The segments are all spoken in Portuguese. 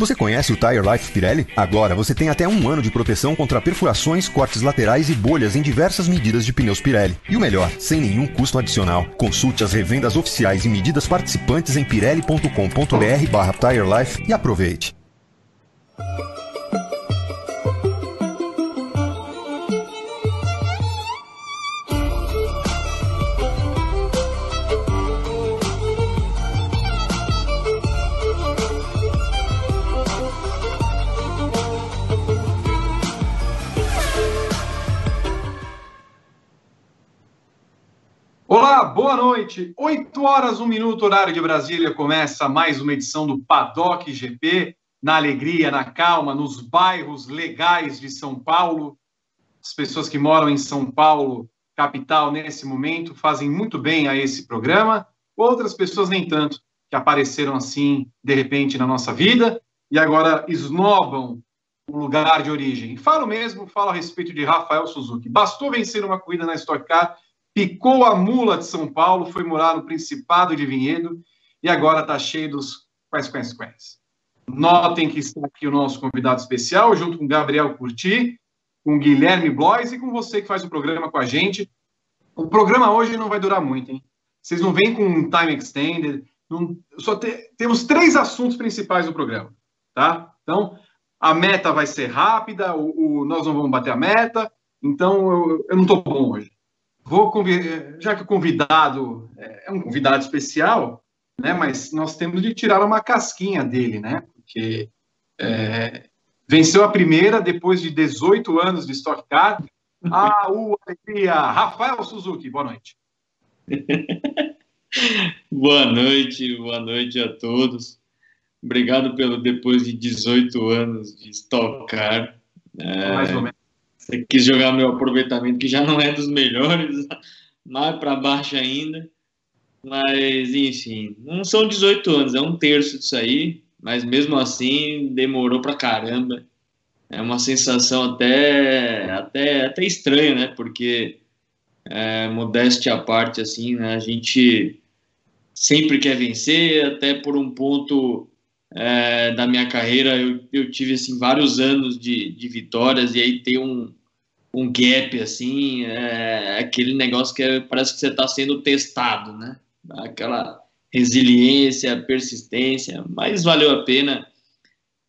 Você conhece o Tire Life Pirelli? Agora você tem até um ano de proteção contra perfurações, cortes laterais e bolhas em diversas medidas de pneus Pirelli. E o melhor, sem nenhum custo adicional. Consulte as revendas oficiais e medidas participantes em pirelli.com.br barra Tire Life e aproveite. Boa noite. 8 horas, 1 minuto, horário de Brasília. Começa mais uma edição do Paddock GP, na alegria, na calma, nos bairros legais de São Paulo. As pessoas que moram em São Paulo, capital, nesse momento, fazem muito bem a esse programa. Outras pessoas nem tanto, que apareceram assim, de repente, na nossa vida e agora esnobam o lugar de origem. Falo mesmo, falo a respeito de Rafael Suzuki. Bastou vencer uma corrida na Stock Car picou a mula de São Paulo, foi morar no Principado de Vinhedo e agora está cheio dos quais, quais, quais. Notem que está aqui o nosso convidado especial, junto com Gabriel Curti, com Guilherme Blois e com você que faz o programa com a gente. O programa hoje não vai durar muito, hein? Vocês não vêm com um time extended. Não, só te, temos três assuntos principais do programa, tá? Então, a meta vai ser rápida, o, o nós não vamos bater a meta, então eu, eu não estou bom hoje. Vou já que o convidado é, é um convidado especial, né? Mas nós temos de tirar uma casquinha dele, né? Porque é, venceu a primeira depois de 18 anos de Stock Car. Ah, o alegria! Rafael Suzuki, boa noite. boa noite, boa noite a todos. Obrigado pelo depois de 18 anos de Stock Car. É, Mais ou menos quis jogar meu aproveitamento, que já não é dos melhores, mais para baixo ainda. Mas, enfim, não são 18 anos, é um terço disso aí, mas mesmo assim demorou para caramba. É uma sensação até, até, até estranha, né? Porque, é, modéstia à parte, assim, né? a gente sempre quer vencer, até por um ponto é, da minha carreira eu, eu tive assim vários anos de, de vitórias e aí tem um, um gap assim, é aquele negócio que é, parece que você está sendo testado, né? Aquela resiliência, persistência, mas valeu a pena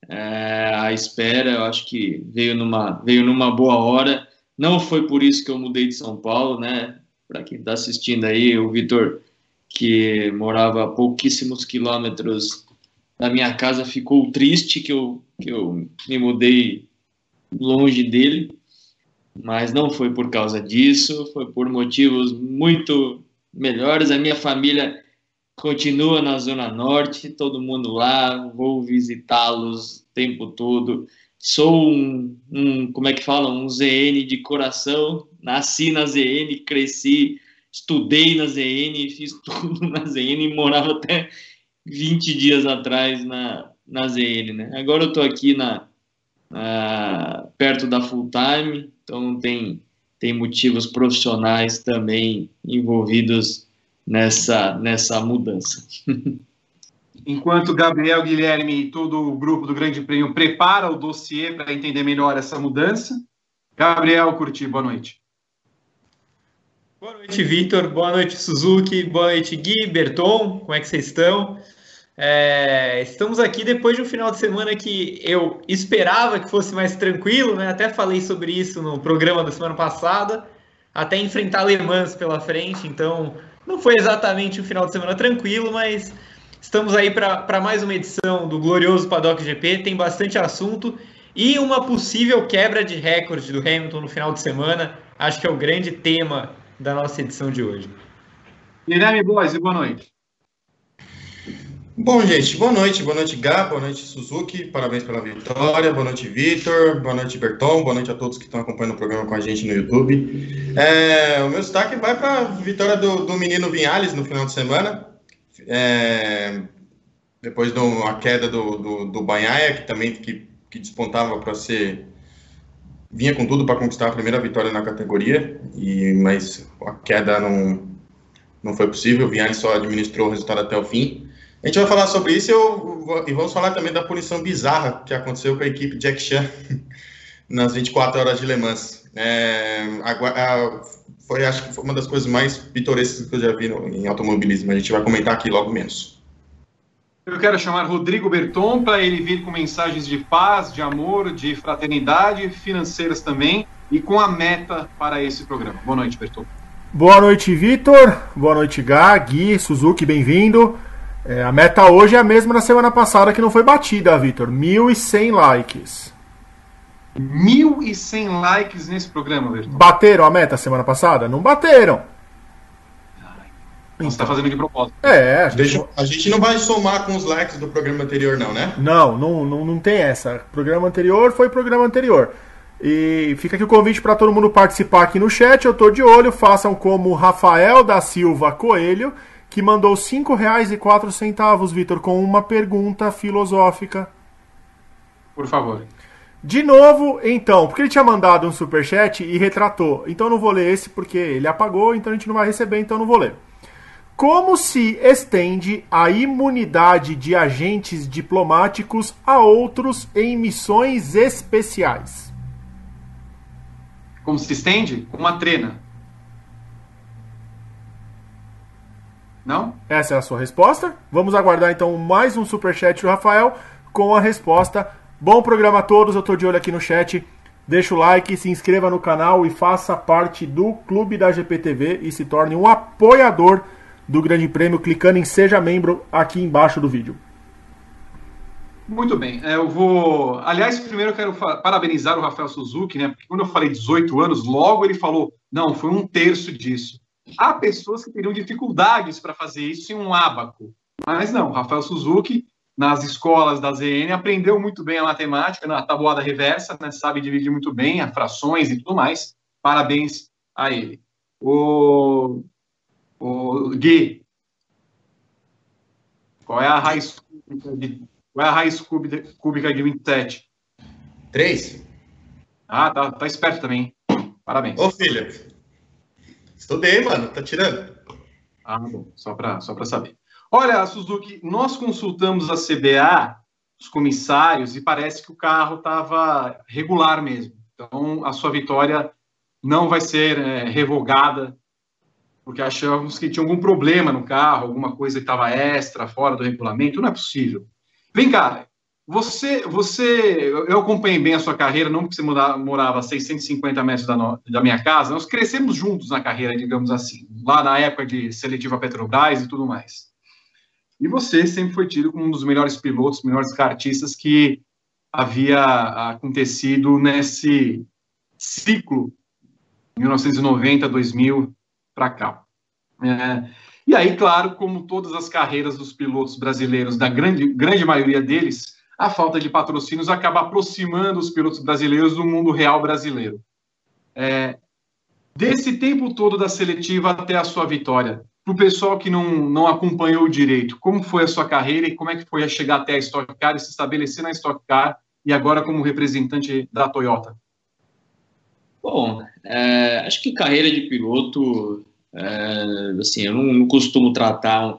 é, a espera. Eu acho que veio numa veio numa boa hora. Não foi por isso que eu mudei de São Paulo, né? Para quem está assistindo aí, o Vitor que morava a pouquíssimos quilômetros da minha casa ficou triste que eu que eu me mudei longe dele mas não foi por causa disso, foi por motivos muito melhores. A minha família continua na Zona Norte, todo mundo lá, vou visitá-los o tempo todo. Sou um, um, como é que fala, um ZN de coração, nasci na ZN, cresci, estudei na ZN, fiz tudo na ZN e morava até 20 dias atrás na, na ZN, né? Agora eu estou aqui na, na, perto da Full Time, então tem, tem motivos profissionais também envolvidos nessa, nessa mudança. Enquanto Gabriel, Guilherme e todo o grupo do Grande Prêmio prepara o dossiê para entender melhor essa mudança, Gabriel Curti, boa noite. Boa noite, Vitor. Boa noite, Suzuki. Boa noite, Gui, Berton. Como é que vocês estão? É, estamos aqui depois de um final de semana que eu esperava que fosse mais tranquilo, né? Até falei sobre isso no programa da semana passada, até enfrentar Le Mans pela frente, então não foi exatamente um final de semana tranquilo, mas estamos aí para mais uma edição do glorioso Paddock GP, tem bastante assunto e uma possível quebra de recorde do Hamilton no final de semana, acho que é o grande tema da nossa edição de hoje. Guilherme Boas, boa noite. Bom, gente, boa noite. Boa noite, Gá. Boa noite, Suzuki. Parabéns pela vitória. Boa noite, Vitor. Boa noite, Berton. Boa noite a todos que estão acompanhando o programa com a gente no YouTube. É, o meu destaque vai para a vitória do, do, menino Vinhales no final de semana. É, depois da queda do, do, do Banhaia, que também que, que despontava para ser. vinha com tudo para conquistar a primeira vitória na categoria, e mas a queda não, não foi possível. O Vinhales só administrou o resultado até o fim. A gente vai falar sobre isso eu, e vamos falar também da punição bizarra que aconteceu com a equipe Jack Chan nas 24 horas de Le Mans. É, a, a, foi, acho que foi uma das coisas mais pitorescas que eu já vi no, em automobilismo. A gente vai comentar aqui logo menos. Eu quero chamar Rodrigo Berton para ele vir com mensagens de paz, de amor, de fraternidade, financeiras também, e com a meta para esse programa. Boa noite, Berton. Boa noite, Vitor. Boa noite, Gá, Gui, Suzuki, bem-vindo. É, a meta hoje é a mesma da semana passada que não foi batida, Vitor. 1.100 likes. 1.100 likes nesse programa, Vitor. Bateram a meta semana passada? Não bateram. Então, você está fazendo de propósito. É, a gente... Deixa, a gente não vai somar com os likes do programa anterior, não, né? Não, não, não, não tem essa. Programa anterior foi programa anterior. E fica aqui o convite para todo mundo participar aqui no chat. Eu tô de olho. Façam como Rafael da Silva Coelho que mandou R$ 5,04, Vitor, com uma pergunta filosófica. Por favor. De novo, então, porque ele tinha mandado um superchat e retratou. Então eu não vou ler esse porque ele apagou, então a gente não vai receber, então eu não vou ler. Como se estende a imunidade de agentes diplomáticos a outros em missões especiais? Como se estende? Uma trena. Não? Essa é a sua resposta. Vamos aguardar então mais um superchat do Rafael com a resposta. Bom programa a todos, eu tô de olho aqui no chat. Deixa o like, se inscreva no canal e faça parte do clube da GPTV e se torne um apoiador do Grande Prêmio clicando em Seja Membro aqui embaixo do vídeo. Muito bem, é, eu vou. Aliás, primeiro eu quero parabenizar o Rafael Suzuki, né? Porque quando eu falei 18 anos, logo ele falou: não, foi um terço disso. Há pessoas que teriam dificuldades para fazer isso em um ábaco. Mas não, Rafael Suzuki, nas escolas da ZN, aprendeu muito bem a matemática, na tabuada reversa, né, sabe dividir muito bem as frações e tudo mais. Parabéns a ele. O, o Gui, qual é a raiz cúbica de, qual é a raiz cúbica de 27? 3. Ah, tá, tá esperto também. Parabéns. Ô, filha, Estudei, mano, tá tirando. Ah, bom, só para só saber. Olha, Suzuki, nós consultamos a CBA, os comissários, e parece que o carro estava regular mesmo. Então, a sua vitória não vai ser é, revogada, porque achamos que tinha algum problema no carro, alguma coisa que estava extra, fora do regulamento. Não é possível. Vem cá, você, você, eu acompanhei bem a sua carreira, não porque você morava a 650 metros da, no, da minha casa, nós crescemos juntos na carreira, digamos assim, lá na época de seletiva Petrobras e tudo mais. E você sempre foi tido como um dos melhores pilotos, melhores kartistas que havia acontecido nesse ciclo 1990, 2000 para cá. É, e aí, claro, como todas as carreiras dos pilotos brasileiros, da grande, grande maioria deles, a falta de patrocínios acaba aproximando os pilotos brasileiros do mundo real brasileiro. É, desse tempo todo da seletiva até a sua vitória, para o pessoal que não, não acompanhou direito, como foi a sua carreira e como é que foi a chegar até a Stock Car e se estabelecer na Stock Car e agora como representante da Toyota? Bom, é, acho que carreira de piloto, é, assim, eu não, não costumo tratar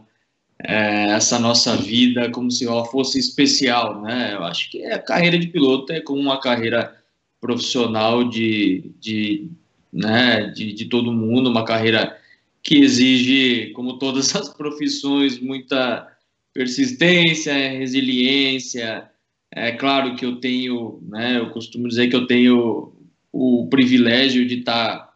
é, essa nossa vida como se ela fosse especial, né? Eu acho que a carreira de piloto é como uma carreira profissional de, de, né, de, de todo mundo, uma carreira que exige, como todas as profissões, muita persistência, resiliência. É claro que eu tenho, né, eu costumo dizer que eu tenho o privilégio de estar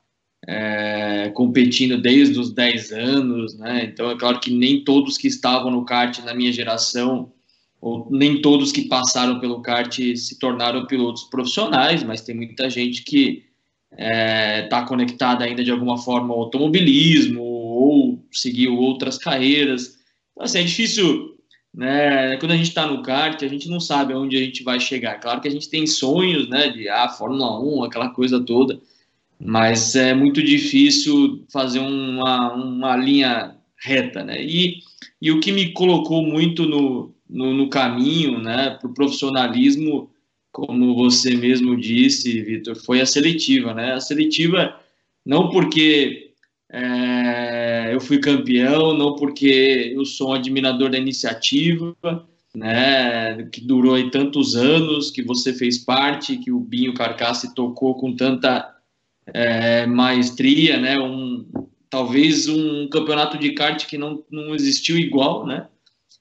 é, competindo desde os 10 anos, né? Então é claro que nem todos que estavam no kart na minha geração, ou nem todos que passaram pelo kart se tornaram pilotos profissionais, mas tem muita gente que está é, tá conectada ainda de alguma forma ao automobilismo ou seguiu outras carreiras. Então, assim, é difícil, né? Quando a gente está no kart, a gente não sabe aonde a gente vai chegar. Claro que a gente tem sonhos, né? De ah, Fórmula 1, aquela coisa toda mas é muito difícil fazer uma, uma linha reta, né? E, e o que me colocou muito no, no, no caminho, né, para o profissionalismo, como você mesmo disse, Vitor, foi a seletiva, né? A seletiva, não porque é, eu fui campeão, não porque eu sou um admirador da iniciativa, né, que durou aí tantos anos, que você fez parte, que o Binho Carcassi tocou com tanta é, maestria, né, um, talvez um campeonato de kart que não, não existiu igual, né,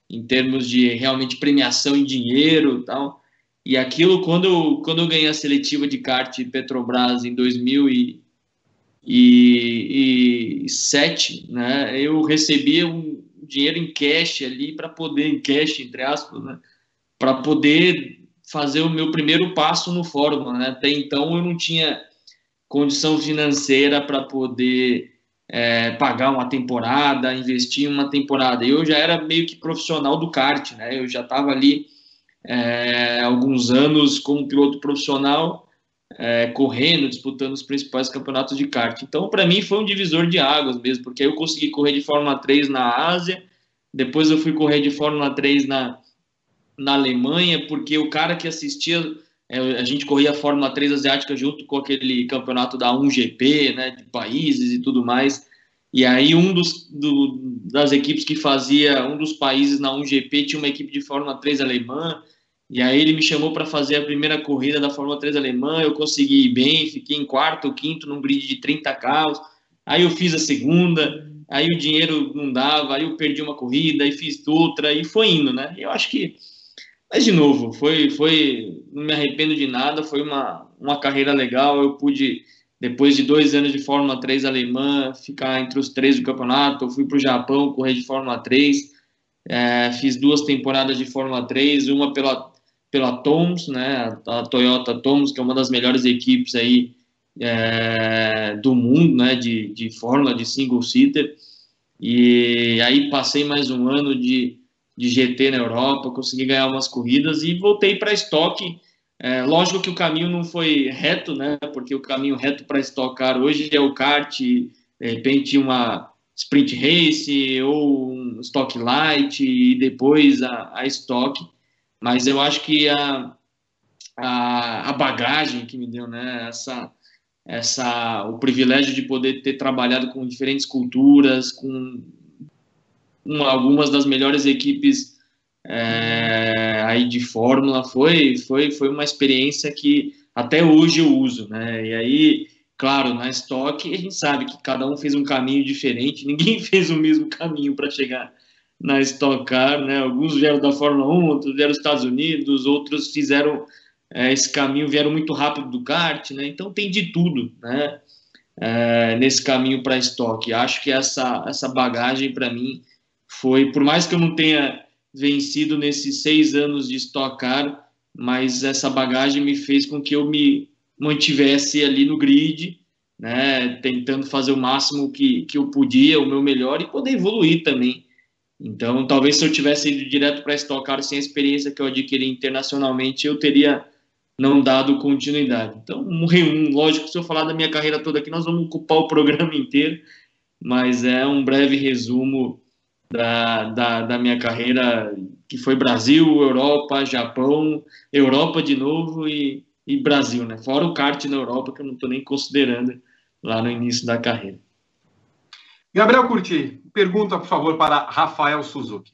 em termos de realmente premiação em dinheiro e tal. E aquilo, quando eu, quando eu ganhei a seletiva de kart Petrobras em 2007, né, eu recebia um dinheiro em cash ali para poder, em cash, entre aspas, né, para poder fazer o meu primeiro passo no Fórmula. Né? Até então eu não tinha condição financeira para poder é, pagar uma temporada, investir em uma temporada. Eu já era meio que profissional do kart, né? Eu já estava ali é, alguns anos como piloto profissional, é, correndo, disputando os principais campeonatos de kart. Então, para mim, foi um divisor de águas mesmo, porque eu consegui correr de Fórmula 3 na Ásia, depois eu fui correr de Fórmula 3 na, na Alemanha, porque o cara que assistia, a gente corria a Fórmula 3 asiática junto com aquele campeonato da 1GP, né, de países e tudo mais. E aí um dos do, das equipes que fazia, um dos países na 1GP tinha uma equipe de Fórmula 3 alemã, e aí ele me chamou para fazer a primeira corrida da Fórmula 3 alemã, eu consegui ir bem, fiquei em quarto ou quinto num grid de 30 carros. Aí eu fiz a segunda, aí o dinheiro não dava, aí eu perdi uma corrida, aí fiz outra e foi indo, né? Eu acho que mas de novo, foi foi não me arrependo de nada, foi uma uma carreira legal, eu pude depois de dois anos de Fórmula 3 alemã, ficar entre os três do campeonato, eu fui para o Japão correr de Fórmula 3, é, fiz duas temporadas de Fórmula 3, uma pela pela Toms, né, a Toyota Toms, que é uma das melhores equipes aí é, do mundo, né, de, de fórmula, de single seater, e aí passei mais um ano de, de GT na Europa, consegui ganhar umas corridas e voltei para estoque. É, lógico que o caminho não foi reto, né, porque o caminho reto para estocar hoje é o kart, de repente uma sprint race ou um stock light e depois a, a estoque. Mas eu acho que a, a, a bagagem que me deu, né, essa, essa, o privilégio de poder ter trabalhado com diferentes culturas, com uma, algumas das melhores equipes é, aí de Fórmula, foi, foi, foi uma experiência que até hoje eu uso, né, e aí, claro, na estoque a gente sabe que cada um fez um caminho diferente, ninguém fez o mesmo caminho para chegar na Stock Car, né? Alguns vieram da Fórmula 1, outros vieram dos Estados Unidos, outros fizeram é, esse caminho, vieram muito rápido do kart, né? Então tem de tudo, né? É, nesse caminho para estoque. Acho que essa, essa bagagem para mim foi, por mais que eu não tenha vencido nesses seis anos de Stock Car, mas essa bagagem me fez com que eu me mantivesse ali no grid, né, tentando fazer o máximo que, que eu podia, o meu melhor e poder evoluir também então, talvez se eu tivesse ido direto para Stock Car sem a experiência que eu adquiri internacionalmente, eu teria não dado continuidade. Então, um, lógico, se eu falar da minha carreira toda aqui, nós vamos ocupar o programa inteiro, mas é um breve resumo da, da, da minha carreira, que foi Brasil, Europa, Japão, Europa de novo e, e Brasil, né? Fora o kart na Europa, que eu não estou nem considerando lá no início da carreira. Gabriel Curti, pergunta, por favor, para Rafael Suzuki.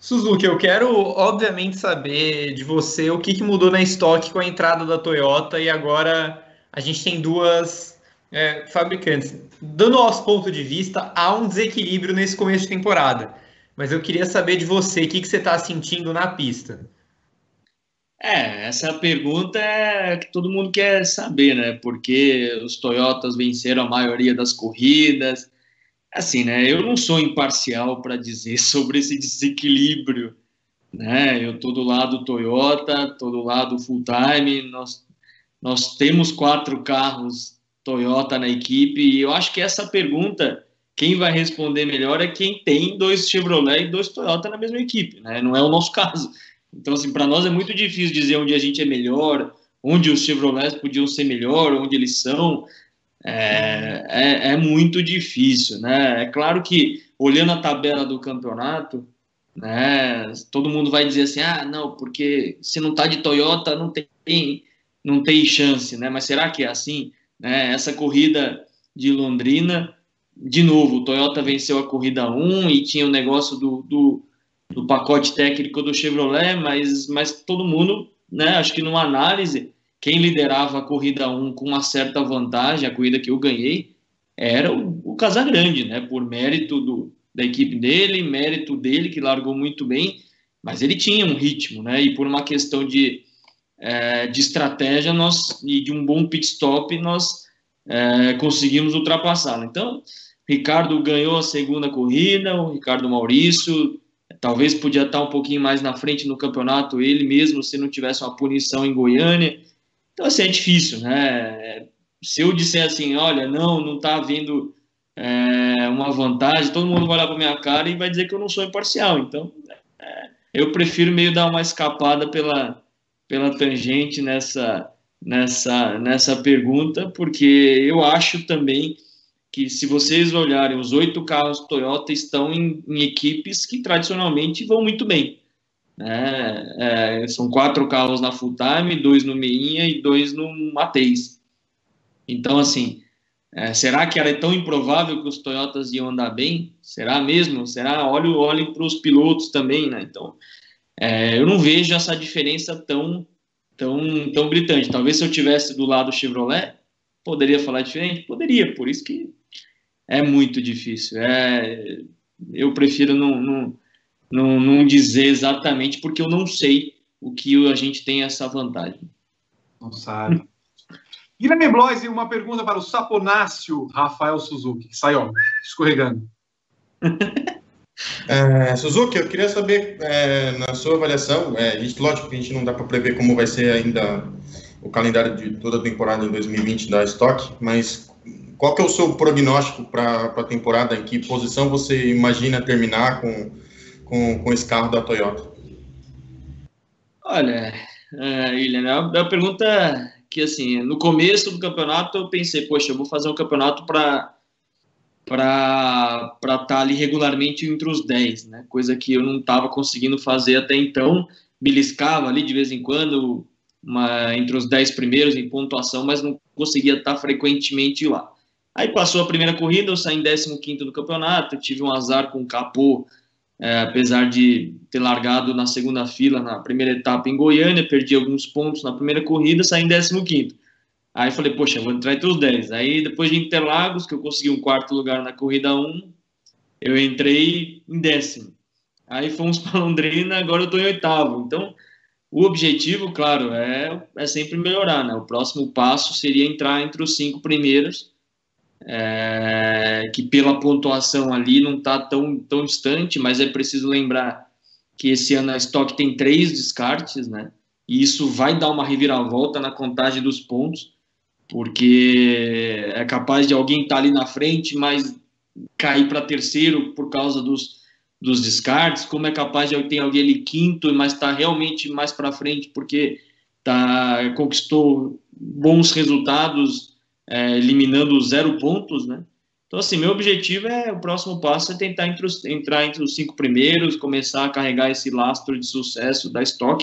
Suzuki, eu quero, obviamente, saber de você o que, que mudou na estoque com a entrada da Toyota e agora a gente tem duas é, fabricantes. Dando nosso ponto de vista, há um desequilíbrio nesse começo de temporada. Mas eu queria saber de você, o que, que você está sentindo na pista? É, essa pergunta é que todo mundo quer saber, né? Porque os Toyotas venceram a maioria das corridas. Assim, né? Eu não sou imparcial para dizer sobre esse desequilíbrio, né? Eu tô do lado Toyota, tô do lado full time. Nós nós temos quatro carros Toyota na equipe e eu acho que essa pergunta quem vai responder melhor é quem tem dois Chevrolet e dois Toyota na mesma equipe, né? Não é o nosso caso. Então, assim, para nós é muito difícil dizer onde a gente é melhor, onde os Chevrolets podiam ser melhor, onde eles são. É, é, é, muito difícil, né? É claro que, olhando a tabela do campeonato, né, todo mundo vai dizer assim, ah, não, porque se não tá de Toyota, não tem, não tem chance, né? Mas será que é assim? Né? Essa corrida de Londrina. De novo, o Toyota venceu a corrida 1 e tinha o negócio do, do, do pacote técnico do Chevrolet, mas, mas todo mundo, né, acho que numa análise, quem liderava a corrida 1 com uma certa vantagem, a corrida que eu ganhei, era o, o Casagrande, né, por mérito do, da equipe dele, mérito dele, que largou muito bem, mas ele tinha um ritmo, né, e por uma questão de, é, de estratégia nós, e de um bom pit stop, nós é, conseguimos ultrapassá-lo. Então, Ricardo ganhou a segunda corrida, o Ricardo Maurício talvez podia estar um pouquinho mais na frente no campeonato, ele mesmo, se não tivesse uma punição em Goiânia. Então, assim, é difícil, né? Se eu disser assim, olha, não, não está havendo é, uma vantagem, todo mundo vai olhar para minha cara e vai dizer que eu não sou imparcial. Então, é, eu prefiro meio dar uma escapada pela, pela tangente nessa, nessa, nessa pergunta, porque eu acho também que se vocês olharem, os oito carros Toyota estão em, em equipes que tradicionalmente vão muito bem. Né? É, são quatro carros na full time, dois no meinha e dois no Mateis. Então, assim, é, será que era tão improvável que os Toyotas iam andar bem? Será mesmo? Será? Olhem olhe para os pilotos também, né? Então, é, eu não vejo essa diferença tão tão, tão gritante. Talvez se eu tivesse do lado Chevrolet, poderia falar diferente? Poderia, por isso que é muito difícil. É, eu prefiro não, não, não, não dizer exatamente, porque eu não sei o que a gente tem essa vantagem. Não sabe. Guilherme Bloise, uma pergunta para o Saponácio Rafael Suzuki, que saiu escorregando. É, Suzuki, eu queria saber, é, na sua avaliação, é, a gente, lógico que a gente não dá para prever como vai ser ainda o calendário de toda a temporada em 2020 da Stock, mas qual que é o seu prognóstico para a temporada? Em que posição você imagina terminar com, com, com esse carro da Toyota? Olha, é, William, é é uma pergunta que, assim, no começo do campeonato eu pensei, poxa, eu vou fazer um campeonato para para estar tá ali regularmente entre os 10, né? Coisa que eu não estava conseguindo fazer até então. Beliscava ali de vez em quando uma, entre os 10 primeiros em pontuação, mas não conseguia estar tá frequentemente lá. Aí passou a primeira corrida, eu saí em 15 no campeonato, tive um azar com o capô, é, apesar de ter largado na segunda fila na primeira etapa em Goiânia, perdi alguns pontos na primeira corrida, saí em 15 Aí falei, poxa, vou entrar entre os 10. Aí depois de Interlagos, que eu consegui um quarto lugar na corrida 1, eu entrei em décimo. Aí fomos para Londrina, agora eu estou em oitavo. Então, o objetivo, claro, é, é sempre melhorar, né? O próximo passo seria entrar entre os cinco primeiros, é, que pela pontuação ali não está tão, tão distante, mas é preciso lembrar que esse ano a Stock tem três descartes, né? E isso vai dar uma reviravolta na contagem dos pontos porque é capaz de alguém estar tá ali na frente, mas cair para terceiro por causa dos, dos descartes, como é capaz de ter alguém ali quinto, mas está realmente mais para frente porque tá, conquistou bons resultados, é, eliminando zero pontos, né? Então, assim, meu objetivo é, o próximo passo é tentar entre os, entrar entre os cinco primeiros, começar a carregar esse lastro de sucesso da Stock,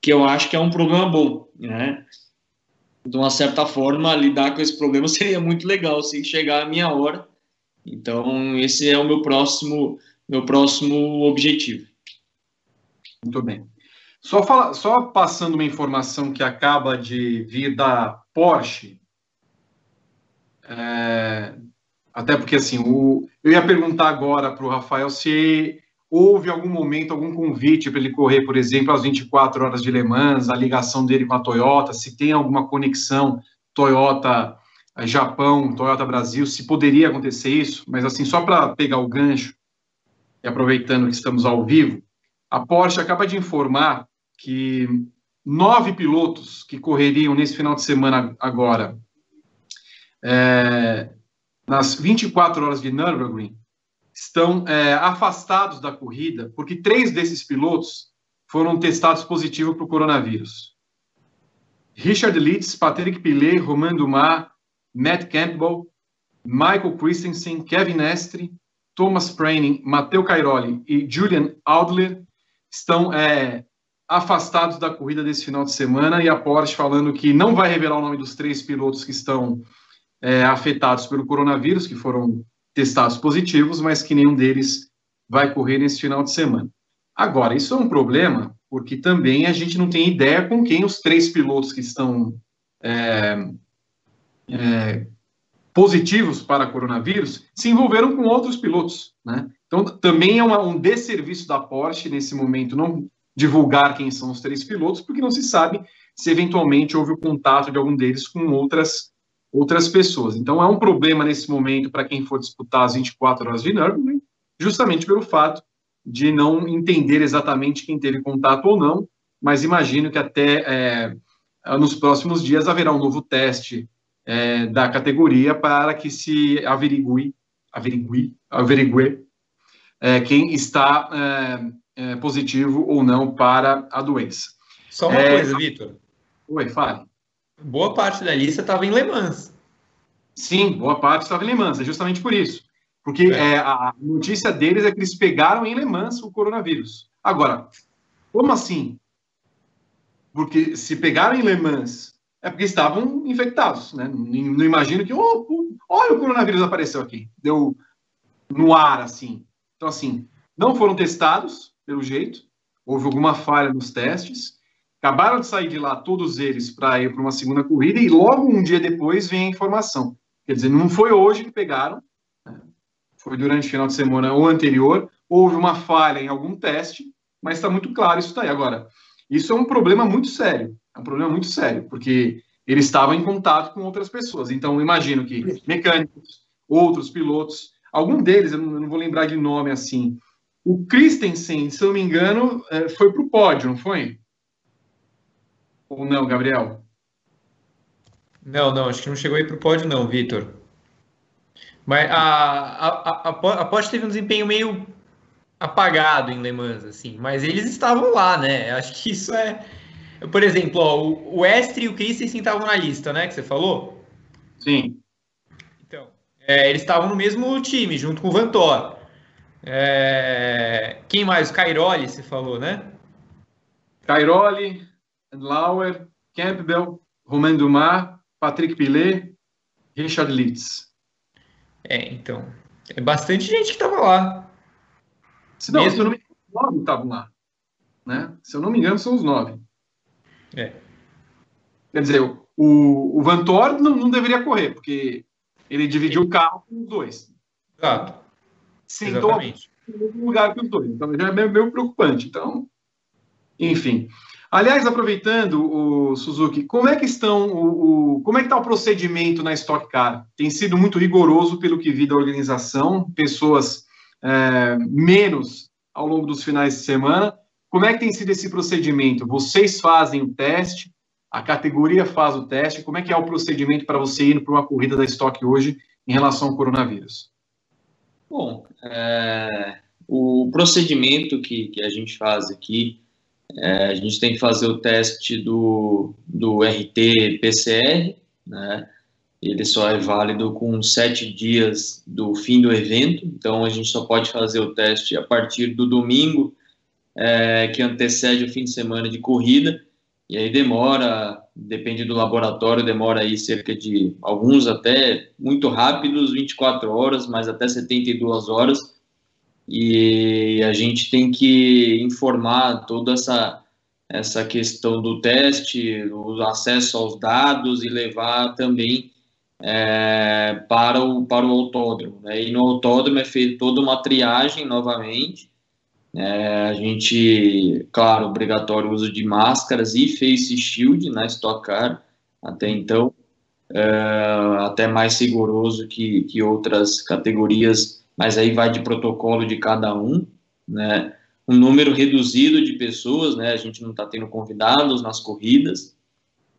que eu acho que é um problema bom, né? De uma certa forma, lidar com esse problema seria muito legal se chegar a minha hora. Então, esse é o meu próximo, meu próximo objetivo. Muito bem. Só, fala, só passando uma informação que acaba de vir da Porsche, é, até porque assim, o, eu ia perguntar agora para o Rafael se houve algum momento, algum convite para ele correr, por exemplo, às 24 horas de Le Mans, a ligação dele com a Toyota, se tem alguma conexão Toyota eh, Japão, Toyota Brasil, se poderia acontecer isso, mas assim, só para pegar o gancho, e aproveitando que estamos ao vivo, a Porsche acaba de informar que nove pilotos que correriam nesse final de semana agora, é, nas 24 horas de Nürburgring, estão é, afastados da corrida, porque três desses pilotos foram testados positivos para o coronavírus. Richard Litz, Patrick Pilet, Romain Dumas, Matt Campbell, Michael Christensen, Kevin Estre, Thomas Praining, Matteo Cairoli e Julian Adler estão é, afastados da corrida desse final de semana e a Porsche falando que não vai revelar o nome dos três pilotos que estão é, afetados pelo coronavírus, que foram testados positivos, mas que nenhum deles vai correr nesse final de semana. Agora, isso é um problema, porque também a gente não tem ideia com quem os três pilotos que estão é, é, positivos para coronavírus se envolveram com outros pilotos, né? Então, também é uma, um desserviço da Porsche nesse momento não divulgar quem são os três pilotos, porque não se sabe se eventualmente houve o contato de algum deles com outras outras pessoas. Então, é um problema nesse momento para quem for disputar as 24 horas de Nürburgring, justamente pelo fato de não entender exatamente quem teve contato ou não, mas imagino que até é, nos próximos dias haverá um novo teste é, da categoria para que se averigue, averigue, averigue é, quem está é, é, positivo ou não para a doença. Só uma é, coisa, Vitor. Oi, fale. Boa parte da lista estava em Le Mans. Sim, boa parte estava em Le Mans, é justamente por isso. Porque é. É, a notícia deles é que eles pegaram em Le Mans o coronavírus. Agora, como assim? Porque se pegaram em Le Mans, é porque estavam infectados, né? Não, não imagino que, oh, olha, o coronavírus apareceu aqui. Deu no ar, assim. Então, assim, não foram testados, pelo jeito. Houve alguma falha nos testes. Acabaram de sair de lá, todos eles, para ir para uma segunda corrida, e logo um dia depois vem a informação. Quer dizer, não foi hoje que pegaram, né? foi durante o final de semana ou anterior, houve uma falha em algum teste, mas está muito claro isso daí. Agora, isso é um problema muito sério, é um problema muito sério, porque ele estava em contato com outras pessoas. Então, imagino que mecânicos, outros pilotos, algum deles, eu não vou lembrar de nome assim, o Christensen, se eu não me engano, é, foi para o pódio, não foi? Ou não, Gabriel? Não, não, acho que não chegou aí para o pódio, não, Vitor. Mas a, a, a, a Porsche teve um desempenho meio apagado em Le Mans, assim, mas eles estavam lá, né? Acho que isso é. Por exemplo, ó, o Estre e o Christensen estavam na lista, né? Que você falou? Sim. Então, é, eles estavam no mesmo time, junto com o Vantor. É, quem mais? O Cairoli, você falou, né? Cairoli, Lauer, Campbell, Romain Dumas, Patrick Pilet, Richard Litz. É, então. É bastante gente que estava lá. Se não, Mesmo... se eu não me engano, nove estavam lá. Né? Se eu não me engano, são os nove. É. Quer dizer, o, o Van Thor não, não deveria correr, porque ele dividiu o carro com os dois. Exato. Sentou Exatamente. no mesmo lugar que os dois. Então já é meio, meio preocupante. Então, enfim. Aliás, aproveitando o Suzuki, como é que estão o, o como é que está o procedimento na Stock Car? Tem sido muito rigoroso pelo que vi da organização, pessoas é, menos ao longo dos finais de semana. Como é que tem sido esse procedimento? Vocês fazem o teste, a categoria faz o teste. Como é que é o procedimento para você ir para uma corrida da Stock hoje em relação ao coronavírus? Bom, é, o procedimento que, que a gente faz aqui é, a gente tem que fazer o teste do, do RT-PCR, né? Ele só é válido com sete dias do fim do evento, então a gente só pode fazer o teste a partir do domingo, é, que antecede o fim de semana de corrida, e aí demora, depende do laboratório, demora aí cerca de alguns até muito rápidos, 24 horas, mas até 72 horas, e a gente tem que informar toda essa essa questão do teste, o acesso aos dados e levar também é, para, o, para o autódromo. Né? E no autódromo é feita toda uma triagem novamente. É, a gente, claro, obrigatório uso de máscaras e face shield na Stock Car, até então, é, até mais rigoroso que, que outras categorias mas aí vai de protocolo de cada um, né? Um número reduzido de pessoas, né? A gente não está tendo convidados nas corridas,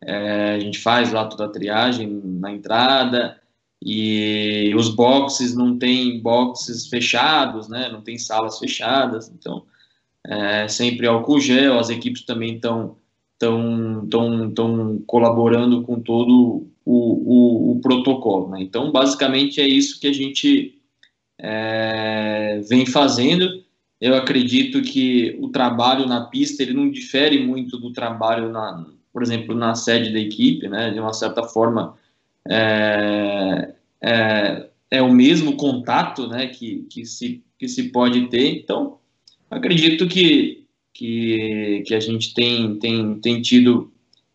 é, a gente faz lá toda a triagem na entrada e os boxes não tem boxes fechados, né? Não tem salas fechadas, então é, sempre álcool gel. As equipes também estão estão tão, tão colaborando com todo o, o, o protocolo. Né? Então, basicamente é isso que a gente é, vem fazendo. Eu acredito que o trabalho na pista ele não difere muito do trabalho, na, por exemplo, na sede da equipe, né? De uma certa forma, é, é, é, o mesmo contato né, que, que, se, que se pode ter. Então, acredito que, que, que a gente tem, tem, tem tido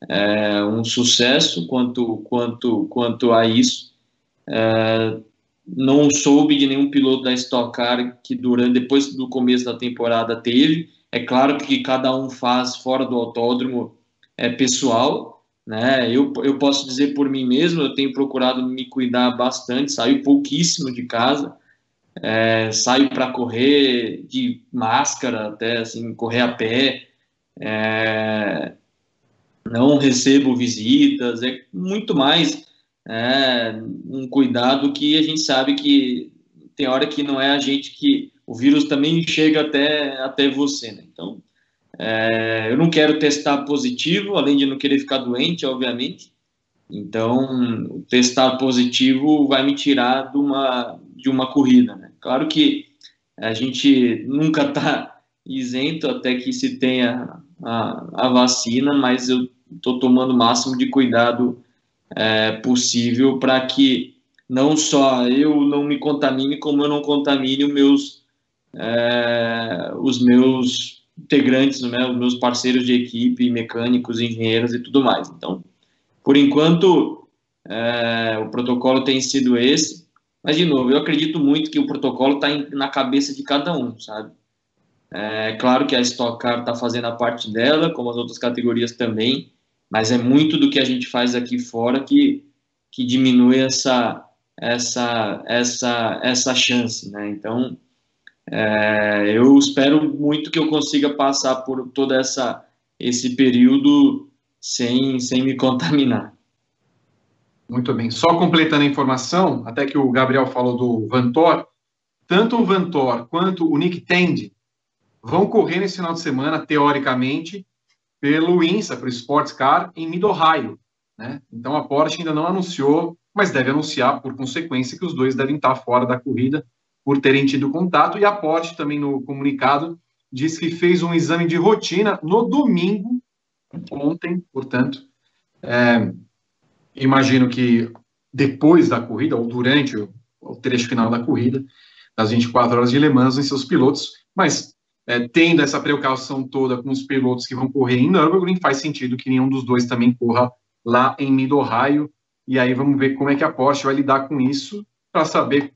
é, um sucesso quanto, quanto, quanto a isso. É, não soube de nenhum piloto da Stock Car que durante depois do começo da temporada teve. É claro que cada um faz fora do autódromo é pessoal, né? Eu, eu posso dizer por mim mesmo, eu tenho procurado me cuidar bastante, saio pouquíssimo de casa, é, saio para correr de máscara, até assim, correr a pé, é, não recebo visitas, é muito mais é, um cuidado que a gente sabe que tem hora que não é a gente que o vírus também chega até, até você, né? Então, é, eu não quero testar positivo, além de não querer ficar doente, obviamente. Então, testar positivo vai me tirar de uma, de uma corrida, né? Claro que a gente nunca está isento até que se tenha a, a vacina, mas eu estou tomando o máximo de cuidado é, possível para que não só eu não me contamine, como eu não contamine os meus, é, os meus integrantes, né, os meus parceiros de equipe, mecânicos, engenheiros e tudo mais. Então, por enquanto, é, o protocolo tem sido esse, mas, de novo, eu acredito muito que o protocolo está na cabeça de cada um, sabe? É claro que a Stock Car está fazendo a parte dela, como as outras categorias também, mas é muito do que a gente faz aqui fora que, que diminui essa, essa, essa, essa chance, né? Então, é, eu espero muito que eu consiga passar por todo essa, esse período sem, sem me contaminar. Muito bem. Só completando a informação, até que o Gabriel falou do Vantor, tanto o Vantor quanto o Nick Tende vão correr nesse final de semana, teoricamente, pelo INSA, pelo Sports Car, em Mid-Ohio. Né? Então a Porsche ainda não anunciou, mas deve anunciar por consequência que os dois devem estar fora da corrida por terem tido contato. E a Porsche também no comunicado diz que fez um exame de rotina no domingo, ontem, portanto. É, imagino que depois da corrida, ou durante o, o trecho final da corrida, das 24 horas de Le Mans, em seus pilotos, mas é, tendo essa precaução toda com os pilotos que vão correr em Nürburgring, faz sentido que nenhum dos dois também corra lá em Mid-Ohio. E aí vamos ver como é que a Porsche vai lidar com isso, para saber.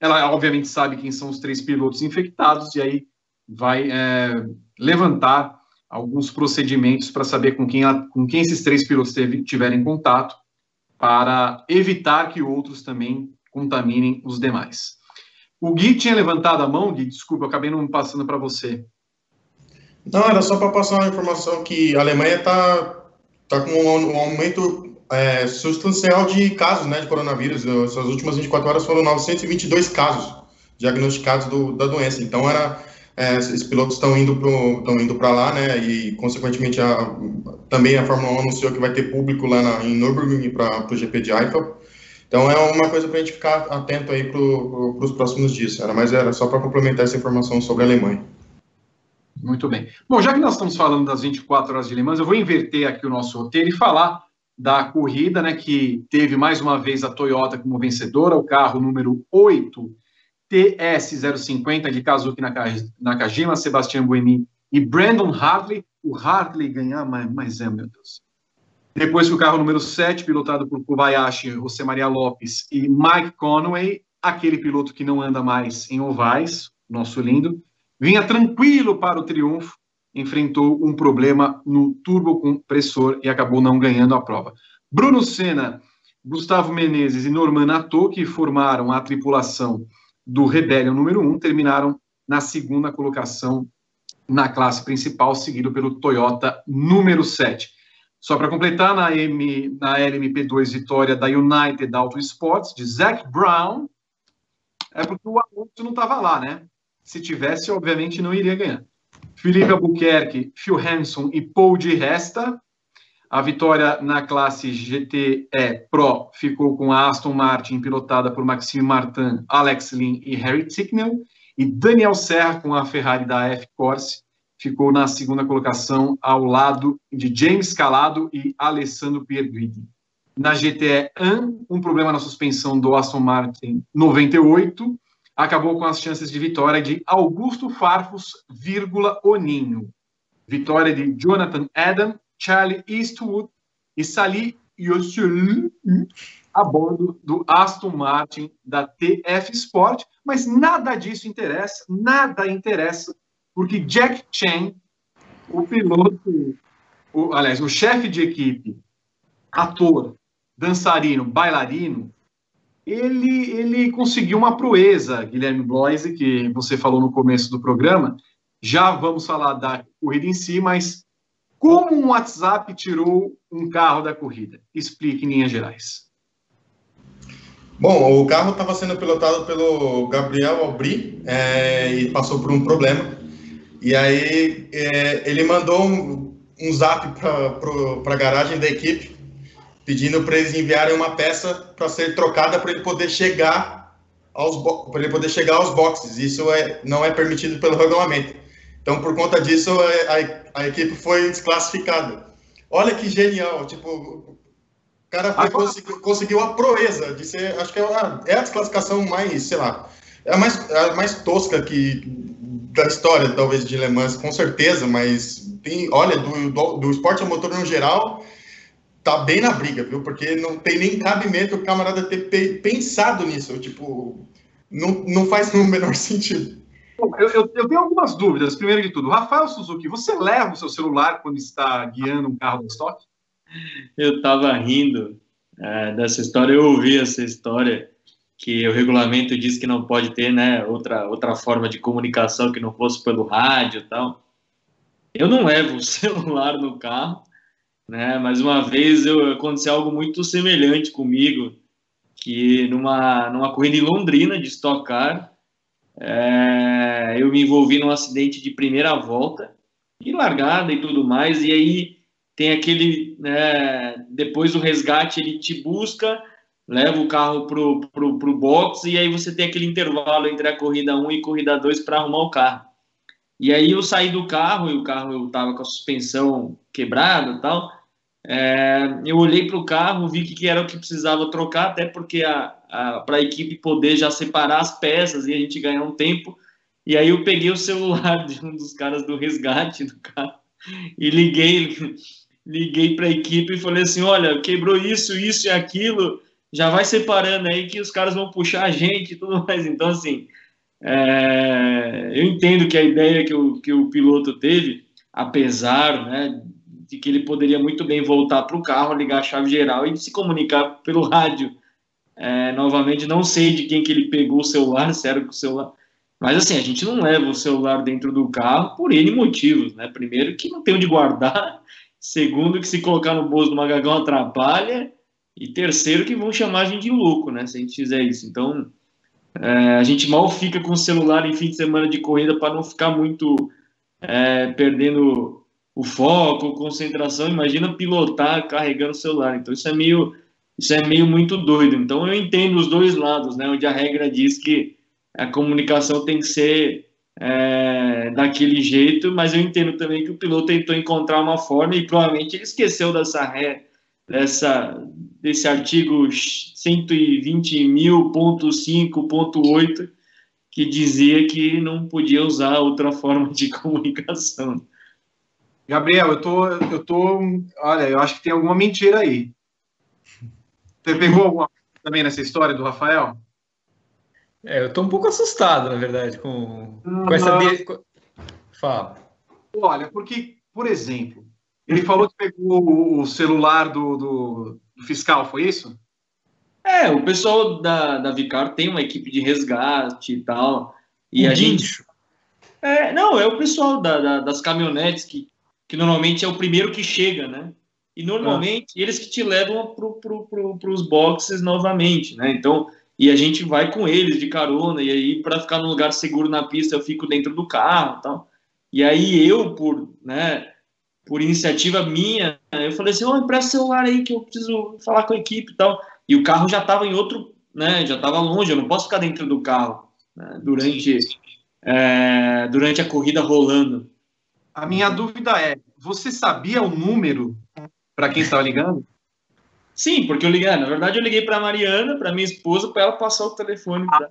Ela obviamente sabe quem são os três pilotos infectados, e aí vai é, levantar alguns procedimentos para saber com quem, ela, com quem esses três pilotos tiverem contato, para evitar que outros também contaminem os demais. O Gui tinha levantado a mão, Gui, desculpa, eu acabei não passando para você. Não, era só para passar uma informação que a Alemanha está tá com um aumento é, substancial de casos né, de coronavírus. Essas últimas 24 horas foram 922 casos diagnosticados do, da doença. Então, era, é, esses pilotos estão indo para lá, né? E, consequentemente, a, também a Fórmula 1 anunciou que vai ter público lá na, em Nürburgring para o GP de Eiffel. Então é uma coisa para a gente ficar atento aí para os próximos dias, era, mas era só para complementar essa informação sobre a Alemanha. Muito bem. Bom, já que nós estamos falando das 24 horas de Le Mans, eu vou inverter aqui o nosso roteiro e falar da corrida, né, que teve mais uma vez a Toyota como vencedora, o carro número 8, TS050 de Kazuki Nakajima, Sebastian Buemi e Brandon Hartley. O Hartley ganhar, mas, mas é, meu Deus. Depois que o carro número 7, pilotado por Kobayashi, José Maria Lopes e Mike Conway, aquele piloto que não anda mais em ovais, nosso lindo, vinha tranquilo para o triunfo, enfrentou um problema no turbocompressor e acabou não ganhando a prova. Bruno Senna, Gustavo Menezes e Norman Nato, que formaram a tripulação do Rebellion número 1, terminaram na segunda colocação na classe principal, seguido pelo Toyota número 7. Só para completar, na, M, na LMP2 vitória da United Auto Sports, de Zac Brown, é porque o Alonso não estava lá, né? Se tivesse, obviamente não iria ganhar. Felipe Albuquerque, Phil Hanson e Paul de Resta. A vitória na classe GTE Pro ficou com a Aston Martin, pilotada por Maxime Martin, Alex Lynn e Harry Ticknell. E Daniel Serra com a Ferrari da F Corse, ficou na segunda colocação ao lado de James Calado e Alessandro Pierguidi. na GTE AN, um problema na suspensão do Aston Martin 98, acabou com as chances de vitória de Augusto Farfus, vírgula Oninho. Vitória de Jonathan Adam, Charlie Eastwood e Sali Yoshul a bordo do Aston Martin da TF Sport, mas nada disso interessa, nada interessa, porque Jack Chen, o piloto, o, aliás, o chefe de equipe, ator, dançarino, bailarino, ele, ele conseguiu uma proeza, Guilherme Bloise, que você falou no começo do programa. Já vamos falar da corrida em si, mas como um WhatsApp tirou um carro da corrida? Explique em linhas gerais. Bom, o carro estava sendo pilotado pelo Gabriel Albri é, e passou por um problema. E aí é, ele mandou um, um zap para a garagem da equipe pedindo para eles enviarem uma peça para ser trocada para ele poder chegar aos para ele poder chegar aos boxes. Isso é, não é permitido pelo regulamento. Então, por conta disso, é, a, a equipe foi desclassificada. Olha que genial, tipo, o cara foi, conseguiu, conseguiu, a proeza de ser, acho que é a, é a desclassificação mais, sei lá, é a mais, a mais tosca que da história, talvez, de Le Mans, com certeza, mas tem, olha, do, do, do esporte a motor no geral, tá bem na briga, viu? Porque não tem nem cabimento o camarada ter pensado nisso. Tipo, não, não faz no menor sentido. Eu, eu, eu, tenho algumas dúvidas. Primeiro de tudo, Rafael Suzuki, você leva o seu celular quando está guiando um carro de estoque? Eu estava rindo é, dessa história. Eu ouvi essa história que o regulamento diz que não pode ter, né, outra outra forma de comunicação que não fosse pelo rádio, e tal. Eu não levo o celular no carro né? Mas uma vez eu, aconteceu algo muito semelhante comigo, que numa, numa corrida em Londrina de Stock Car, é, eu me envolvi num acidente de primeira volta, e largada e tudo mais, e aí tem aquele, né, depois do resgate ele te busca, leva o carro pro, pro, pro box, e aí você tem aquele intervalo entre a corrida 1 e corrida 2 para arrumar o carro. E aí eu saí do carro, e o carro eu tava com a suspensão quebrada e tal, é, eu olhei para o carro, vi que era o que precisava trocar, até porque a, a para a equipe poder já separar as peças e a gente ganhar um tempo. E aí eu peguei o celular de um dos caras do resgate do carro e liguei, liguei para a equipe e falei assim, olha, quebrou isso, isso e aquilo, já vai separando aí que os caras vão puxar a gente e tudo mais. Então, assim, é, eu entendo que a ideia que o, que o piloto teve, apesar né, de que ele poderia muito bem voltar para o carro, ligar a chave geral e se comunicar pelo rádio. É, novamente, não sei de quem que ele pegou o celular, sério que o celular. Mas assim, a gente não leva o celular dentro do carro por N motivos, né? Primeiro, que não tem onde guardar. Segundo, que se colocar no bolso do magagão atrapalha. E terceiro, que vão chamar a gente de louco, né? Se a gente fizer isso. Então, é, a gente mal fica com o celular em fim de semana de corrida para não ficar muito é, perdendo o foco, concentração, imagina pilotar carregando o celular. Então isso é meio isso é meio muito doido. Então eu entendo os dois lados, né? Onde a regra diz que a comunicação tem que ser é, daquele jeito, mas eu entendo também que o piloto tentou encontrar uma forma e provavelmente ele esqueceu dessa ré, dessa desse artigo 120.5.8 que dizia que não podia usar outra forma de comunicação. Gabriel, eu tô, eu tô. Olha, eu acho que tem alguma mentira aí. Você pegou alguma coisa também nessa história do Rafael? É, eu tô um pouco assustado, na verdade, com, com essa. De... Fala. Olha, porque, por exemplo, ele falou que pegou o celular do, do fiscal, foi isso? É, o pessoal da, da Vicar tem uma equipe de resgate e tal. E um a gente. É, não, é o pessoal da, da, das caminhonetes que que normalmente é o primeiro que chega, né? E normalmente ah. eles que te levam para pro, pro, os boxes novamente, né? Então, e a gente vai com eles de carona, e aí para ficar num lugar seguro na pista eu fico dentro do carro tal. E aí eu, por, né, por iniciativa minha, eu falei assim, oh, empresta o celular aí que eu preciso falar com a equipe e tal. E o carro já estava em outro, né, já estava longe, eu não posso ficar dentro do carro né, durante, é, durante a corrida rolando. A minha dúvida é: você sabia o número para quem estava ligando? Sim, porque eu liguei, na verdade eu liguei para Mariana, para minha esposa, para ela passar o telefone. Pra...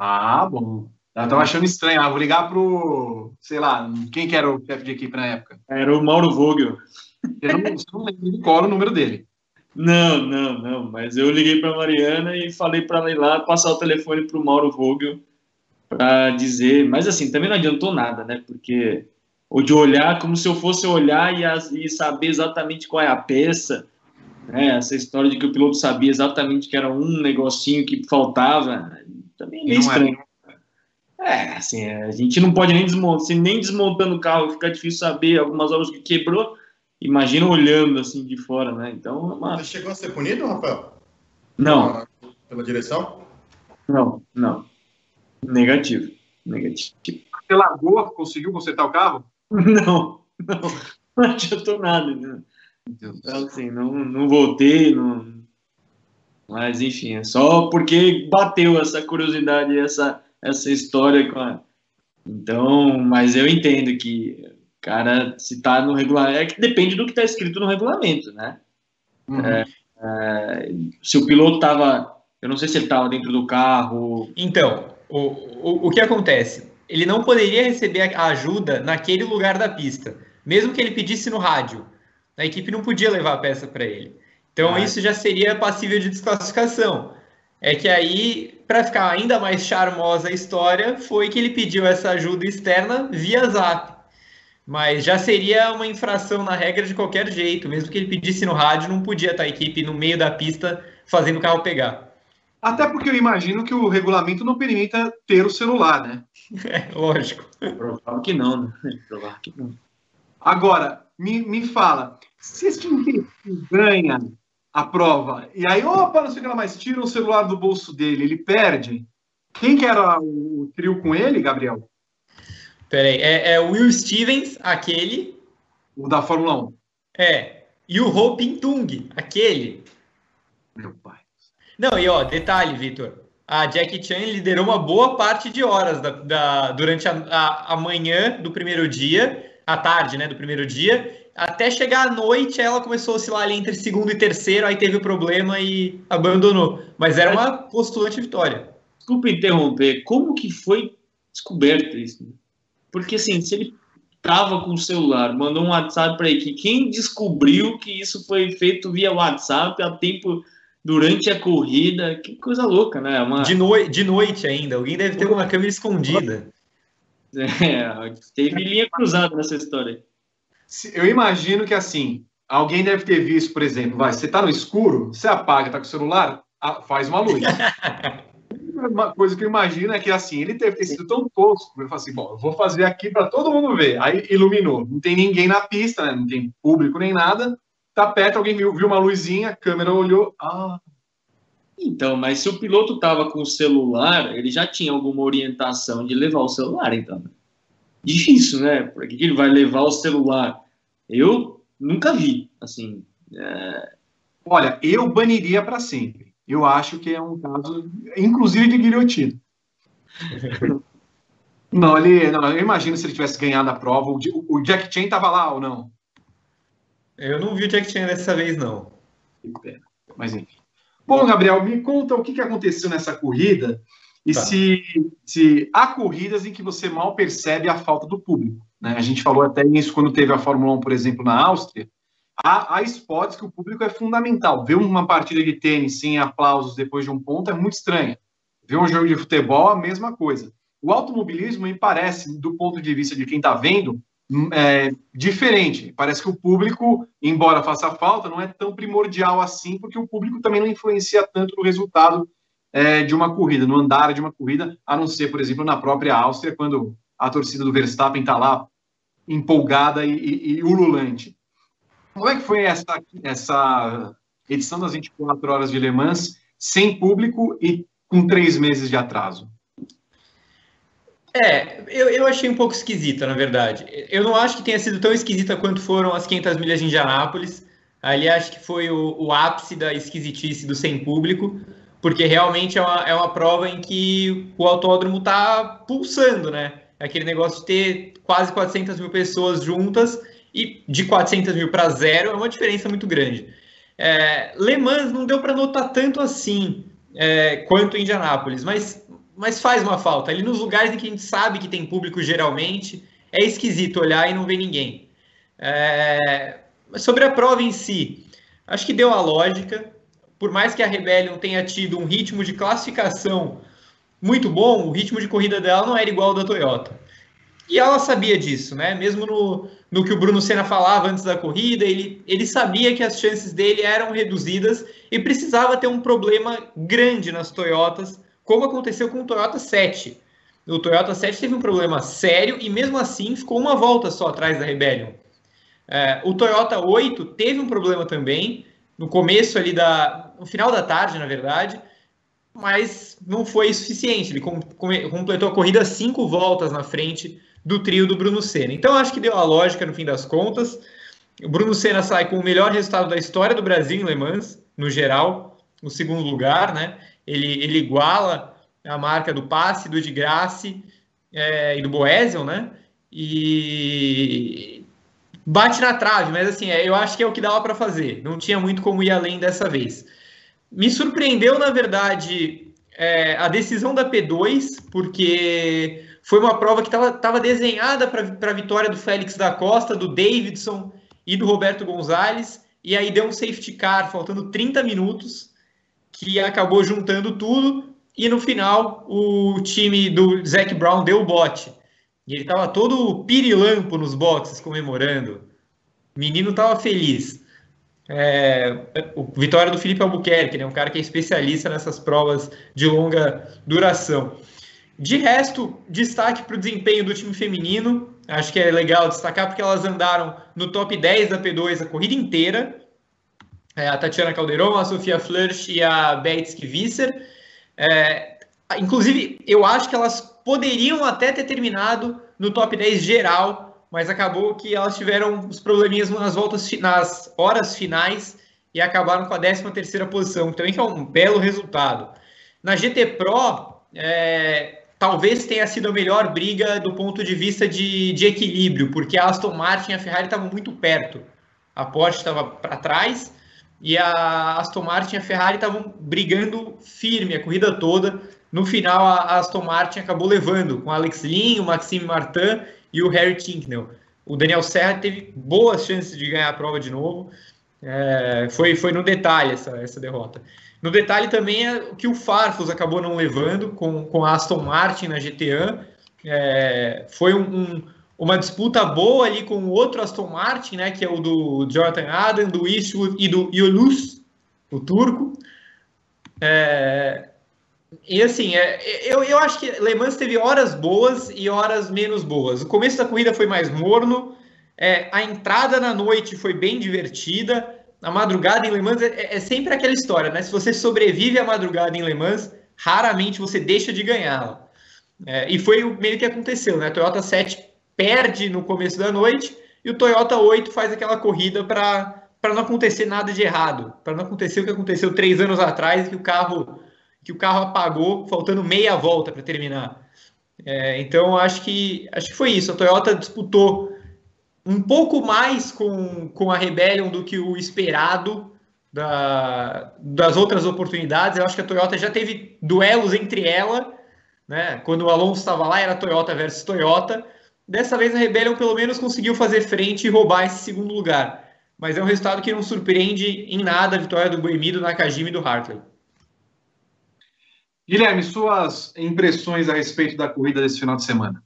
Ah, bom. Eu tava achando estranho. Ah, vou ligar pro, sei lá, quem que era o chefe de equipe na época? Era o Mauro Vogel. Eu não, não lembro de cor o número dele. Não, não, não. Mas eu liguei para Mariana e falei para ela ir lá passar o telefone para o Mauro Vogel para dizer. Mas assim, também não adiantou nada, né? Porque ou de olhar como se eu fosse olhar e, e saber exatamente qual é a peça. Né? Essa história de que o piloto sabia exatamente que era um negocinho que faltava, também é meio estranho. É, assim, a gente não pode nem desmontar, se nem desmontando o carro fica difícil saber algumas obras que quebrou, imagina olhando assim de fora, né? Então, é uma... Você chegou a ser punido, Rafael? Não. Pela direção? Não, não. Negativo. Negativo. Você largou, conseguiu consertar o carro? Não, não. Não adiantou nada, né? Então, assim, não, não voltei, não... mas enfim, é só porque bateu essa curiosidade, essa essa história com a... Então, mas eu entendo que, cara, se tá no regulamento, é que depende do que tá escrito no regulamento, né? Uhum. É, é, se o piloto tava, eu não sei se ele tava dentro do carro. Então, o, o, o que acontece? Ele não poderia receber a ajuda naquele lugar da pista, mesmo que ele pedisse no rádio. A equipe não podia levar a peça para ele. Então, ah. isso já seria passível de desclassificação. É que aí, para ficar ainda mais charmosa a história, foi que ele pediu essa ajuda externa via zap. Mas já seria uma infração na regra de qualquer jeito. Mesmo que ele pedisse no rádio, não podia estar a equipe no meio da pista fazendo o carro pegar. Até porque eu imagino que o regulamento não permita ter o celular, né? É, lógico. Provável que não, né? Provável que não. Agora, me, me fala, se esse time ganha a prova. E aí, opa, não sei o que lá mais, tira o celular do bolso dele, ele perde. Quem que era o trio com ele, Gabriel? Peraí, é, é o Will Stevens, aquele. O da Fórmula 1. É. E o Ho Pintung, aquele. Meu pai. Não, e ó, detalhe, Vitor. A Jackie Chan liderou uma boa parte de horas da, da durante a, a, a manhã do primeiro dia, a tarde, né, do primeiro dia, até chegar à noite, ela começou a oscilar ali entre segundo e terceiro, aí teve o problema e abandonou. Mas era uma postulante vitória. Desculpa interromper, como que foi descoberto isso? Porque assim, se ele tava com o celular, mandou um WhatsApp para que quem descobriu que isso foi feito via WhatsApp a tempo durante a corrida, que coisa louca, né? Uma... De, no... de noite ainda, alguém deve ter uma câmera escondida. É, teve linha cruzada nessa história eu imagino que assim, alguém deve ter visto, por exemplo, vai, você está no escuro, você apaga, está com o celular, faz uma luz. uma coisa que eu imagino é que assim, ele deve ter sido tão tosco, eu falei assim, bom, eu vou fazer aqui para todo mundo ver. Aí iluminou, não tem ninguém na pista, né? não tem público nem nada. Tá perto, alguém viu, viu uma luzinha, a câmera olhou, ah, então, mas se o piloto estava com o celular, ele já tinha alguma orientação de levar o celular, então. Difícil, né? Por que ele vai levar o celular? Eu nunca vi, assim. É... Olha, eu baniria para sempre. Eu acho que é um caso, inclusive de guilhotina. não, ele, não, eu imagino se ele tivesse ganhado a prova. O, o Jack Chan estava lá ou não? Eu não vi o Jack Chan dessa vez, não. Que pena. Mas enfim. Bom, Gabriel, me conta o que, que aconteceu nessa corrida e tá. se, se há corridas em que você mal percebe a falta do público. Né? A gente falou até isso quando teve a Fórmula 1, por exemplo, na Áustria. Há, há spots que o público é fundamental. Ver uma partida de tênis sem aplausos depois de um ponto é muito estranho. Ver um jogo de futebol, a mesma coisa. O automobilismo me parece, do ponto de vista de quem está vendo, é, diferente. Parece que o público, embora faça falta, não é tão primordial assim, porque o público também não influencia tanto no resultado é, de uma corrida, no andar de uma corrida, a não ser, por exemplo, na própria Áustria, quando a torcida do Verstappen está lá empolgada e, e, e, ululante. Como é que foi essa, essa edição das 24 horas de Le Mans sem público e com três meses de atraso? É, eu, eu achei um pouco esquisita, na verdade. Eu não acho que tenha sido tão esquisita quanto foram as 500 milhas de Indianápolis. Ali acho que foi o, o ápice da esquisitice do sem público porque realmente é uma, é uma prova em que o autódromo está pulsando, né? É aquele negócio de ter quase 400 mil pessoas juntas e de 400 mil para zero é uma diferença muito grande. É, Le Mans não deu para notar tanto assim é, quanto Indianápolis, mas, mas faz uma falta. Ali nos lugares em que a gente sabe que tem público geralmente, é esquisito olhar e não ver ninguém. É, sobre a prova em si, acho que deu a lógica. Por mais que a Rebellion tenha tido um ritmo de classificação muito bom, o ritmo de corrida dela não era igual ao da Toyota. E ela sabia disso, né? Mesmo no, no que o Bruno Senna falava antes da corrida, ele, ele sabia que as chances dele eram reduzidas e precisava ter um problema grande nas Toyotas, como aconteceu com o Toyota 7. O Toyota 7 teve um problema sério e mesmo assim ficou uma volta só atrás da Rebellion. É, o Toyota 8 teve um problema também, no começo ali da. no final da tarde, na verdade, mas não foi suficiente. Ele completou a corrida cinco voltas na frente do trio do Bruno Senna. Então acho que deu a lógica no fim das contas. O Bruno Senna sai com o melhor resultado da história do Brasil em Le Mans, no geral, o segundo lugar, né? Ele, ele iguala a marca do Passe, do de é, e do Boesel, né? E bate na trave, mas assim, é, eu acho que é o que dava para fazer. Não tinha muito como ir além dessa vez. Me surpreendeu, na verdade, é, a decisão da P2, porque foi uma prova que estava desenhada para a vitória do Félix da Costa, do Davidson e do Roberto Gonzalez, e aí deu um safety car faltando 30 minutos, que acabou juntando tudo, e no final o time do Zac Brown deu o bote. E ele estava todo pirilampo nos boxes comemorando. O menino estava feliz. É, o vitória do Felipe Albuquerque, né, um cara que é especialista nessas provas de longa duração. De resto, destaque para o desempenho do time feminino. Acho que é legal destacar porque elas andaram no top 10 da P2 a corrida inteira. É, a Tatiana Calderon, a Sofia Flörsch e a Betsky Visser. É, inclusive, eu acho que elas poderiam até ter terminado no top 10 geral, mas acabou que elas tiveram os probleminhas nas voltas nas horas finais e acabaram com a 13 terceira posição, também que é um belo resultado. Na GT Pro, é, talvez tenha sido a melhor briga do ponto de vista de, de equilíbrio, porque a Aston Martin e a Ferrari estavam muito perto. A Porsche estava para trás e a Aston Martin e a Ferrari estavam brigando firme a corrida toda. No final, a Aston Martin acabou levando com Alex Lin, o Maxime Martin e o Harry Tinknell. O Daniel Serra teve boas chances de ganhar a prova de novo. É, foi, foi no detalhe essa, essa derrota. No detalhe também é que o Farfus acabou não levando com, com a Aston Martin na GTA. É, foi um, um, uma disputa boa ali com o outro Aston Martin, né, que é o do Jonathan Adam, do Eastwood e do Yunus, o turco. É, e assim, é, eu, eu acho que Le Mans teve horas boas e horas menos boas. O começo da corrida foi mais morno, é, a entrada na noite foi bem divertida, a madrugada em Le Mans é, é, sempre aquela história, né? Se você sobrevive à madrugada em Le Mans, raramente você deixa de ganhá-la. É, e foi meio que aconteceu, né? A Toyota 7 perde no começo da noite e o Toyota 8 faz aquela corrida para não acontecer nada de errado, para não acontecer o que aconteceu três anos atrás, que o carro que o carro apagou, faltando meia volta para terminar. É, então acho que acho que foi isso. A Toyota disputou um pouco mais com, com a Rebellion do que o esperado da, das outras oportunidades. Eu acho que a Toyota já teve duelos entre ela, né? Quando o Alonso estava lá, era Toyota versus Toyota. Dessa vez a Rebellion pelo menos conseguiu fazer frente e roubar esse segundo lugar. Mas é um resultado que não surpreende em nada a vitória do Buemi, do Nakajima e do Hartley. Guilherme, suas impressões a respeito da corrida desse final de semana?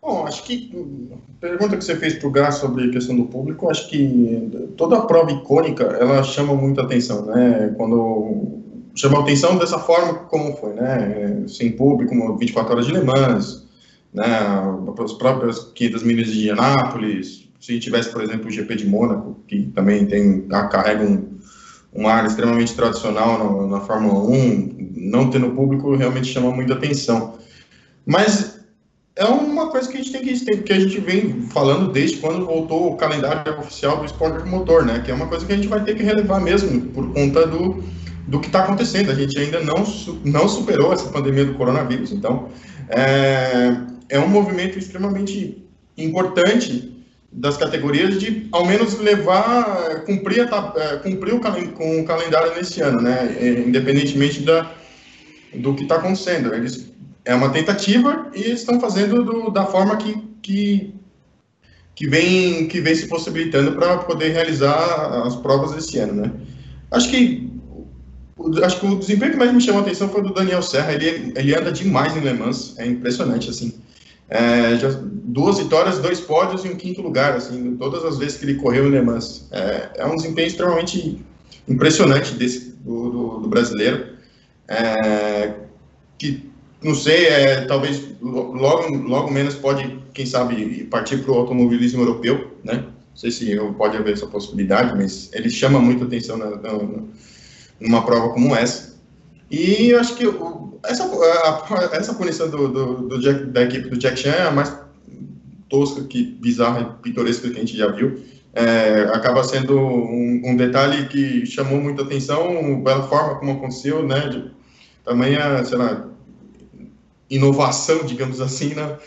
Bom, acho que a pergunta que você fez para o Gás sobre a questão do público, acho que toda a prova icônica, ela chama muita atenção, né? Quando chama atenção dessa forma como foi, né? Sem público, 24 horas de Le Mans, né? As próprias 500 milhas de Anápolis, se tivesse, por exemplo, o GP de Mônaco, que também tem, carrega um, um ar extremamente tradicional na, na Fórmula 1, não tendo público realmente chama muita atenção. Mas é uma coisa que a gente tem que que a gente vem falando desde quando voltou o calendário oficial do esporte motor, né? Que é uma coisa que a gente vai ter que relevar mesmo por conta do, do que está acontecendo. A gente ainda não, não superou essa pandemia do coronavírus, então é, é um movimento extremamente importante das categorias de ao menos levar, cumprir, a, é, cumprir o, com o calendário nesse ano, né? É, independentemente da, do que está acontecendo. Eles, é uma tentativa e estão fazendo do, da forma que, que, que, vem, que vem se possibilitando para poder realizar as provas desse ano, né? Acho que acho que o desempenho que mais me chamou a atenção foi do Daniel Serra. Ele, ele anda demais em Le Mans, é impressionante, assim. É, já, duas vitórias, dois pódios e um quinto lugar, assim, todas as vezes que ele correu em Le Mans. É, é um desempenho extremamente impressionante desse, do, do, do brasileiro, é, que, não sei, é, talvez logo, logo menos pode, quem sabe, partir para o automobilismo europeu, né? Não sei se pode haver essa possibilidade, mas ele chama muito atenção na, na, numa prova como essa. E acho que essa, a, essa punição do, do, do Jack, da equipe do Jack Chan é a mais tosca, que bizarra e pitoresca que a gente já viu. É, acaba sendo um, um, detalhe que chamou muita atenção pela forma como aconteceu, né? De tamanha, sei lá, inovação, digamos assim, na,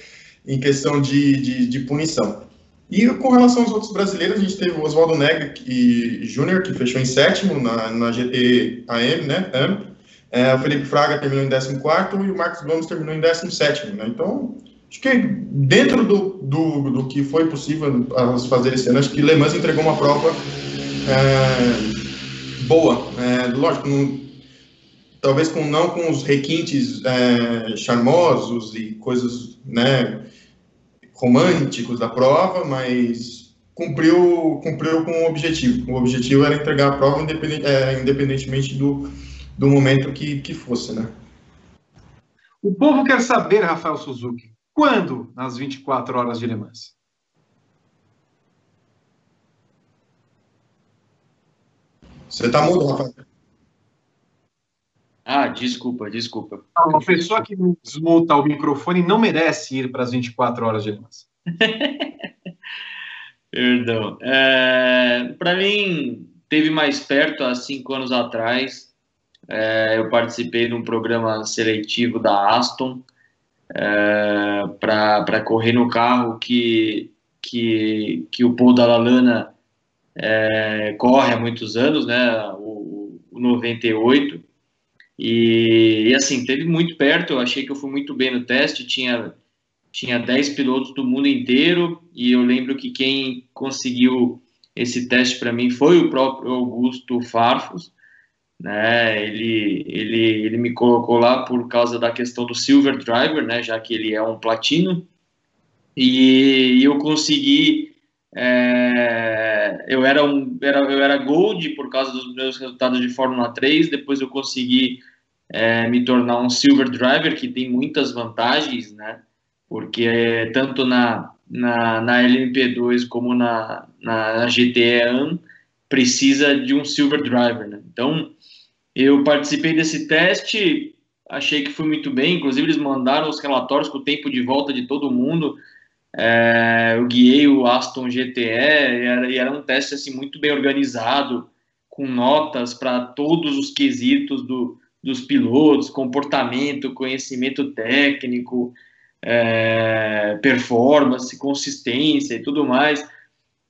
em questão de, de, de, punição. E com relação aos outros brasileiros, a gente teve o Oswaldo Negri e Júnior, que fechou em sétimo na, na GT AM, né? É, o Felipe Fraga terminou em 14 e o Marcos Gomes terminou em 17. Né? Então, acho que dentro do, do, do que foi possível fazer esse ano, acho que Le Mans entregou uma prova é, boa. É, lógico, não, talvez com, não com os requintes é, charmosos e coisas né, românticos da prova, mas cumpriu, cumpriu com o objetivo. O objetivo era entregar a prova independente, é, independentemente do do momento que, que fosse, né? O povo quer saber, Rafael Suzuki, quando nas 24 horas de Le Mans? Você está mudo, Rafael. Ah, desculpa, desculpa. Uma pessoa que desmuta o microfone não merece ir para as 24 horas de Le Mans. Perdão. É, para mim, teve mais perto há cinco anos atrás. É, eu participei de um programa seletivo da Aston é, para correr no carro que, que, que o Paul Dallalana é, corre há muitos anos, né, o, o 98. E, e, assim, teve muito perto, eu achei que eu fui muito bem no teste, tinha, tinha 10 pilotos do mundo inteiro, e eu lembro que quem conseguiu esse teste para mim foi o próprio Augusto Farfus, né? Ele, ele, ele me colocou lá por causa da questão do Silver Driver, né? Já que ele é um platino. E, e eu consegui. É, eu era um era, eu era gold por causa dos meus resultados de Fórmula 3 depois eu consegui é, me tornar um silver driver que tem muitas vantagens né porque tanto na na, na LMP2 como na, na GTE precisa de um silver driver né? então eu participei desse teste, achei que fui muito bem. Inclusive, eles mandaram os relatórios com o tempo de volta de todo mundo. É, eu guiei o Aston GTE e era, e era um teste assim, muito bem organizado, com notas para todos os quesitos do, dos pilotos, comportamento, conhecimento técnico, é, performance, consistência e tudo mais.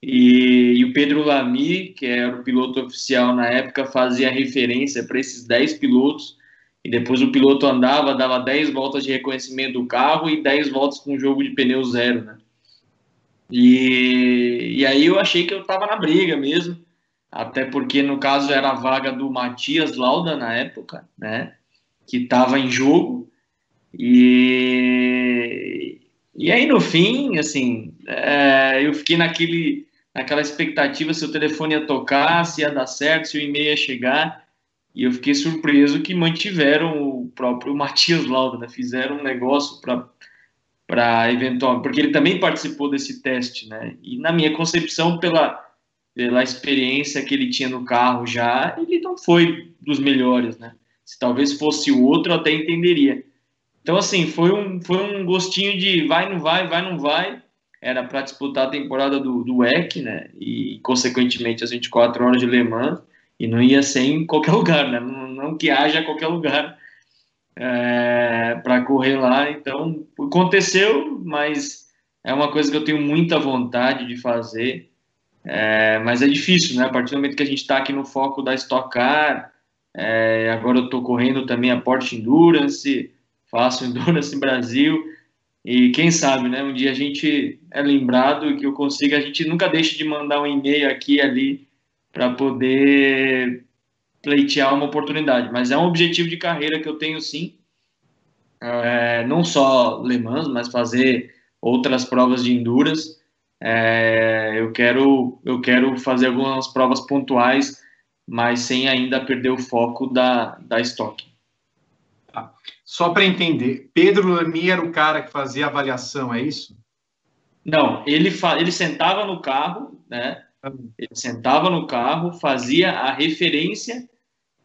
E, e, o Pedro Lamy, que era o piloto oficial na época, fazia referência para esses 10 pilotos. E depois o piloto andava, dava 10 voltas de reconhecimento do carro e 10 voltas com jogo de pneu zero, né? E, e aí eu achei que eu estava na briga mesmo, até porque no caso era a vaga do Matias Lauda na época, né? Que estava em jogo. E, e aí no fim, assim, é, eu fiquei naquele naquela expectativa se o telefone ia tocar, se ia dar certo, se o e-mail ia chegar. E eu fiquei surpreso que mantiveram o próprio Matias Lauda, né? fizeram um negócio para para eventual, porque ele também participou desse teste, né? E na minha concepção, pela pela experiência que ele tinha no carro já, ele não foi dos melhores, né? Se talvez fosse o outro, eu até entenderia. Então, assim, foi um, foi um gostinho de vai, não vai, vai, não vai era para disputar a temporada do, do WEC, né? E, consequentemente, as 24 horas de Le Mans, e não ia ser em qualquer lugar, né? Não, não que haja qualquer lugar é, para correr lá. Então, aconteceu, mas é uma coisa que eu tenho muita vontade de fazer, é, mas é difícil, né? A partir do momento que a gente está aqui no foco da Stock Car, é, agora eu estou correndo também a Porsche Endurance, faço Endurance Brasil, e quem sabe, né? Um dia a gente é lembrado que eu consiga, a gente nunca deixe de mandar um e-mail aqui e ali para poder pleitear uma oportunidade. Mas é um objetivo de carreira que eu tenho sim. É, não só Le Mans, mas fazer outras provas de endurance. É, eu quero eu quero fazer algumas provas pontuais, mas sem ainda perder o foco da, da estoque. Tá. Só para entender, Pedro Lamy era o cara que fazia avaliação, é isso? Não, ele, ele sentava no carro, né? Ah. Ele sentava no carro, fazia a referência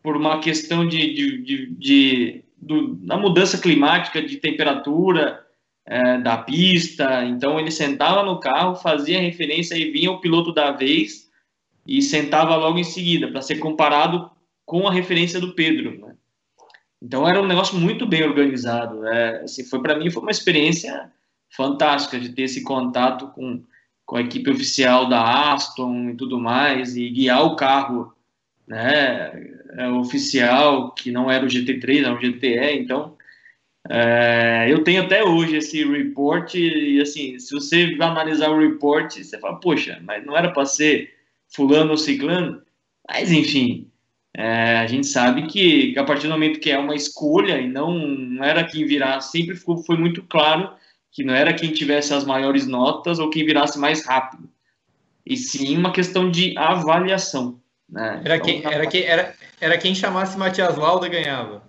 por uma questão de, de, de, de do, da mudança climática, de temperatura é, da pista. Então ele sentava no carro, fazia referência e vinha o piloto da vez e sentava logo em seguida para ser comparado com a referência do Pedro. Né? Então era um negócio muito bem organizado. É, assim, foi para mim foi uma experiência fantástica de ter esse contato com, com a equipe oficial da Aston e tudo mais e guiar o carro, né, é, oficial que não era o GT3, era o GTE. Então é, eu tenho até hoje esse report e assim, se você analisar o report, você fala, poxa, mas não era para ser fulano ou ciclano? Mas enfim, é, a gente sabe que, que, a partir do momento que é uma escolha e não, não era quem virar, sempre ficou, foi muito claro que não era quem tivesse as maiores notas ou quem virasse mais rápido, e sim uma questão de avaliação. Né? Era, então, quem, era, quem, era, era quem chamasse Matias Lauda ganhava.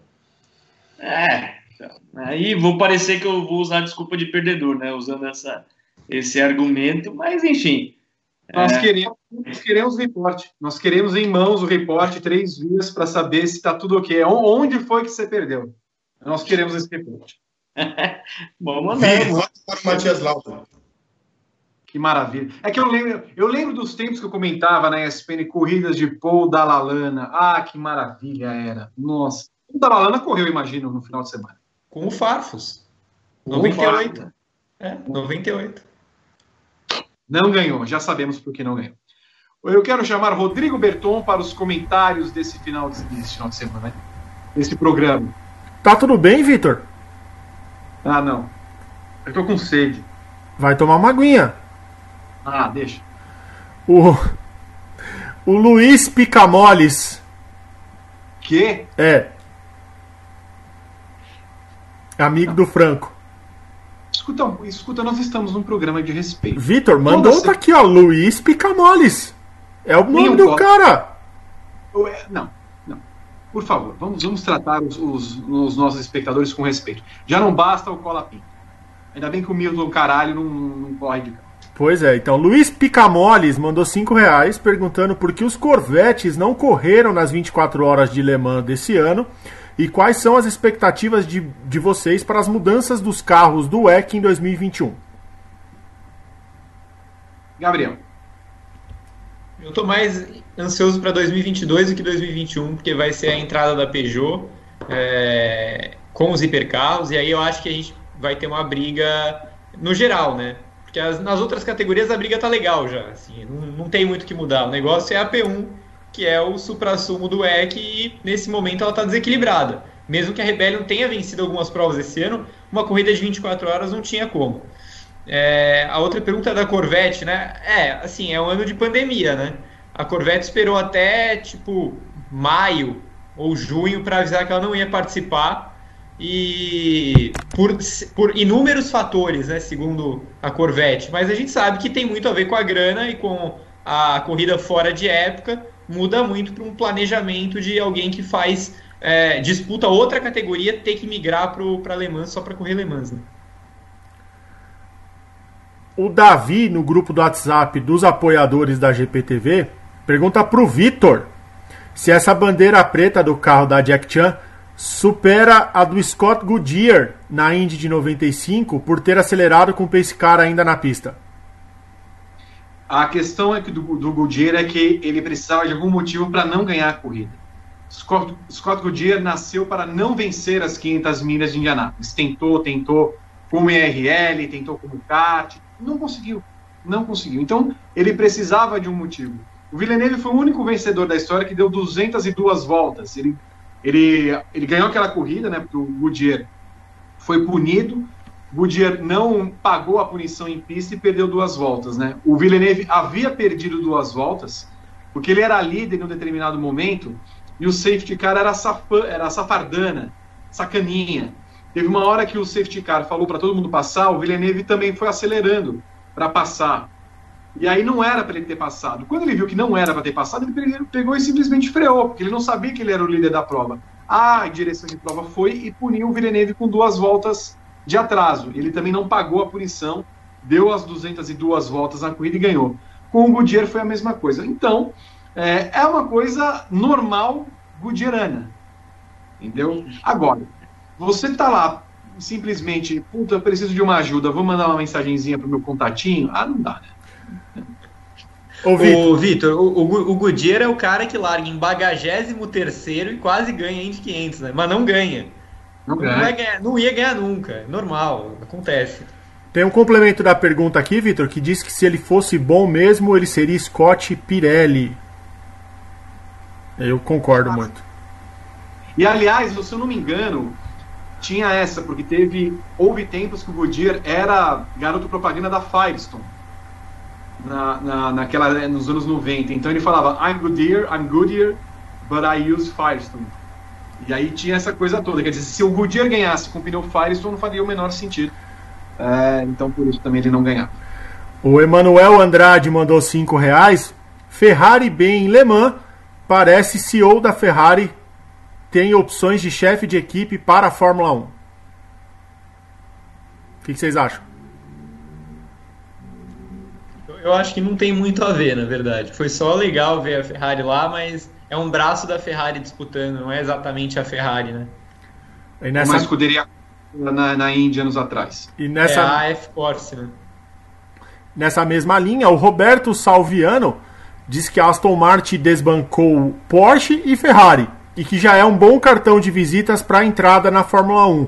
É, aí vou parecer que eu vou usar a desculpa de perdedor, né? Usando essa, esse argumento, mas enfim. Nós, é... queremos, nós queremos o reporte. Nós queremos em mãos o reporte três dias para saber se está tudo ok. Onde foi que você perdeu? Nós queremos esse reporte. Vamos lá. Matias Lauda. Que maravilha. É que eu lembro, eu lembro dos tempos que eu comentava na ESPN corridas de Paul Dalalana. Ah, que maravilha era. Nossa. O Dalalana correu, imagino, no final de semana. Com o Farfus. 98. É, 98. Não ganhou, já sabemos por que não ganhou. Eu quero chamar Rodrigo Berton para os comentários desse final de, desse final de semana, né? desse programa. Tá tudo bem, Vitor? Ah, não. Eu tô com sede. Vai tomar uma aguinha. Ah, deixa. O, o Luiz Picamoles. Que? É. Amigo do Franco. Escuta, escuta, nós estamos num programa de respeito. Vitor, mandou Toda tá aqui, ó. Luiz Picamoles. É o nome do cara. É, não, não. Por favor, vamos, vamos tratar os, os, os nossos espectadores com respeito. Já não basta o cola pinto. Ainda bem que o Milton Caralho não, não corre de cara. Pois é, então Luiz Picamoles mandou 5 reais perguntando por que os Corvettes não correram nas 24 horas de Le Mans desse ano e quais são as expectativas de, de vocês para as mudanças dos carros do EC em 2021? Gabriel. Eu estou mais ansioso para 2022 do que 2021, porque vai ser a entrada da Peugeot é, com os hipercarros, e aí eu acho que a gente vai ter uma briga no geral, né? Porque as, nas outras categorias a briga tá legal já, assim, não, não tem muito o que mudar. O negócio é a P1 que é o supra-sumo do EC, e nesse momento ela está desequilibrada. Mesmo que a Rebellion tenha vencido algumas provas esse ano, uma corrida de 24 horas não tinha como. É, a outra pergunta é da Corvette, né? É, assim, é um ano de pandemia, né? A Corvette esperou até, tipo, maio ou junho para avisar que ela não ia participar e por, por inúmeros fatores, né, segundo a Corvette. Mas a gente sabe que tem muito a ver com a grana e com a corrida fora de época muda muito para um planejamento de alguém que faz é, disputa outra categoria ter que migrar para Le Mans só para correr Le Mans. Né? O Davi, no grupo do WhatsApp dos apoiadores da GPTV, pergunta para o Vitor se essa bandeira preta do carro da Jack Chan supera a do Scott Goodyear na Indy de 95 por ter acelerado com o pace car ainda na pista. A questão é que do, do Goodyear é que ele precisava de algum motivo para não ganhar a corrida. Scott, Scott Goodyear nasceu para não vencer as 500 milhas de Indianápolis. Tentou, tentou como IRL, tentou como kart, Não conseguiu. Não conseguiu. Então, ele precisava de um motivo. O Villeneuve foi o único vencedor da história que deu 202 voltas. Ele, ele, ele ganhou aquela corrida, né? Porque o Goodyear foi punido. Goodyear não pagou a punição em pista e perdeu duas voltas, né? O Villeneuve havia perdido duas voltas porque ele era líder em um determinado momento e o safety car era, safa, era safardana, sacaninha. Teve uma hora que o safety car falou para todo mundo passar, o Villeneuve também foi acelerando para passar. E aí não era para ele ter passado. Quando ele viu que não era para ter passado, ele pegou e simplesmente freou, porque ele não sabia que ele era o líder da prova. A direção de prova foi e puniu o Villeneuve com duas voltas de atraso. Ele também não pagou a punição, deu as 202 voltas na corrida e ganhou. Com o Goodyear foi a mesma coisa. Então, é, é uma coisa normal goodyearana. Entendeu? Agora, você está lá simplesmente, puta, eu preciso de uma ajuda, vou mandar uma mensagenzinha pro meu contatinho. Ah, não dá, né? Ô, Vitor, o, o, o Goodyear é o cara que larga em bagagésimo terceiro e quase ganha Indy 500, né? Mas não ganha. Não, ganha. Não, ganhar, não ia ganhar nunca, normal, acontece. Tem um complemento da pergunta aqui, Vitor, que diz que se ele fosse bom mesmo, ele seria Scott Pirelli. Eu concordo ah. muito. E aliás, se eu não me engano, tinha essa, porque teve. Houve tempos que o Goodyear era garoto propaganda da Firestone. Na, na, naquela, nos anos 90. Então ele falava, I'm Goodyear, I'm Goodyear, but I use Firestone. E aí tinha essa coisa toda. Quer dizer, se o Goodyear ganhasse com o pneu Firestone, não faria o menor sentido. É, então por isso também ele não ganhava. O Emanuel Andrade mandou 5 reais. Ferrari bem em Le Mans. Parece CEO da Ferrari tem opções de chefe de equipe para a Fórmula 1. O que, que vocês acham? Eu acho que não tem muito a ver, na verdade. Foi só legal ver a Ferrari lá, mas é um braço da Ferrari disputando, não é exatamente a Ferrari, né? E nessa... Uma escuderia na, na Índia anos atrás. E nessa... É a F-Force, né? Nessa mesma linha, o Roberto Salviano diz que a Aston Martin desbancou Porsche e Ferrari e que já é um bom cartão de visitas para a entrada na Fórmula 1.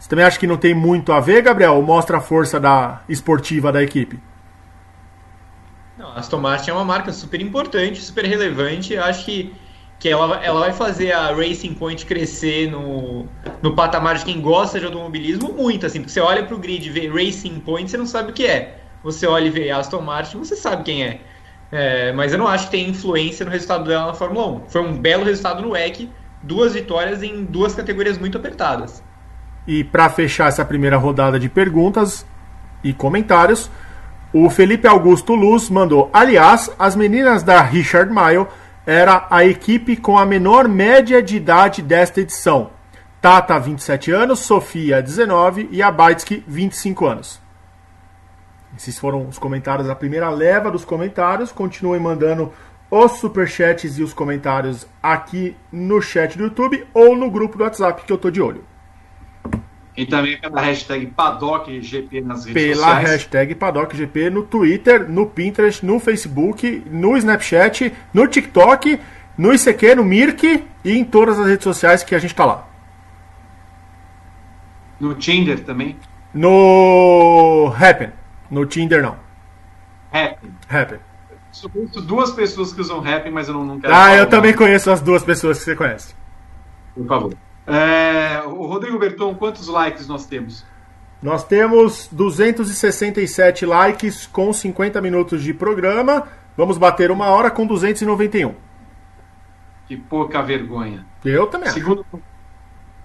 Você também acha que não tem muito a ver, Gabriel? Ou mostra a força da esportiva da equipe? Não, Aston Martin é uma marca super importante, super relevante. Acho que que ela, ela vai fazer a Racing Point crescer no, no patamar de quem gosta de automobilismo muito, assim, porque você olha para o grid e vê Racing Point, você não sabe o que é. Você olha e vê Aston Martin, você sabe quem é. é. Mas eu não acho que tem influência no resultado dela na Fórmula 1. Foi um belo resultado no WEC, duas vitórias em duas categorias muito apertadas. E para fechar essa primeira rodada de perguntas e comentários, o Felipe Augusto Luz mandou: Aliás, as meninas da Richard Mile era a equipe com a menor média de idade desta edição. Tata, 27 anos, Sofia, 19 e a Baitsky, 25 anos. Esses foram os comentários, a primeira leva dos comentários. Continuem mandando os superchats e os comentários aqui no chat do YouTube ou no grupo do WhatsApp que eu tô de olho. E também pela hashtag PaddockGP nas redes pela sociais. Pela hashtag PaddockGP no Twitter, no Pinterest, no Facebook, no Snapchat, no TikTok, no ICQ, no Mirk e em todas as redes sociais que a gente tá lá. No Tinder também? No Happen. No Tinder não. Happen. Happen. Eu conheço duas pessoas que usam Happen, mas eu não, não quero. Ah, eu também conheço as duas pessoas que você conhece. Por favor. É, o Rodrigo Berton, quantos likes nós temos? Nós temos 267 likes com 50 minutos de programa. Vamos bater uma hora com 291. Que pouca vergonha. Eu também segundo, acho.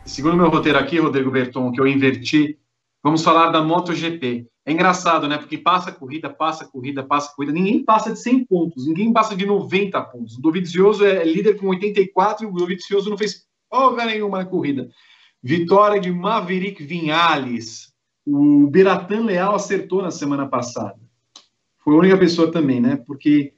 Segundo meu roteiro aqui, Rodrigo Berton, que eu inverti, vamos falar da MotoGP. É engraçado, né? Porque passa corrida, passa corrida, passa corrida. Ninguém passa de 100 pontos, ninguém passa de 90 pontos. O Dovizioso é líder com 84 e o Dovizioso não fez folga nenhuma corrida. Vitória de Maverick Vinhales. O Beratan Leal acertou na semana passada. Foi a única pessoa também, né? Porque,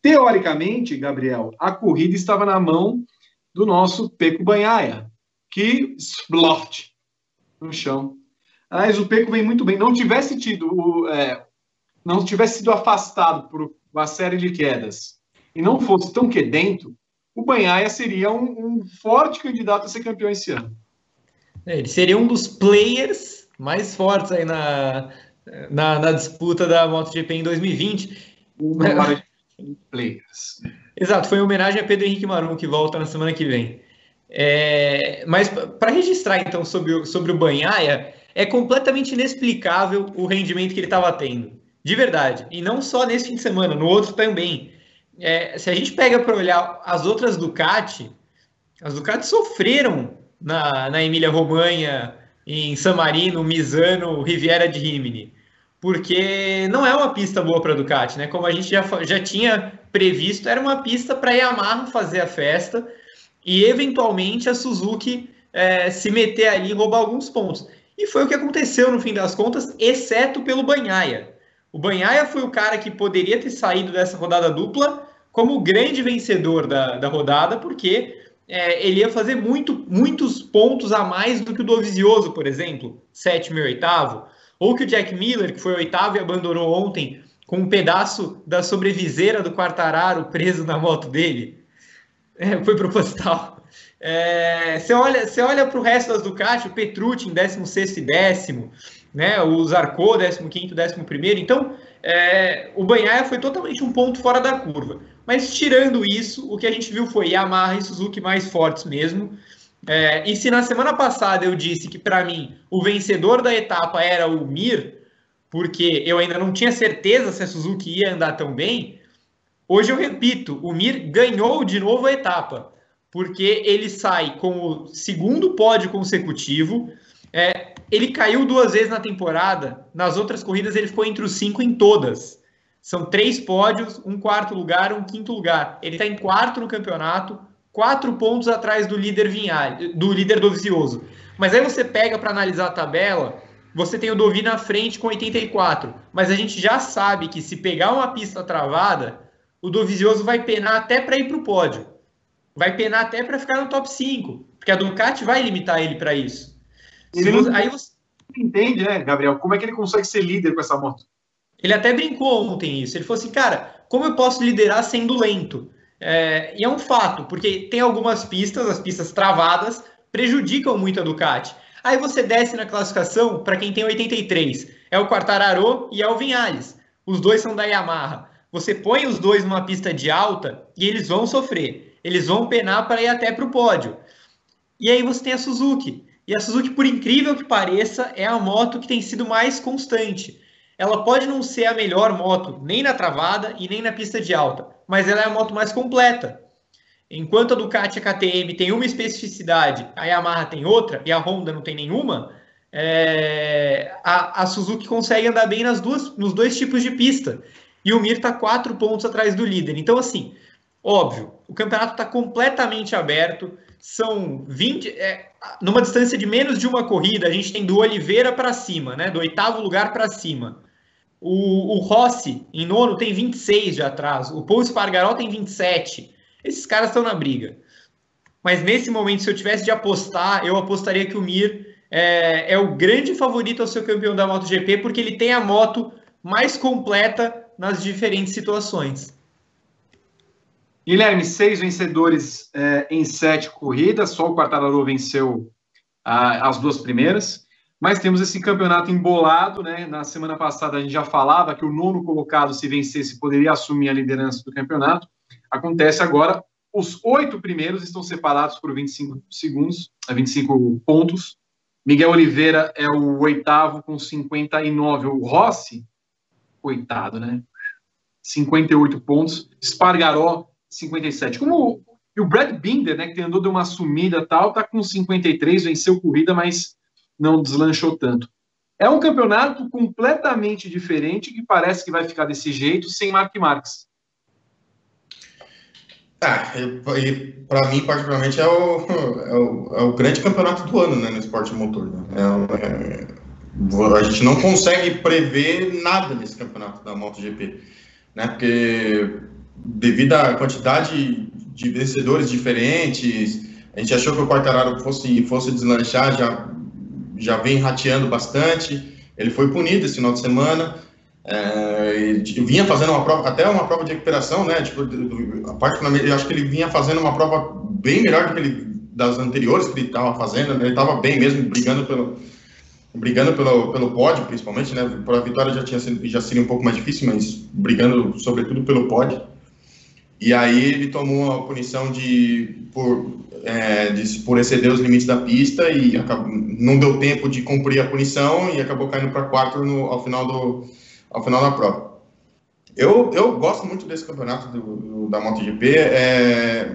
teoricamente, Gabriel, a corrida estava na mão do nosso Peco Banhaia, que sploft no chão. Aliás, o Peco vem muito bem. Não tivesse tido, é, não tivesse sido afastado por uma série de quedas e não fosse tão quedento, o Banhaia seria um, um, forte candidato a ser campeão esse ano. É, ele seria um dos players mais fortes aí na, na, na disputa da MotoGP em 2020. Players. Exato, foi em homenagem a Pedro Henrique Marum, que volta na semana que vem. É, mas para registrar então sobre o, sobre o Banhaia, é completamente inexplicável o rendimento que ele estava tendo. De verdade. E não só nesse fim de semana, no outro também. É, se a gente pega para olhar as outras Ducati, as Ducati sofreram na, na Emília Romanha, em San Marino, Misano, Riviera de Rimini. Porque não é uma pista boa para Ducati, né? Como a gente já, já tinha previsto, era uma pista para Yamaha fazer a festa e eventualmente a Suzuki é, se meter ali e roubar alguns pontos. E foi o que aconteceu no fim das contas, exceto pelo Banhaia. O Banhaia foi o cara que poderia ter saído dessa rodada dupla como o grande vencedor da, da rodada, porque é, ele ia fazer muito, muitos pontos a mais do que o Dovizioso, por exemplo, sétimo e oitavo, ou que o Jack Miller, que foi oitavo e abandonou ontem, com um pedaço da sobreviseira do Quartararo preso na moto dele. É, foi proposital. É, você olha, você olha para o resto das Ducati, o Petrucci em 16 e décimo, né, o Zarco 15 e 11. Então, é, o Banhaia foi totalmente um ponto fora da curva. Mas tirando isso, o que a gente viu foi Yamaha e Suzuki mais fortes mesmo. É, e se na semana passada eu disse que para mim o vencedor da etapa era o Mir, porque eu ainda não tinha certeza se a Suzuki ia andar tão bem, hoje eu repito, o Mir ganhou de novo a etapa, porque ele sai com o segundo pódio consecutivo. É, ele caiu duas vezes na temporada, nas outras corridas ele ficou entre os cinco em todas. São três pódios, um quarto lugar, um quinto lugar. Ele está em quarto no campeonato, quatro pontos atrás do líder Vinhale, do líder Dovizioso. Mas aí você pega para analisar a tabela, você tem o Dovi na frente com 84. Mas a gente já sabe que se pegar uma pista travada, o Dovizioso vai penar até para ir para o pódio. Vai penar até para ficar no top 5. Porque a Ducati vai limitar ele para isso. Você, aí você entende, né, Gabriel? Como é que ele consegue ser líder com essa moto? Ele até brincou ontem isso. Ele falou assim, cara, como eu posso liderar sendo lento? É, e é um fato, porque tem algumas pistas, as pistas travadas, prejudicam muito a Ducati. Aí você desce na classificação para quem tem 83. É o Quartararo e é o Vinhales. Os dois são da Yamaha. Você põe os dois numa pista de alta e eles vão sofrer. Eles vão penar para ir até para o pódio. E aí você tem a Suzuki. E a Suzuki, por incrível que pareça, é a moto que tem sido mais constante ela pode não ser a melhor moto nem na travada e nem na pista de alta, mas ela é a moto mais completa. Enquanto a Ducati e a KTM tem uma especificidade, a Yamaha tem outra e a Honda não tem nenhuma, é, a, a, Suzuki consegue andar bem nas duas, nos dois tipos de pista. E o Mir está quatro pontos atrás do líder. Então, assim, óbvio, o campeonato está completamente aberto. São 20. É, numa distância de menos de uma corrida, a gente tem do Oliveira para cima, né? Do oitavo lugar para cima. O, o Rossi, em nono, tem 26 de atraso. O Paul Espargaró tem 27. Esses caras estão na briga. Mas nesse momento, se eu tivesse de apostar, eu apostaria que o Mir é, é, o grande favorito ao ser campeão da MotoGP, porque ele tem a moto mais completa nas diferentes situações. Guilherme, seis vencedores é, em sete corridas, só o Quartararo venceu ah, as duas primeiras. Mas temos esse campeonato embolado, né? Na semana passada a gente já falava que o nono colocado, se vencesse, poderia assumir a liderança do campeonato. Acontece agora, os oito primeiros estão separados por 25 segundos, 25 pontos. Miguel Oliveira é o oitavo com 59. O Rossi, coitado, né? 58 pontos. Spargaró, 57. Como e o Brad Binder, né, que andou de uma sumida tal, tá com 53, venceu corrida, mas não deslanchou tanto. É um campeonato completamente diferente que parece que vai ficar desse jeito sem Mark Marques. Ah, para mim, particularmente, é o, é o, é, o, grande campeonato do ano né, no esporte motor. Né? É, é, a gente não consegue prever nada nesse campeonato da MotoGP, né? Porque devido à quantidade de vencedores diferentes, a gente achou que o Quartararo fosse, fosse deslanchar já já vem rateando bastante. Ele foi punido esse final de semana. É, vinha fazendo uma prova, até uma prova de recuperação, né? Tipo, parte eu acho que ele vinha fazendo uma prova bem melhor do que ele, das anteriores que ele estava fazendo. Né? Ele estava bem mesmo, brigando pelo, brigando pelo, pelo pódio, principalmente, né? Por a vitória já tinha sido, já seria um pouco mais difícil, mas brigando sobretudo pelo pódio. E aí ele tomou a punição de por, é, de, por exceder os limites da pista e acabou, não deu tempo de cumprir a punição e acabou caindo para quatro no, ao final do ao final da prova. Eu, eu gosto muito desse campeonato do, do da MotoGP. É,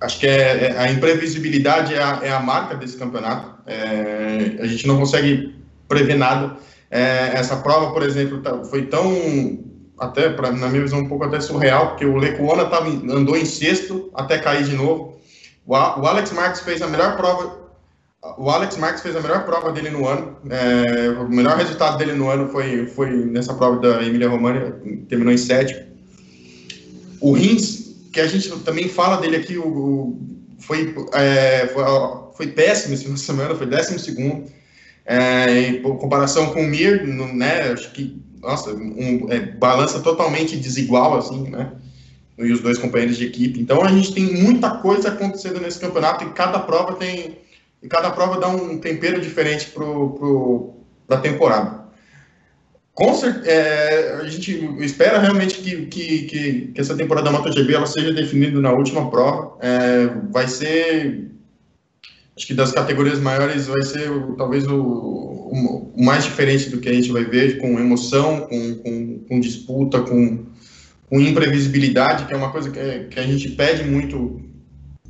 acho que é, é, a imprevisibilidade é a, é a, marca desse campeonato. É, a gente não consegue prever nada. É, essa prova, por exemplo, tá, foi tão até pra, na minha visão um pouco até surreal, porque o Lecuona tava, andou em sexto até cair de novo. O, o Alex Marques fez a melhor prova. O Alex Marques fez a melhor prova dele no ano. É, o melhor resultado dele no ano foi, foi nessa prova da Emília Romagna, terminou em sétimo. O Rins que a gente também fala dele aqui, o, o foi, é, foi, foi, péssimo esse semana, foi décimo segundo. É, em comparação com o Mir, no, né, acho que, nossa, um, é, balança totalmente desigual, assim, né, e os dois companheiros de equipe. Então, a gente tem muita coisa acontecendo nesse campeonato e cada prova tem, e cada prova dá um tempero diferente para pro, pro, a temporada. Com certeza, é, a gente espera realmente que, que, que, que, essa temporada da MotoGP ela seja definida na última prova. É, vai ser, acho que das categorias maiores, vai ser talvez o, o, mais diferente do que a gente vai ver, com emoção, com, com, com disputa, com, com, imprevisibilidade, que é uma coisa que, que a gente pede muito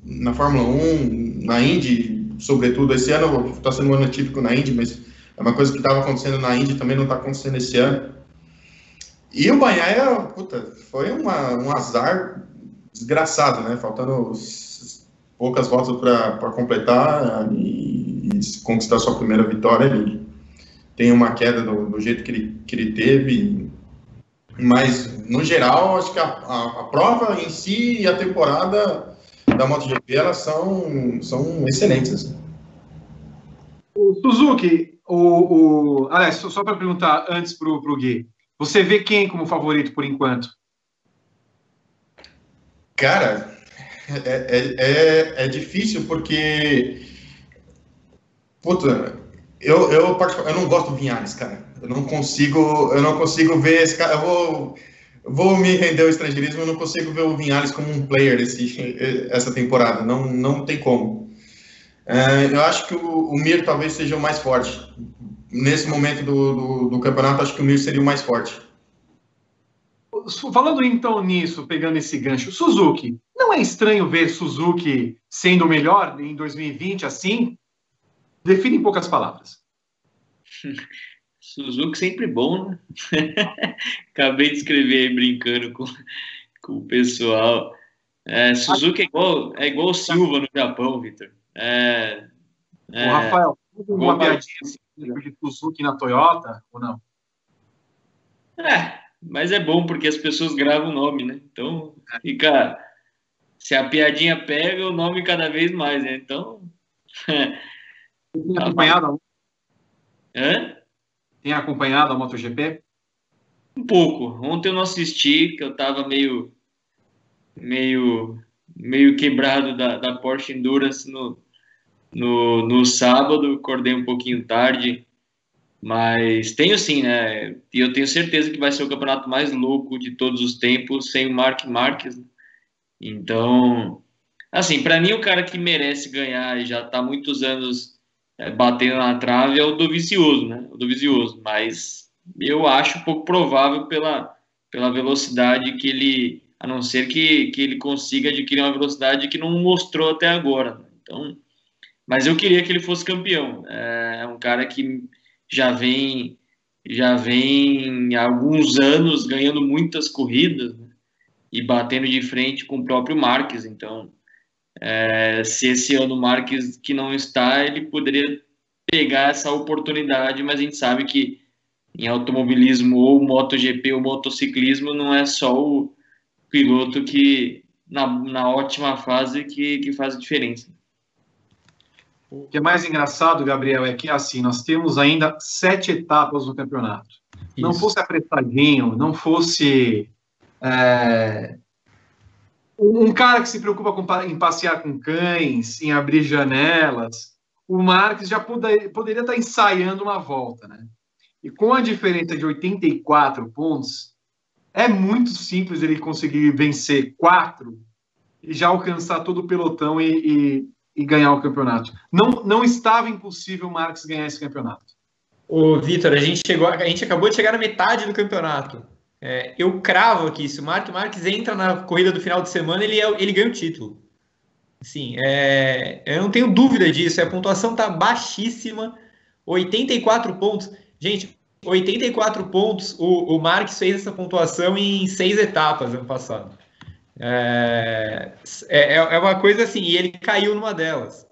na Fórmula 1, na Indy, sobretudo. Esse ano está sendo um ano típico na Indy, mas é uma coisa que estava acontecendo na Índia também não está acontecendo esse ano. E o Banhaia, puta, foi uma, um azar desgraçado, né? Faltando poucas voltas para completar e, e, conquistar sua primeira vitória. Ele tem uma queda do, do, jeito que ele, que ele teve. Mas, no geral, acho que a, a, a prova em si e a temporada da MotoGP, elas são, são excelentes. Assim. O Suzuki, o, o, aliás, só, só para perguntar antes para o Gui, você vê quem como favorito por enquanto? Cara, é, é, é, é difícil porque. Puta, eu, eu, eu não gosto do Vinhares, cara. Eu não consigo, eu não consigo ver esse cara. Eu vou, vou me render ao estrangeirismo, eu não consigo ver o Vinhares como um player esse, essa temporada. Não, não tem como. É, eu acho que o, o, Mir talvez seja o mais forte. Nesse momento do, do, do, campeonato, acho que o Mir seria o mais forte. Falando então nisso, pegando esse gancho, Suzuki, não é estranho ver Suzuki sendo o melhor em 2020 assim? Define em poucas palavras. Suzuki sempre bom, né? Acabei de escrever aí brincando com, com o pessoal. É, Suzuki é igual, é igual Silva no Japão, Vitor. É, é, o Rafael, uma piadinha assim, de Suzuki na Toyota ou não? É, mas é bom porque as pessoas gravam o nome, né? Então fica. Se a piadinha pega, o nome cada vez mais, né? Então. Tem acompanhado? Hã? Tem acompanhado a MotoGP? Um pouco. Ontem eu não assisti, que eu tava meio. meio. meio quebrado da, da Porsche Endurance no, no, no sábado, acordei um pouquinho tarde, mas tenho sim, né? E eu tenho certeza que vai ser o campeonato mais louco de todos os tempos, sem o Mark Marques. Né? Então, assim, para mim o cara que merece ganhar e já está muitos anos é, batendo na trave é o do Vicioso, né? O do Vicioso, mas eu acho pouco provável pela, pela velocidade que ele, a não ser que, que ele consiga adquirir uma velocidade que não mostrou até agora. Né? Então, mas eu queria que ele fosse campeão. É um cara que já vem já vem há alguns anos ganhando muitas corridas né? e batendo de frente com o próprio Marques. Então, é, se esse ano o Marques que não está, ele poderia pegar essa oportunidade, mas a gente sabe que em automobilismo ou MotoGP ou motociclismo não é só o piloto que na, na ótima fase que, que faz a diferença. O que é mais engraçado, Gabriel, é que assim, nós temos ainda sete etapas no campeonato. Isso. Não fosse apressadinho, não fosse é, um cara que se preocupa com, em passear com cães, em abrir janelas, o Marques já poder, poderia estar ensaiando uma volta, né? E com a diferença de 84 pontos, é muito simples ele conseguir vencer quatro e já alcançar todo o pelotão e, e, e ganhar o campeonato. Não, não estava impossível o Marques ganhar esse campeonato. Ô, Vitor, a gente chegou, a gente acabou de chegar na metade do campeonato. É, eu cravo aqui, se o Marco Marques entra na corrida do final de semana, ele, é, ele ganha o título. Sim, é, eu não tenho dúvida disso. A pontuação está baixíssima, 84 pontos. Gente, 84 pontos. O, o Marques fez essa pontuação em seis etapas ano passado. É, é, é uma coisa assim, e ele caiu numa delas.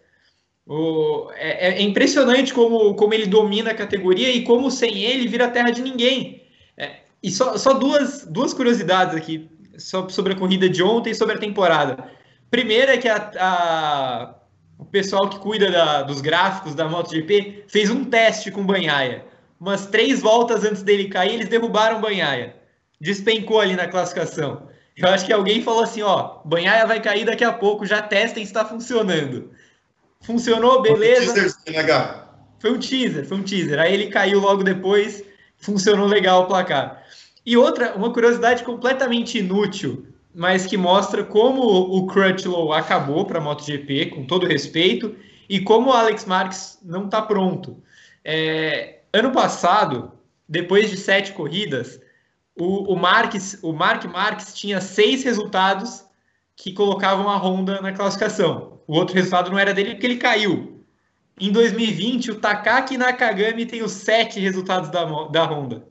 O, é, é, impressionante como, como ele domina a categoria e como sem ele vira terra de ninguém. É, e só, só duas, duas curiosidades aqui sobre a corrida de ontem e sobre a temporada. Primeiro é que a, a, o pessoal que cuida da, dos gráficos da MotoGP fez um teste com o Banhaia. Umas três voltas antes dele cair, eles derrubaram o Banhaia. Despencou ali na classificação. Eu acho que alguém falou assim, ó, Banhaia vai cair daqui a pouco, já testem se está funcionando. Funcionou, beleza. Foi um teaser, foi um teaser. Aí ele caiu logo depois, funcionou legal o placar. E outra, uma curiosidade completamente inútil mas que mostra como o Crutchlow acabou para a MotoGP, com todo respeito, e como o Alex Marques não está pronto. É, ano passado, depois de sete corridas, o, o, o Mark Marques tinha seis resultados que colocavam a Honda na classificação. O outro resultado não era dele porque ele caiu. Em 2020, o Takaki Nakagami tem os sete resultados da, da Honda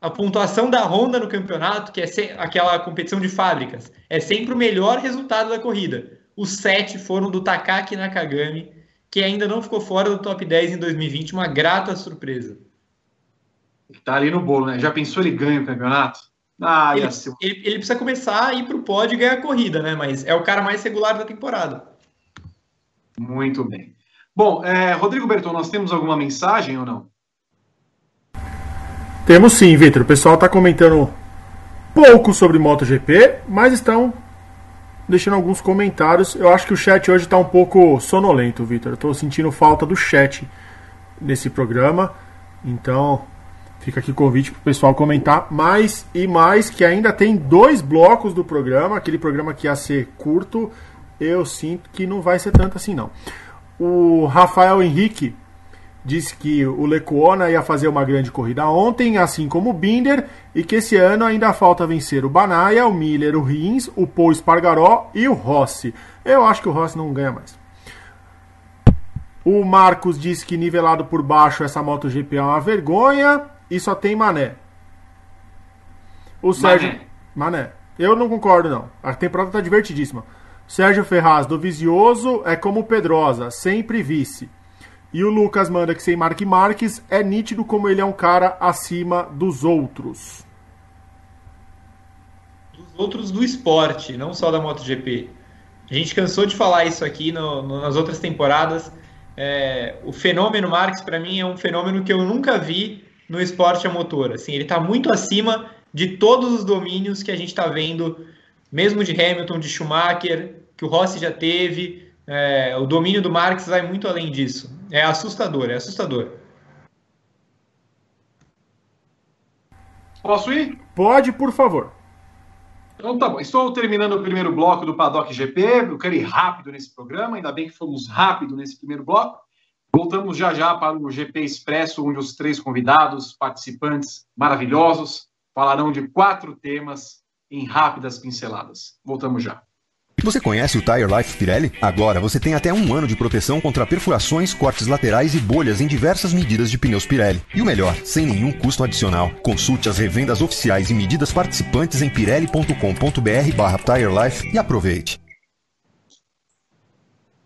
a pontuação da Honda no campeonato, que é aquela competição de fábricas, é sempre o melhor resultado da corrida. Os sete foram do Takaki Nakagami, que ainda não ficou fora do top 10 em 2020, uma grata surpresa. Tá ali no bolo, né? Já pensou ele ganha o campeonato? Ah, ele, ser... ele, ele, precisa começar a ir para o pódio e ganhar a corrida, né? Mas é o cara mais regular da temporada. Muito bem. Bom, é, Rodrigo Berton, nós temos alguma mensagem ou não? Temos sim, Vitor. O pessoal está comentando pouco sobre MotoGP, mas estão deixando alguns comentários. Eu acho que o chat hoje está um pouco sonolento, Vitor. Estou sentindo falta do chat nesse programa. Então, fica aqui o convite para o pessoal comentar mais e mais, que ainda tem dois blocos do programa. Aquele programa que ia ser curto, eu sinto que não vai ser tanto assim, não. O Rafael Henrique disse que o Lecuona ia fazer uma grande corrida ontem, assim como o Binder, e que esse ano ainda falta vencer o Banaia, o Miller, o Rins, o Paul Espargaró e o Rossi. Eu acho que o Rossi não ganha mais. O Marcos disse que nivelado por baixo essa MotoGP é uma vergonha e só tem Mané. O Sérgio. Mané. Mané. Eu não concordo, não. A temporada tá divertidíssima. Sérgio Ferraz do Visioso é como Pedrosa, sempre vice. E o Lucas manda que sem Mark Marques é nítido como ele é um cara acima dos outros. Dos outros do esporte, não só da MotoGP. A gente cansou de falar isso aqui no, no, nas outras temporadas. É, o fenômeno Marques, para mim, é um fenômeno que eu nunca vi no esporte a motor. Assim, ele está muito acima de todos os domínios que a gente está vendo, mesmo de Hamilton, de Schumacher, que o Rossi já teve. É, o domínio do Marques vai muito além disso. É assustador, é assustador. Posso ir? Pode, por favor. Então tá bom. Estou terminando o primeiro bloco do Paddock GP. Eu quero ir rápido nesse programa, ainda bem que fomos rápido nesse primeiro bloco. Voltamos já já para o GP Expresso, onde os três convidados, participantes maravilhosos, falarão de quatro temas em rápidas pinceladas. Voltamos já. Você conhece o Tire Life Pirelli? Agora você tem até um ano de proteção contra perfurações, cortes laterais e bolhas em diversas medidas de pneus Pirelli. E o melhor, sem nenhum custo adicional. Consulte as revendas oficiais e medidas participantes em pirelli.com.br barra Tire e aproveite.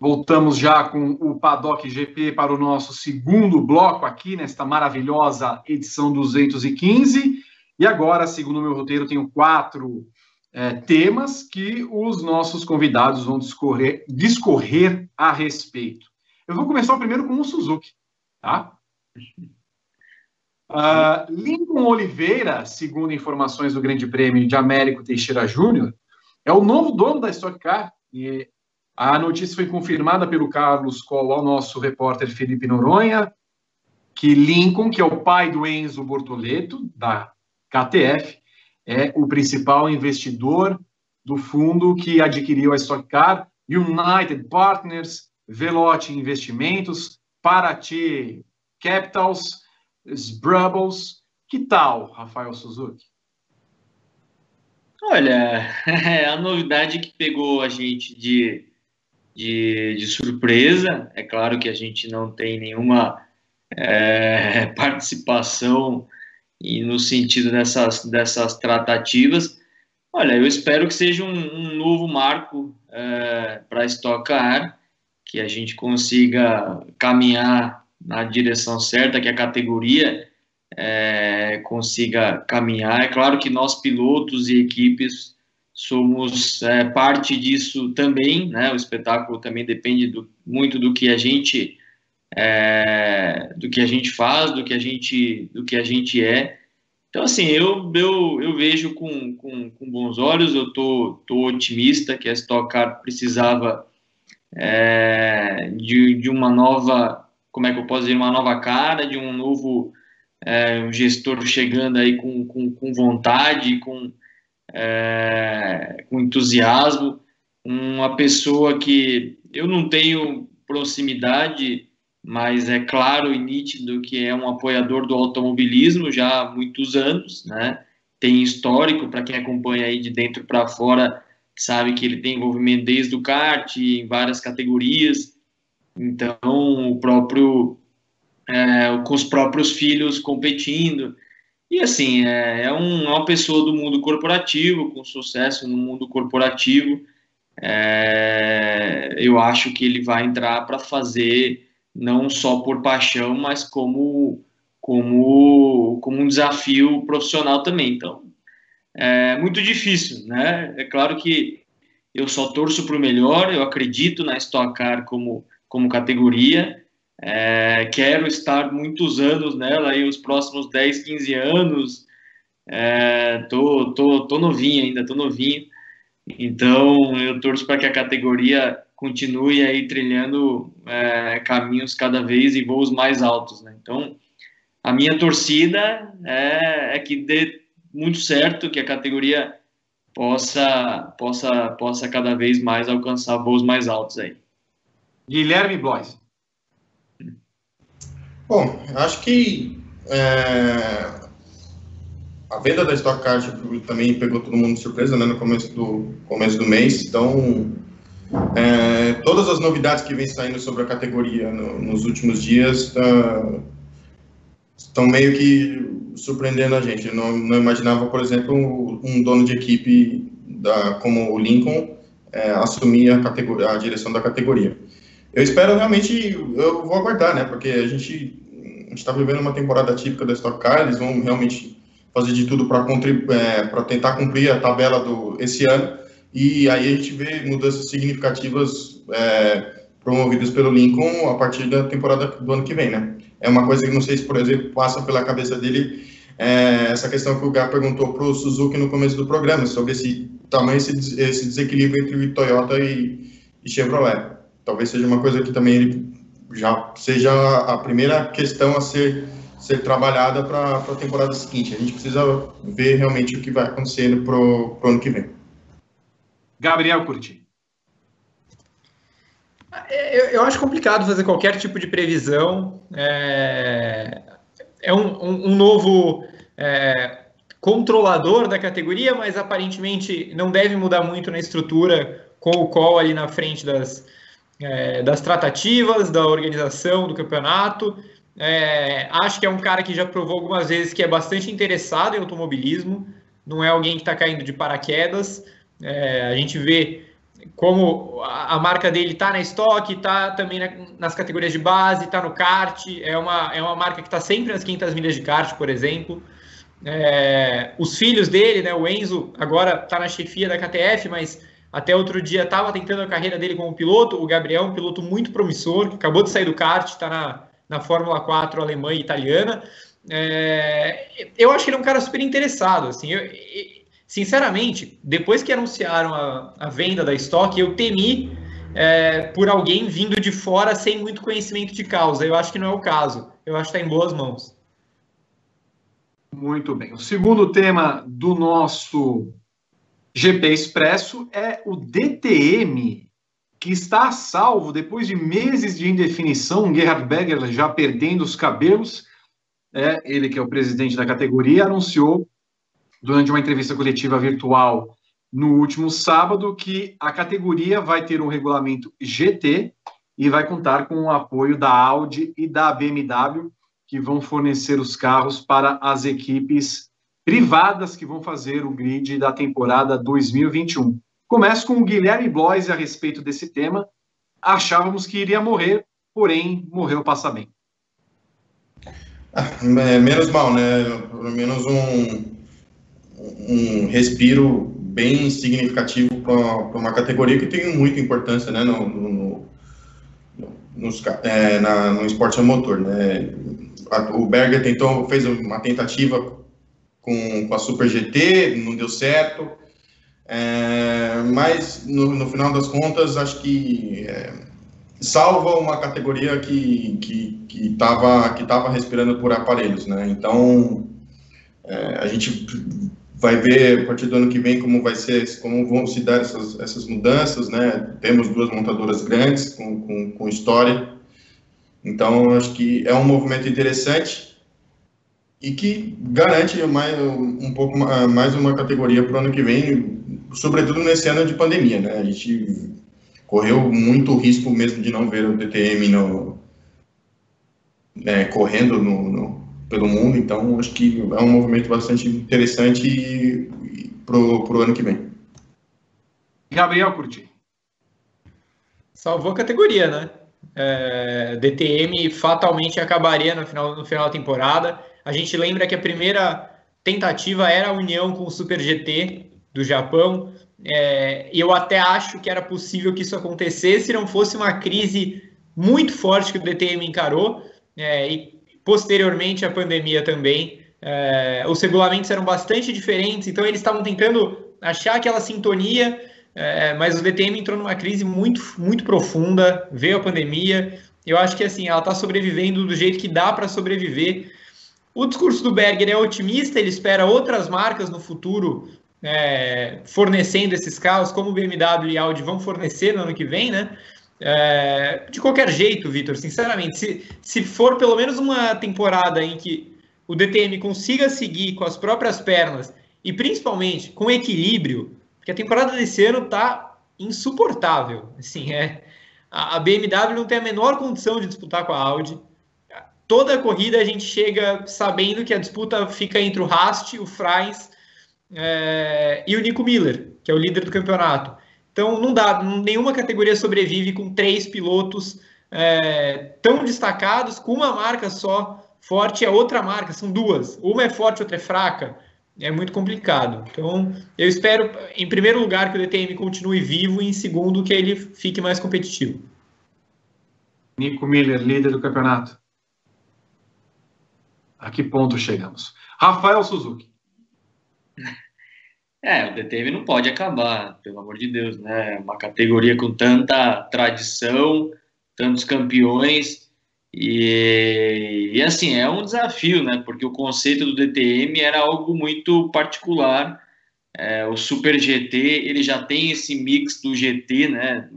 Voltamos já com o Paddock GP para o nosso segundo bloco aqui nesta maravilhosa edição 215. E agora, segundo o meu roteiro, tenho quatro é, temas que os nossos convidados vão discorrer, discorrer a respeito. Eu vou começar primeiro com o Suzuki, tá? Uh, Lincoln Oliveira, segundo informações do Grande Prêmio de Américo Teixeira Júnior, é o novo dono da Stock Car e A notícia foi confirmada pelo Carlos Coll ao nosso repórter Felipe Noronha, que Lincoln, que é o pai do Enzo Bortoleto, da KTF, é o principal investidor do fundo que adquiriu a Stock Car, United Partners, Velote Investimentos, Paraty Capitals, Brubbles. Que tal, Rafael Suzuki? Olha, é a novidade que pegou a gente de, de, de surpresa. É claro que a gente não tem nenhuma é, participação e no sentido dessas, dessas tratativas. Olha, eu espero que seja um, um novo marco é, para a Stock Car, que a gente consiga caminhar na direção certa, que a categoria é, consiga caminhar. É claro que nós, pilotos e equipes, somos é, parte disso também, né? O espetáculo também depende do, muito do que a gente é, do que a gente faz, do que a gente, do que a gente é. Então, assim, eu, eu, eu vejo com, com, com bons olhos, eu tô, tô otimista que a Stock Car precisava é, de, de uma nova, como é que eu posso dizer, uma nova cara, de um novo é, um gestor chegando aí com, com, com vontade, com, é, com entusiasmo, uma pessoa que eu não tenho proximidade, mas é claro e nítido que é um apoiador do automobilismo já há muitos anos, né? Tem histórico para quem acompanha aí de dentro para fora, sabe que ele tem envolvimento desde o kart em várias categorias. Então, o próprio é, com os próprios filhos competindo. E assim, é, é, um, é uma pessoa do mundo corporativo, com sucesso no mundo corporativo. É, eu acho que ele vai entrar para fazer não só por paixão, mas como, como, como um desafio profissional também. Então, é muito difícil, né? É claro que eu só torço para o melhor, eu acredito na Stock Car como, como categoria, é, quero estar muitos anos nela, aí os próximos 10, 15 anos. É, tô, tô, tô novinho ainda, tô novinho. Então eu torço para que a categoria continue aí trilhando é, caminhos cada vez e voos mais altos. Né? Então a minha torcida é, é que dê muito certo, que a categoria possa, possa, possa cada vez mais alcançar voos mais altos aí. Guilherme Blois. Bom, acho que é, a venda da Stock Car também pegou todo mundo de surpresa né, no começo do, começo do mês. Então, é, todas as novidades que vem saindo sobre a categoria no, nos últimos dias tá, estão meio que surpreendendo a gente. Eu não, não imaginava, por exemplo, um dono de equipe da, como o Lincoln é, assumir a, a direção da categoria. Eu espero realmente, eu vou aguardar, né? Porque a gente está vivendo uma temporada típica da Stock Car, eles vão realmente fazer de tudo para é, tentar cumprir a tabela do esse ano. E aí a gente vê mudanças significativas é, promovidas pelo Lincoln a partir da temporada do ano que vem, né? É uma coisa que não sei se, por exemplo, passa pela cabeça dele é, essa questão que o Gá perguntou para o Suzuki no começo do programa, sobre esse tamanho, esse, esse desequilíbrio entre Toyota e, e Chevrolet talvez seja uma coisa que também ele já seja a primeira questão a ser, ser trabalhada para a temporada seguinte. A gente precisa ver realmente o que vai acontecendo para o ano que vem. Gabriel Curti. Eu, eu, acho complicado fazer qualquer tipo de previsão. É, é um, um, um, novo é, controlador da categoria, mas aparentemente não deve mudar muito na estrutura com o call ali na frente das, é, das tratativas, da organização do campeonato. É, acho que é um cara que já provou algumas vezes que é bastante interessado em automobilismo, não é alguém que está caindo de paraquedas. É, a gente vê como a, marca dele está na estoque, está também na, nas categorias de base, está no kart, é uma, é uma marca que está sempre nas 500 milhas de kart, por exemplo. É, os filhos dele, né, o Enzo, agora está na chefia da KTF, mas até outro dia estava tentando a carreira dele como piloto. O Gabriel é um piloto muito promissor, que acabou de sair do kart, está na, na Fórmula 4 alemã e italiana. É, eu acho que ele é um cara super interessado. Assim, eu, sinceramente, depois que anunciaram a, a venda da estoque, eu temi é, por alguém vindo de fora sem muito conhecimento de causa. Eu acho que não é o caso. Eu acho que está em boas mãos. Muito bem. O segundo tema do nosso GP Expresso é o DTM, que está a salvo depois de meses de indefinição. Gerhard Berger já perdendo os cabelos. É, ele, que é o presidente da categoria, anunciou durante uma entrevista coletiva virtual no último sábado que a categoria vai ter um regulamento GT e vai contar com o apoio da Audi e da BMW, que vão fornecer os carros para as equipes privadas que vão fazer o grid da temporada 2021. Começo com o Guilherme Blois a respeito desse tema. Achávamos que iria morrer, porém morreu passa bem. Ah, é, menos mal, né? Pelo menos um, um respiro bem significativo para uma categoria que tem muita importância né, no, no, no, nos, é, na, no esporte a motor. Né? o Berger tentou, fez uma tentativa com, com a Super GT, não deu certo, é, mas no, no, final das contas, acho que é, salva uma categoria que estava que que que tava respirando por aparelhos. Né? Então, é, a gente vai ver a partir do ano que vem como vai ser, como vão se dar essas, essas mudanças, né? Temos duas montadoras grandes com, com, com história, então acho que é um movimento interessante e que garante mais um pouco mais uma categoria para o ano que vem, sobretudo nesse ano de pandemia, né? A gente correu muito risco mesmo de não ver o DTM no, né, correndo no, no pelo mundo, então acho que é um movimento bastante interessante para o ano que vem. Gabriel Curti. Salvou a categoria, né? É, DTM fatalmente acabaria no final, no final da temporada. A gente lembra que a primeira tentativa era a união com o Super GT do Japão. É, eu até acho que era possível que isso acontecesse se não fosse uma crise muito forte que o DTM encarou. É, e posteriormente à pandemia também. É, os regulamentos eram bastante diferentes, então eles estavam tentando achar aquela sintonia, é, mas o DTM entrou numa crise muito, muito profunda, veio a pandemia. Eu acho que assim, ela está sobrevivendo do jeito que dá para sobreviver. O discurso do Berger é otimista, ele espera outras marcas no futuro é, fornecendo esses carros, como o BMW e Audi vão fornecer no ano que vem, né? É, de qualquer jeito, Vitor, sinceramente, se, se for pelo menos uma temporada em que o DTM consiga seguir com as próprias pernas e principalmente com equilíbrio, porque a temporada desse ano tá insuportável. Assim, é, a, a BMW não tem a menor condição de disputar com a Audi. Toda a corrida a gente chega sabendo que a disputa fica entre o Rast, o Fries é, e o Nico Miller, que é o líder do campeonato. Então não dá, nenhuma categoria sobrevive com três pilotos é, tão destacados, com uma marca só forte e a outra marca, são duas. Uma é forte, outra é fraca. É muito complicado. Então, eu espero, em primeiro lugar, que o DTM continue vivo e, em segundo, que ele fique mais competitivo. Nico Miller, líder do campeonato. A que ponto chegamos? Rafael Suzuki. É, o DTM não pode acabar, pelo amor de Deus, né? Uma categoria com tanta tradição, tantos campeões, e, e assim, é um desafio, né? Porque o conceito do DTM era algo muito particular. É, o Super GT, ele já tem esse mix do GT, né?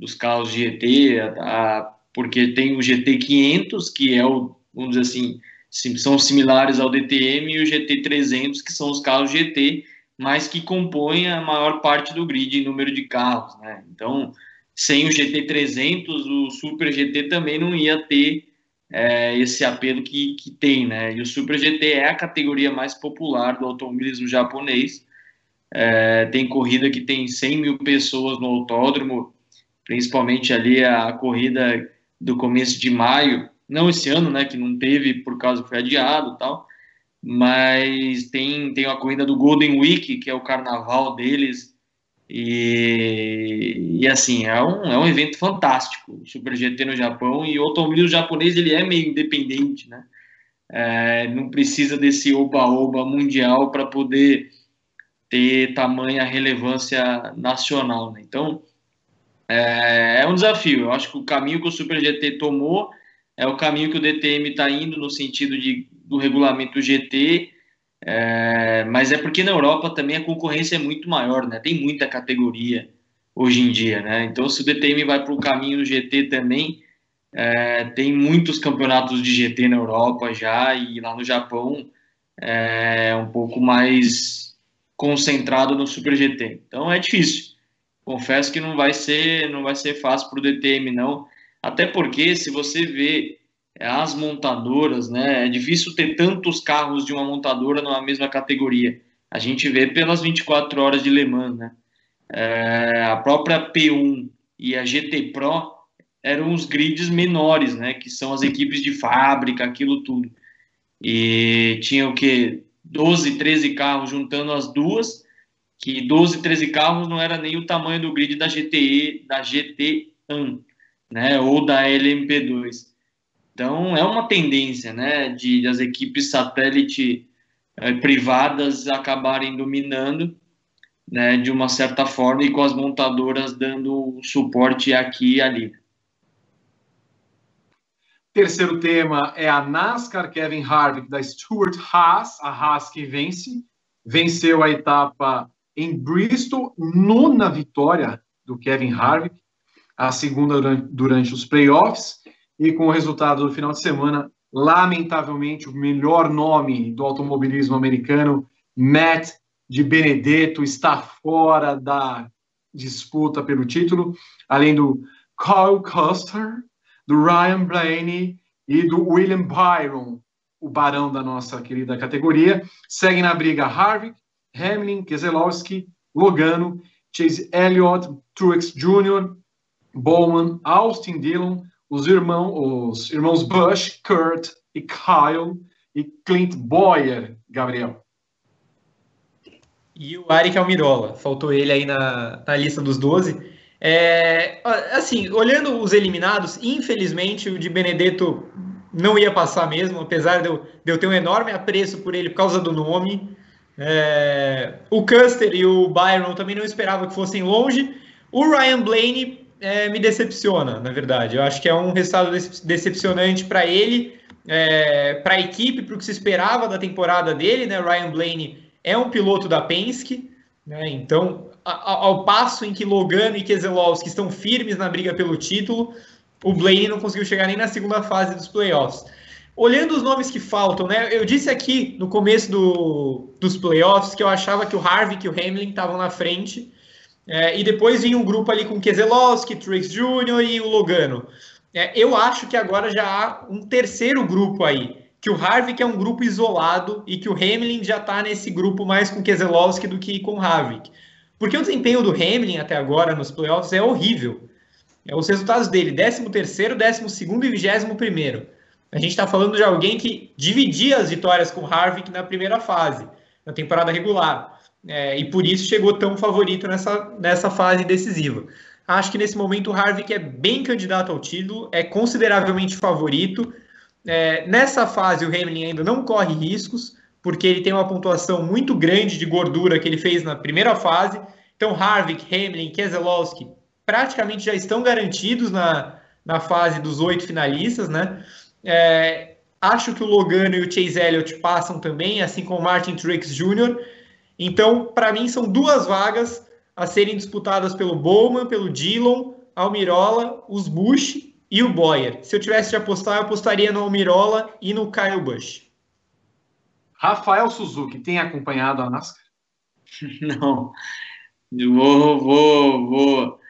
Dos carros GT, a, a, porque tem o GT 500, que é o, vamos dizer assim, são similares ao DTM, e o GT 300, que são os carros GT, mas que compõem a maior parte do grid em número de carros, né? Então, sem o GT300, o Super GT também não ia ter é, esse apelo que, que tem, né? E o Super GT é a categoria mais popular do automobilismo japonês. É, tem corrida que tem 100 mil pessoas no autódromo, principalmente ali a corrida do começo de maio, não esse ano, né, que não teve por causa que foi adiado tal, mas tem, tem a corrida do Golden Week, que é o carnaval deles, e, e assim, é um, é um evento fantástico, o Super GT no Japão, e o automobilismo japonês ele é meio independente, né? É, não precisa desse oba-oba mundial para poder ter tamanha relevância nacional, né? Então, é, é um desafio. Eu acho que o caminho que o Super GT tomou é o caminho que o DTM está indo no sentido de, do regulamento GT, é, mas é porque na Europa também a concorrência é muito maior, né? Tem muita categoria hoje em dia, né? Então, se o DTM vai para o caminho do GT também, é, tem muitos campeonatos de GT na Europa já e lá no Japão é um pouco mais concentrado no Super GT. Então é difícil. Confesso que não vai ser, não vai ser fácil para o DTM não. Até porque se você vê as montadoras, né, é difícil ter tantos carros de uma montadora numa mesma categoria. A gente vê pelas 24 horas de Le Mans, né? É, a própria P1 e a GT Pro eram os grids menores, né? Que são as equipes de fábrica, aquilo tudo. E tinha o que 12, 13 carros juntando as duas, que 12, 13 carros não era nem o tamanho do grid da GTE, da GT1, né? Ou da LMP2. Então é uma tendência, né? De as equipes satélite eh, privadas acabarem dominando né, de uma certa forma e com as montadoras dando suporte aqui e ali. Terceiro tema é a NASCAR Kevin Harvick da Stuart Haas, a Haas que vence, venceu a etapa em Bristol, nona vitória do Kevin Harvick, a segunda durante, durante os playoffs, e com o resultado do final de semana, lamentavelmente o melhor nome do automobilismo americano, Matt de Benedetto, está fora da disputa pelo título, além do Kyle Custer, do Ryan Blaney e do William Byron, o barão da nossa querida categoria. Seguem na briga Harvick, Hamlin, Keselowski, Logano, Chase Elliott, Truex Jr., Bowman, Austin Dillon, os, irmão, os irmãos Bush, Kurt e Kyle e Clint Boyer, Gabriel. E o Arik Almirola, faltou ele aí na, na lista dos 12. É, assim, olhando os eliminados, infelizmente o de Benedetto não ia passar mesmo, apesar de eu, de eu ter um enorme apreço por ele por causa do nome. É, o Custer e o Byron também não esperava que fossem longe. O Ryan Blaney é, me decepciona, na verdade. Eu acho que é um resultado decepcionante para ele, é, para a equipe, para o que se esperava da temporada dele. Né? Ryan Blaney é um piloto da Penske, né? então ao passo em que Logano e Keselowski estão firmes na briga pelo título, o Blaney não conseguiu chegar nem na segunda fase dos playoffs. Olhando os nomes que faltam, né? Eu disse aqui no começo do, dos playoffs que eu achava que o Harvick e o Hamlin estavam na frente. É, e depois vinha um grupo ali com Keselowski, Truex Jr. e o Logano. É, eu acho que agora já há um terceiro grupo aí. Que o Harvick é um grupo isolado e que o Hamlin já está nesse grupo mais com Keselowski do que com Harvick. Porque o desempenho do Hamlin até agora nos playoffs é horrível. É os resultados dele, 13 terceiro, 12 segundo e 21 primeiro. A gente está falando de alguém que dividia as vitórias com Harvick na primeira fase, na temporada regular. É, e por isso chegou tão favorito nessa, nessa fase decisiva. Acho que nesse momento o Harvick é bem candidato ao título, é consideravelmente favorito. É, nessa fase o Hamlin ainda não corre riscos, porque ele tem uma pontuação muito grande de gordura que ele fez na primeira fase. Então, Harvick, Hamlin, Keselowski praticamente já estão garantidos na, na fase dos oito finalistas, né? É, acho que o Logano e o Chase Elliott passam também, assim como Martin Truex Jr. Então, para mim, são duas vagas a serem disputadas pelo Bowman, pelo Dillon, Almirola, os Bush e o Boyer. Se eu tivesse de apostar, eu apostaria no Almirola e no Kyle Busch. Rafael Suzuki tem acompanhado a NASCAR? Não. Vou, vou, vou,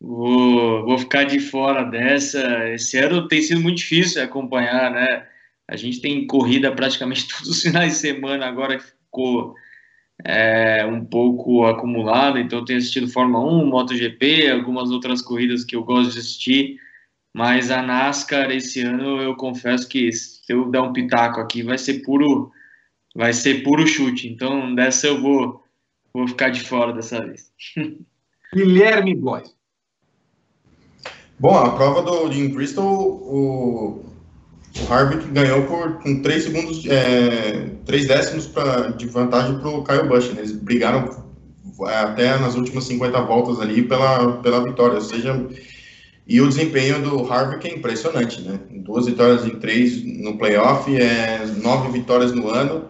vou, vou ficar de fora dessa. Esse ano tem sido muito difícil acompanhar, né? A gente tem corrida praticamente todos os finais de semana agora que ficou é, um pouco acumulado, então tenho assistido Fórmula 1, MotoGP, algumas outras corridas que eu gosto de assistir, mas a NASCAR esse ano eu confesso que se eu der um pitaco aqui vai ser puro vai ser puro chute. Então, dessa eu vou, vou ficar de fora dessa vez. Guilherme Blois. Bom, a prova do, de Bristol, o, o Harvick ganhou por com 3 segundos, é, 3 décimos pra, de vantagem para o Kyle Busch. Né? Eles brigaram até nas últimas 50 voltas ali pela, pela vitória. Ou seja, e o desempenho do Harvick é impressionante, né? Duas vitórias em três no playoff, é, nove vitórias no ano.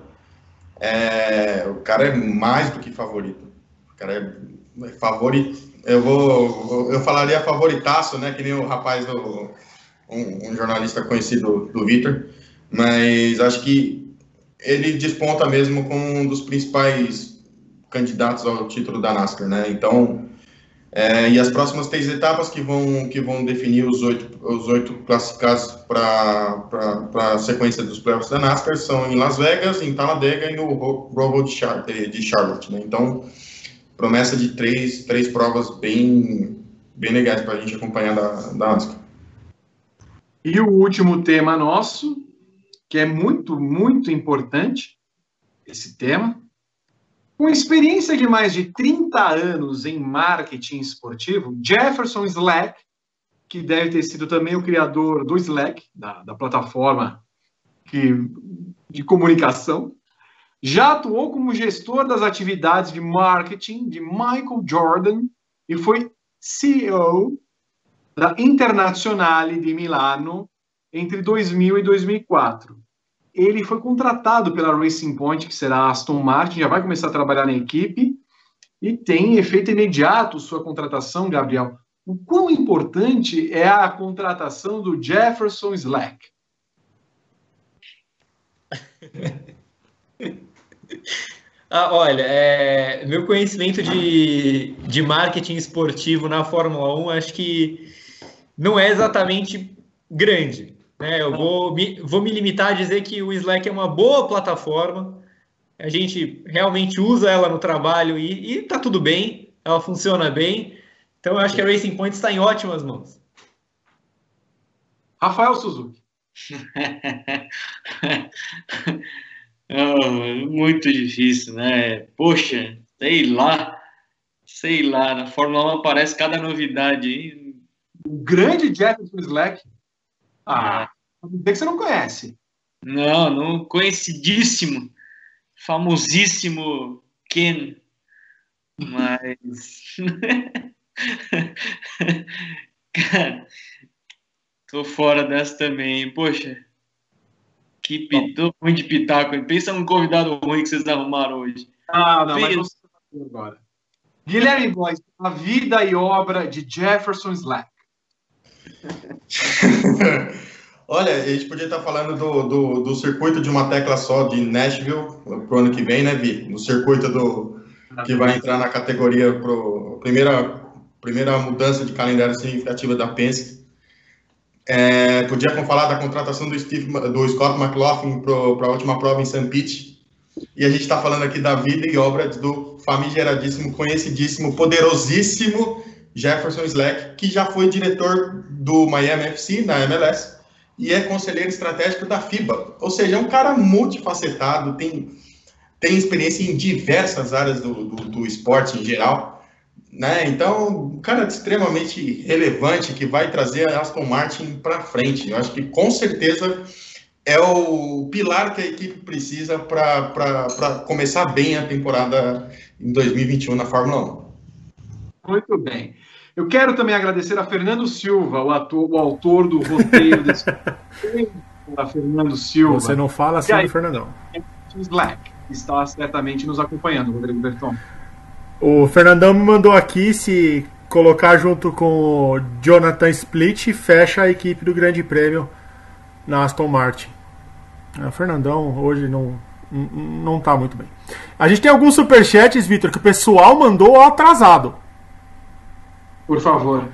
É, o cara é mais do que favorito. O cara é favorito. Eu vou, eu falaria favoritaço, né? Que nem o rapaz do um, um jornalista conhecido do Vitor, mas acho que ele desponta mesmo como um dos principais candidatos ao título da NASCAR, né? Então, é, e as próximas três etapas que vão, que vão definir os oito, os oito classificados para a sequência dos playoffs da NASCAR são em Las Vegas, em Talladega e no Roval de, Char de Charlotte. Né? Então, promessa de três, três provas bem, bem legais para a gente acompanhar da, da NASCAR. E o último tema nosso, que é muito, muito importante, esse tema, com experiência de mais de 30 anos em marketing esportivo, Jefferson Slack, que deve ter sido também o criador do Slack, da, da plataforma que, de comunicação, já atuou como gestor das atividades de marketing de Michael Jordan e foi CEO da Internazionale de Milano entre 2000 e 2004 ele foi contratado pela Racing Point, que será Aston Martin, já vai começar a trabalhar na equipe e tem efeito imediato sua contratação, Gabriel. O quão importante é a contratação do Jefferson Slack? ah, olha, é, meu conhecimento de, de marketing esportivo na Fórmula 1 acho que não é exatamente grande. Né? Eu vou me, vou me limitar a dizer que o Slack é uma boa plataforma, a gente realmente usa ela no trabalho e, está tudo bem, ela funciona bem. Então eu acho que a Racing Point está em ótimas mãos. Rafael Suzuki. oh, muito difícil, né? Poxa, sei lá, sei lá, na Fórmula 1 aparece cada novidade. Hein? O grande Jefferson Slack ah, dizer que você não conhece. Não, não conhecidíssimo, famosíssimo Ken, mas cara, tô fora dessa também. Poxa, que pitou ruim de pitaco. Pensa num convidado ruim que vocês arrumaram hoje. Ah, não, Fez... mas não agora. Guilherme Boys, a vida e obra de Jefferson Slack. Olha, a gente podia estar falando do, do, do, circuito de uma tecla só de Nashville para o ano que vem, né, Vi? No circuito do que vai entrar na categoria para primeira primeira mudança de calendário significativa da Penske. É, podia falar da contratação do, Steve, do Scott McLaughlin para a última prova em St. Pete. E a gente está falando aqui da vida e obra do famigeradíssimo, conhecidíssimo, poderosíssimo Jefferson Slack, que já foi diretor do Miami FC na MLS e é conselheiro estratégico da FIBA. Ou seja, é um cara multifacetado, tem, tem experiência em diversas áreas do, do, do esporte em geral. Né? Então, um cara extremamente relevante que vai trazer a Aston Martin para frente. Eu acho que com certeza é o pilar que a equipe precisa para começar bem a temporada em 2021 na Fórmula 1. Muito bem. Eu quero também agradecer a Fernando Silva, o, ator, o autor do roteiro desse a Fernando Silva. Você não fala assim do Fernandão. Slack, está certamente nos acompanhando, Rodrigo Berton. O Fernandão me mandou aqui se colocar junto com o Jonathan Split fecha a equipe do Grande Prêmio na Aston Martin. O Fernandão hoje não, não tá muito bem. A gente tem alguns superchats, Vitor, que o pessoal mandou atrasado. Por favor.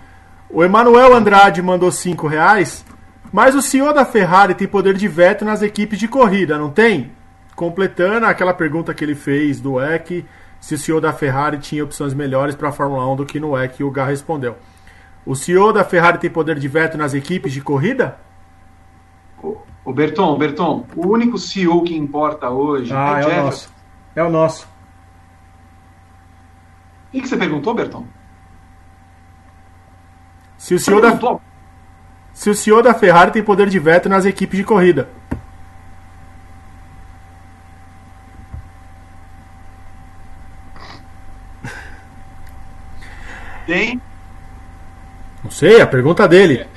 O Emanuel Andrade mandou 5 reais. Mas o senhor da Ferrari tem poder de veto nas equipes de corrida, não tem? Completando aquela pergunta que ele fez do EC, se o senhor da Ferrari tinha opções melhores para a Fórmula 1 do que no EC, o Gar respondeu. O senhor da Ferrari tem poder de veto nas equipes de corrida? O Berton, Berton, o único CEO que importa hoje ah, é, é o nosso. É o nosso. O que, que você perguntou, Berton? Se o senhor da, se o senhor da Ferrari tem poder de veto nas equipes de corrida. Tem? Não sei, a pergunta dele.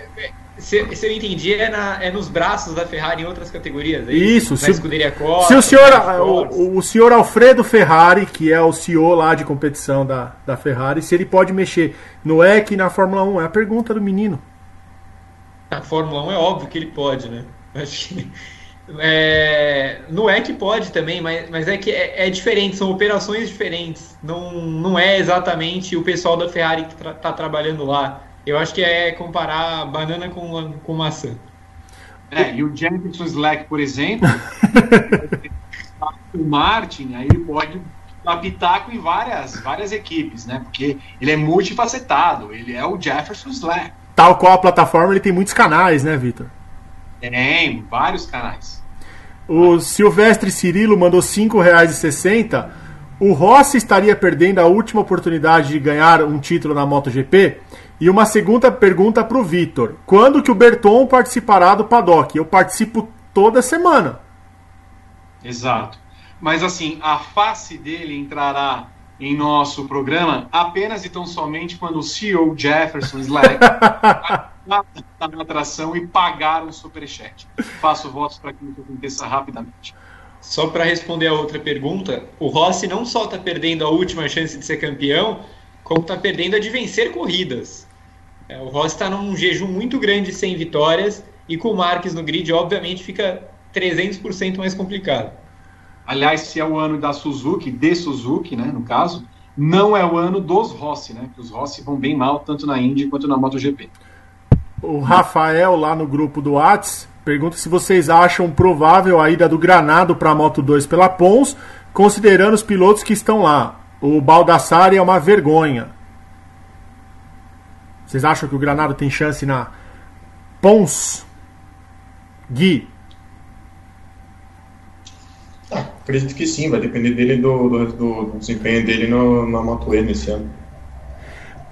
Se, se eu entendi, é, na, é, nos braços da Ferrari em outras categorias. É isso, isso se, escuderia Costa, se o senhor, o, o, senhor Alfredo Ferrari, que é o CEO lá de competição da, da Ferrari, se ele pode mexer no EC e na Fórmula 1, é a pergunta do menino. Na Fórmula 1 é óbvio que ele pode, né? Acho que é, no é que pode também, mas, mas é que é, é, diferente, são operações diferentes. Não, não é exatamente o pessoal da Ferrari que está tra trabalhando lá. Eu acho que é comparar banana com, com maçã. É, e o Jefferson Slack, por exemplo, o Martin, aí ele pode dar pitaco em várias, várias equipes, né? Porque ele é multifacetado, ele é o Jefferson Slack. Tal qual a plataforma, ele tem muitos canais, né, Vitor? Tem, vários canais. O Silvestre Cirilo mandou R$ 5,60. O Rossi estaria perdendo a última oportunidade de ganhar um título na MotoGP? E uma segunda pergunta para o Vitor. Quando que o Berton participará do paddock? Eu participo toda semana. Exato. Mas assim, a face dele entrará em nosso programa apenas e tão somente quando o CEO Jefferson Slack na atração e pagar um superchat. Faço votos para que isso aconteça rapidamente. Só para responder a outra pergunta, o Rossi não só está perdendo a última chance de ser campeão, como está perdendo a de vencer corridas. É, o Rossi está num jejum muito grande sem vitórias e com o Marques no grid, obviamente, fica 300% mais complicado. Aliás, se é o ano da Suzuki, de Suzuki, né, no caso, não é o ano dos Rossi, né? Que os Rossi vão bem mal tanto na Indy quanto na MotoGP. O Rafael, lá no grupo do Whats, pergunta se vocês acham provável a ida do Granado para a Moto 2 pela Pons, considerando os pilotos que estão lá. O Baldassari é uma vergonha. Vocês acham que o Granado tem chance na Pons? Gui. Ah, acredito que sim, vai depender dele do, do, do desempenho dele no, na E nesse ano.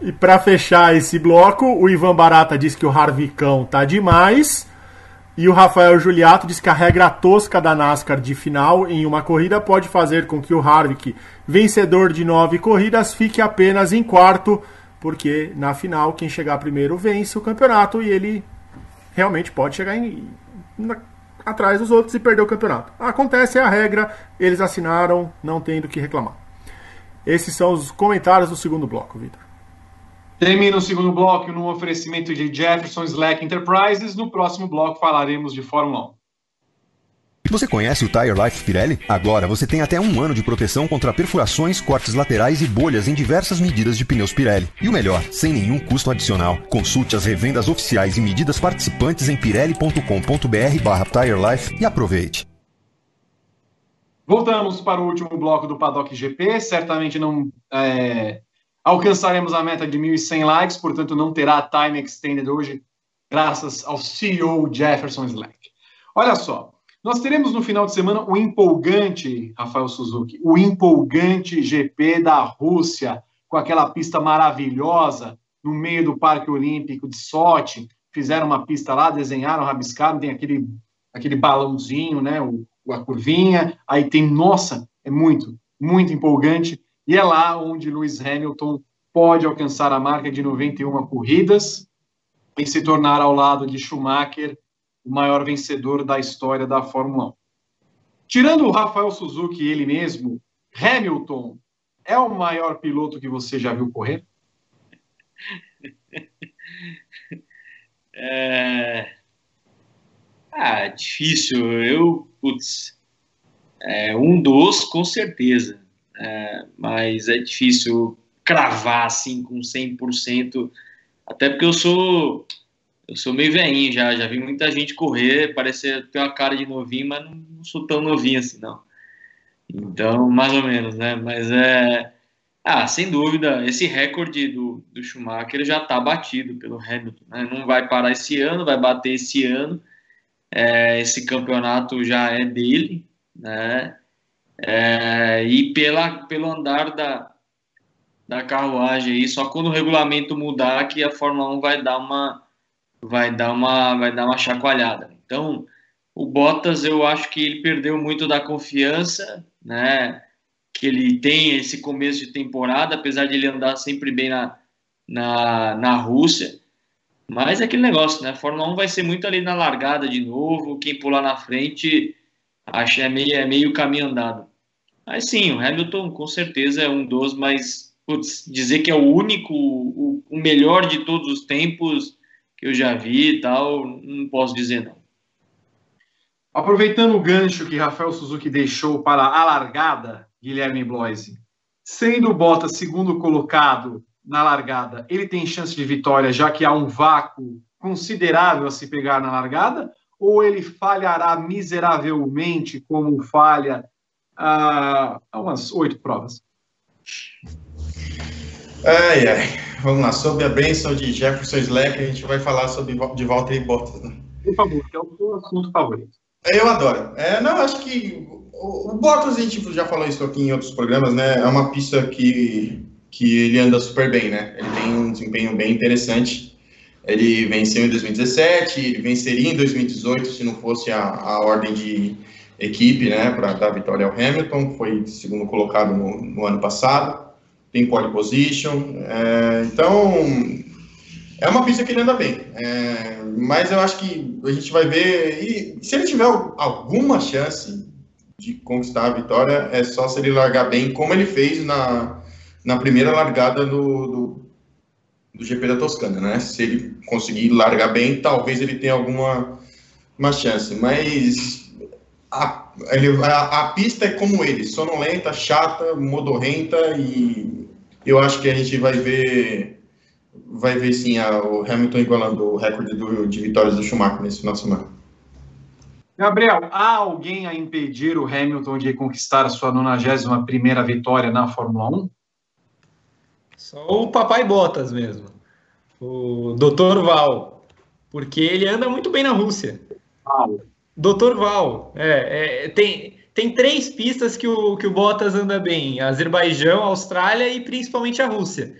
E para fechar esse bloco, o Ivan Barata diz que o Harvicão tá demais. E o Rafael Juliato diz que a regra tosca da NASCAR de final em uma corrida pode fazer com que o Harvick, vencedor de nove corridas, fique apenas em quarto, porque na final quem chegar primeiro vence o campeonato e ele realmente pode chegar em, na, atrás dos outros e perder o campeonato. Acontece, é a regra, eles assinaram, não tem do que reclamar. Esses são os comentários do segundo bloco, Vitor. Termina o segundo bloco no oferecimento de Jefferson Slack Enterprises. No próximo bloco falaremos de Fórmula 1. Você conhece o Tire Life Pirelli? Agora você tem até um ano de proteção contra perfurações, cortes laterais e bolhas em diversas medidas de pneus Pirelli. E o melhor, sem nenhum custo adicional. Consulte as revendas oficiais e medidas participantes em pirelli.com.br barra TireLife e aproveite. Voltamos para o último bloco do Paddock GP. Certamente não é, Alcançaremos a meta de 1.100 likes, portanto não terá time extended hoje, graças ao CEO Jefferson Slack. Olha só, nós teremos no final de semana o empolgante, Rafael Suzuki, o empolgante GP da Rússia, com aquela pista maravilhosa no meio do Parque Olímpico de Sochi. Fizeram uma pista lá, desenharam, rabiscaram, tem aquele, aquele balãozinho, né, o, a curvinha, aí tem, nossa, é muito, muito empolgante. E é lá onde Lewis Hamilton pode alcançar a marca de 91 corridas e se tornar ao lado de Schumacher o maior vencedor da história da Fórmula 1. Tirando o Rafael Suzuki ele mesmo, Hamilton é o maior piloto que você já viu correr? É... Ah, difícil. Eu, putz, é um dos, com certeza. É, mas é difícil cravar assim com 100%, até porque eu sou eu sou meio velhinho já, já vi muita gente correr, parece ter uma cara de novinho, mas não, não sou tão novinho assim, não. Então, mais ou menos, né? Mas é. Ah, sem dúvida, esse recorde do, do Schumacher já está batido pelo Hamilton. Né? Não vai parar esse ano, vai bater esse ano. É, esse campeonato já é dele, né? É, e pela, pelo andar da, da carruagem aí, só quando o regulamento mudar que a Fórmula 1 vai dar uma vai dar uma vai dar uma chacoalhada. Então, o Bottas eu acho que ele perdeu muito da confiança, né? Que ele tem esse começo de temporada, apesar de ele andar sempre bem na, na, na Rússia. Mas é aquele negócio, né? A Fórmula 1 vai ser muito ali na largada de novo. Quem pular na frente, acho é meio, é meio caminho andado. Mas sim, o Hamilton com certeza é um dos, mas putz, dizer que é o único, o, o melhor de todos os tempos que eu já vi e tal, não posso dizer não. Aproveitando o gancho que Rafael Suzuki deixou para a largada, Guilherme Bloise, sendo Bottas segundo colocado na largada, ele tem chance de vitória, já que há um vácuo considerável a se pegar na largada? Ou ele falhará miseravelmente, como falha há umas oito provas? Ai, ai. Vamos lá. Sobre a benção de Jefferson Slack, a gente vai falar sobre de volta e Bottas, né? Por favor, que é o seu assunto favorito. Eu adoro. É, não, acho que o, o Bottas, a gente já falou isso aqui em outros programas, né? É uma pista que que ele anda super bem, né? Ele tem um desempenho bem interessante. Ele venceu em 2017, ele venceria em 2018 se não fosse a, a ordem de equipe, né, para dar vitória ao Hamilton. Foi segundo colocado no, no ano passado. Tem pole position. É, então, é uma pista que ele anda bem. É, mas eu acho que a gente vai ver. E se ele tiver alguma chance de conquistar a vitória, é só se ele largar bem, como ele fez na, na primeira largada do, do, do, GP da Toscana, né? Se ele conseguir largar bem, talvez ele tenha alguma uma chance, mas a, a, a pista é como ele, sonolenta, chata, modorrenta e eu acho que a gente vai ver vai ver sim a, o Hamilton igualando o recorde do, de vitórias do Schumacher nesse final de semana. Gabriel, há alguém a impedir o Hamilton de conquistar a sua 91 primeira vitória na Fórmula 1? Só o papai Botas mesmo. O Dr. Val. Porque ele anda muito bem na Rússia. Val. Dr. Val. É, é, tem, tem três pistas que o, que o Bottas anda bem: Azerbaijão, Austrália e principalmente a Rússia.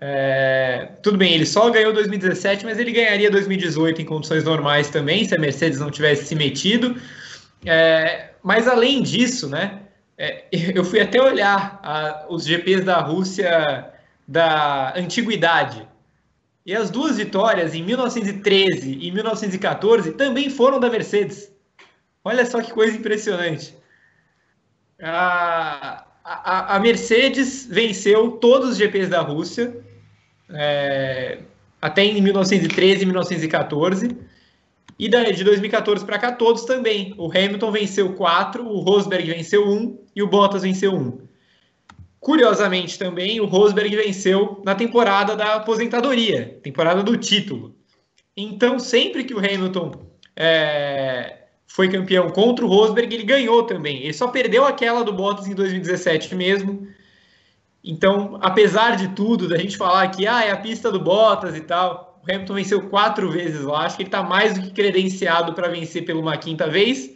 É, tudo bem, ele só ganhou 2017, mas ele ganharia 2018 em condições normais também, se a Mercedes não tivesse se metido. É, mas além disso, né, é, eu fui até olhar a, os GPs da Rússia da antiguidade. E as duas vitórias, em 1913 e 1914, também foram da Mercedes. Olha só que coisa impressionante. A, a, a Mercedes venceu todos os GPs da Rússia, é, até em 1913 e 1914. E daí, de 2014 para cá, todos também. O Hamilton venceu quatro, o Rosberg venceu um e o Bottas venceu um. Curiosamente também, o Rosberg venceu na temporada da aposentadoria, temporada do título. Então, sempre que o Hamilton é, foi campeão contra o Rosberg, ele ganhou também. Ele só perdeu aquela do Bottas em 2017 mesmo. Então, apesar de tudo, da gente falar que ah, é a pista do Bottas e tal, o Hamilton venceu quatro vezes lá. Acho que ele está mais do que credenciado para vencer pela uma quinta vez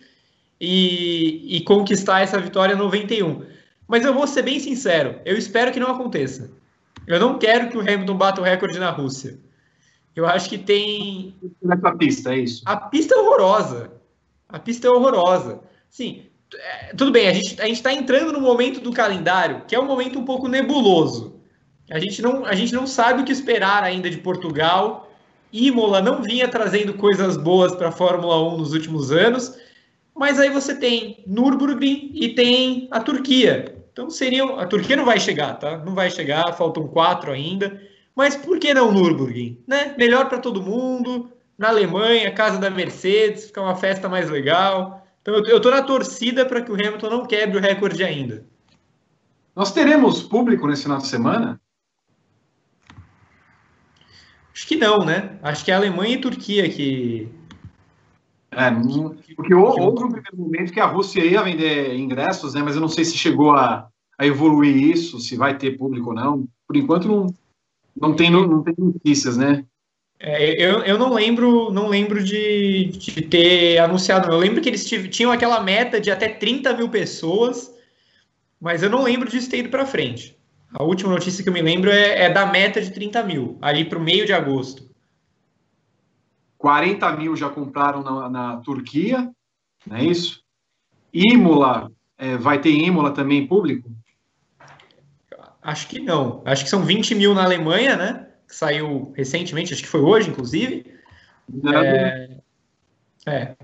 e, e conquistar essa vitória 91. Mas eu vou ser bem sincero, eu espero que não aconteça. Eu não quero que o Hamilton bata o recorde na Rússia. Eu acho que tem. Nessa pista, é isso? A pista é horrorosa. A pista é horrorosa. Sim, é, tudo bem, a gente a está entrando no momento do calendário, que é um momento um pouco nebuloso. A gente não, a gente não sabe o que esperar ainda de Portugal. Imola não vinha trazendo coisas boas para a Fórmula 1 nos últimos anos. Mas aí você tem Nürburgring e tem a Turquia. Então seriam. A Turquia não vai chegar, tá? Não vai chegar, faltam quatro ainda. Mas por que não Nürburgring? Né? Melhor para todo mundo. Na Alemanha, casa da Mercedes, fica uma festa mais legal. Então eu, estou na torcida para que o Hamilton não quebre o recorde ainda. Nós teremos público nesse final de semana? Acho que não, né? Acho que é Alemanha e Turquia que. É, porque houve um primeiro momento que a Rússia ia vender ingressos, né? Mas eu não sei se chegou a, a evoluir isso, se vai ter público ou não. Por enquanto não, não, tem, não, não tem notícias, né? É, eu, eu não lembro não lembro de, de ter anunciado. Eu lembro que eles tinham aquela meta de até 30 mil pessoas, mas eu não lembro disso ter ido para frente. A última notícia que eu me lembro é, é da meta de 30 mil, ali para o meio de agosto. 40 mil já compraram na, na Turquia, não é isso? Imola, é, vai ter Imola também público? Acho que não. Acho que são 20 mil na Alemanha, né? Que saiu recentemente, acho que foi hoje, inclusive. É, é.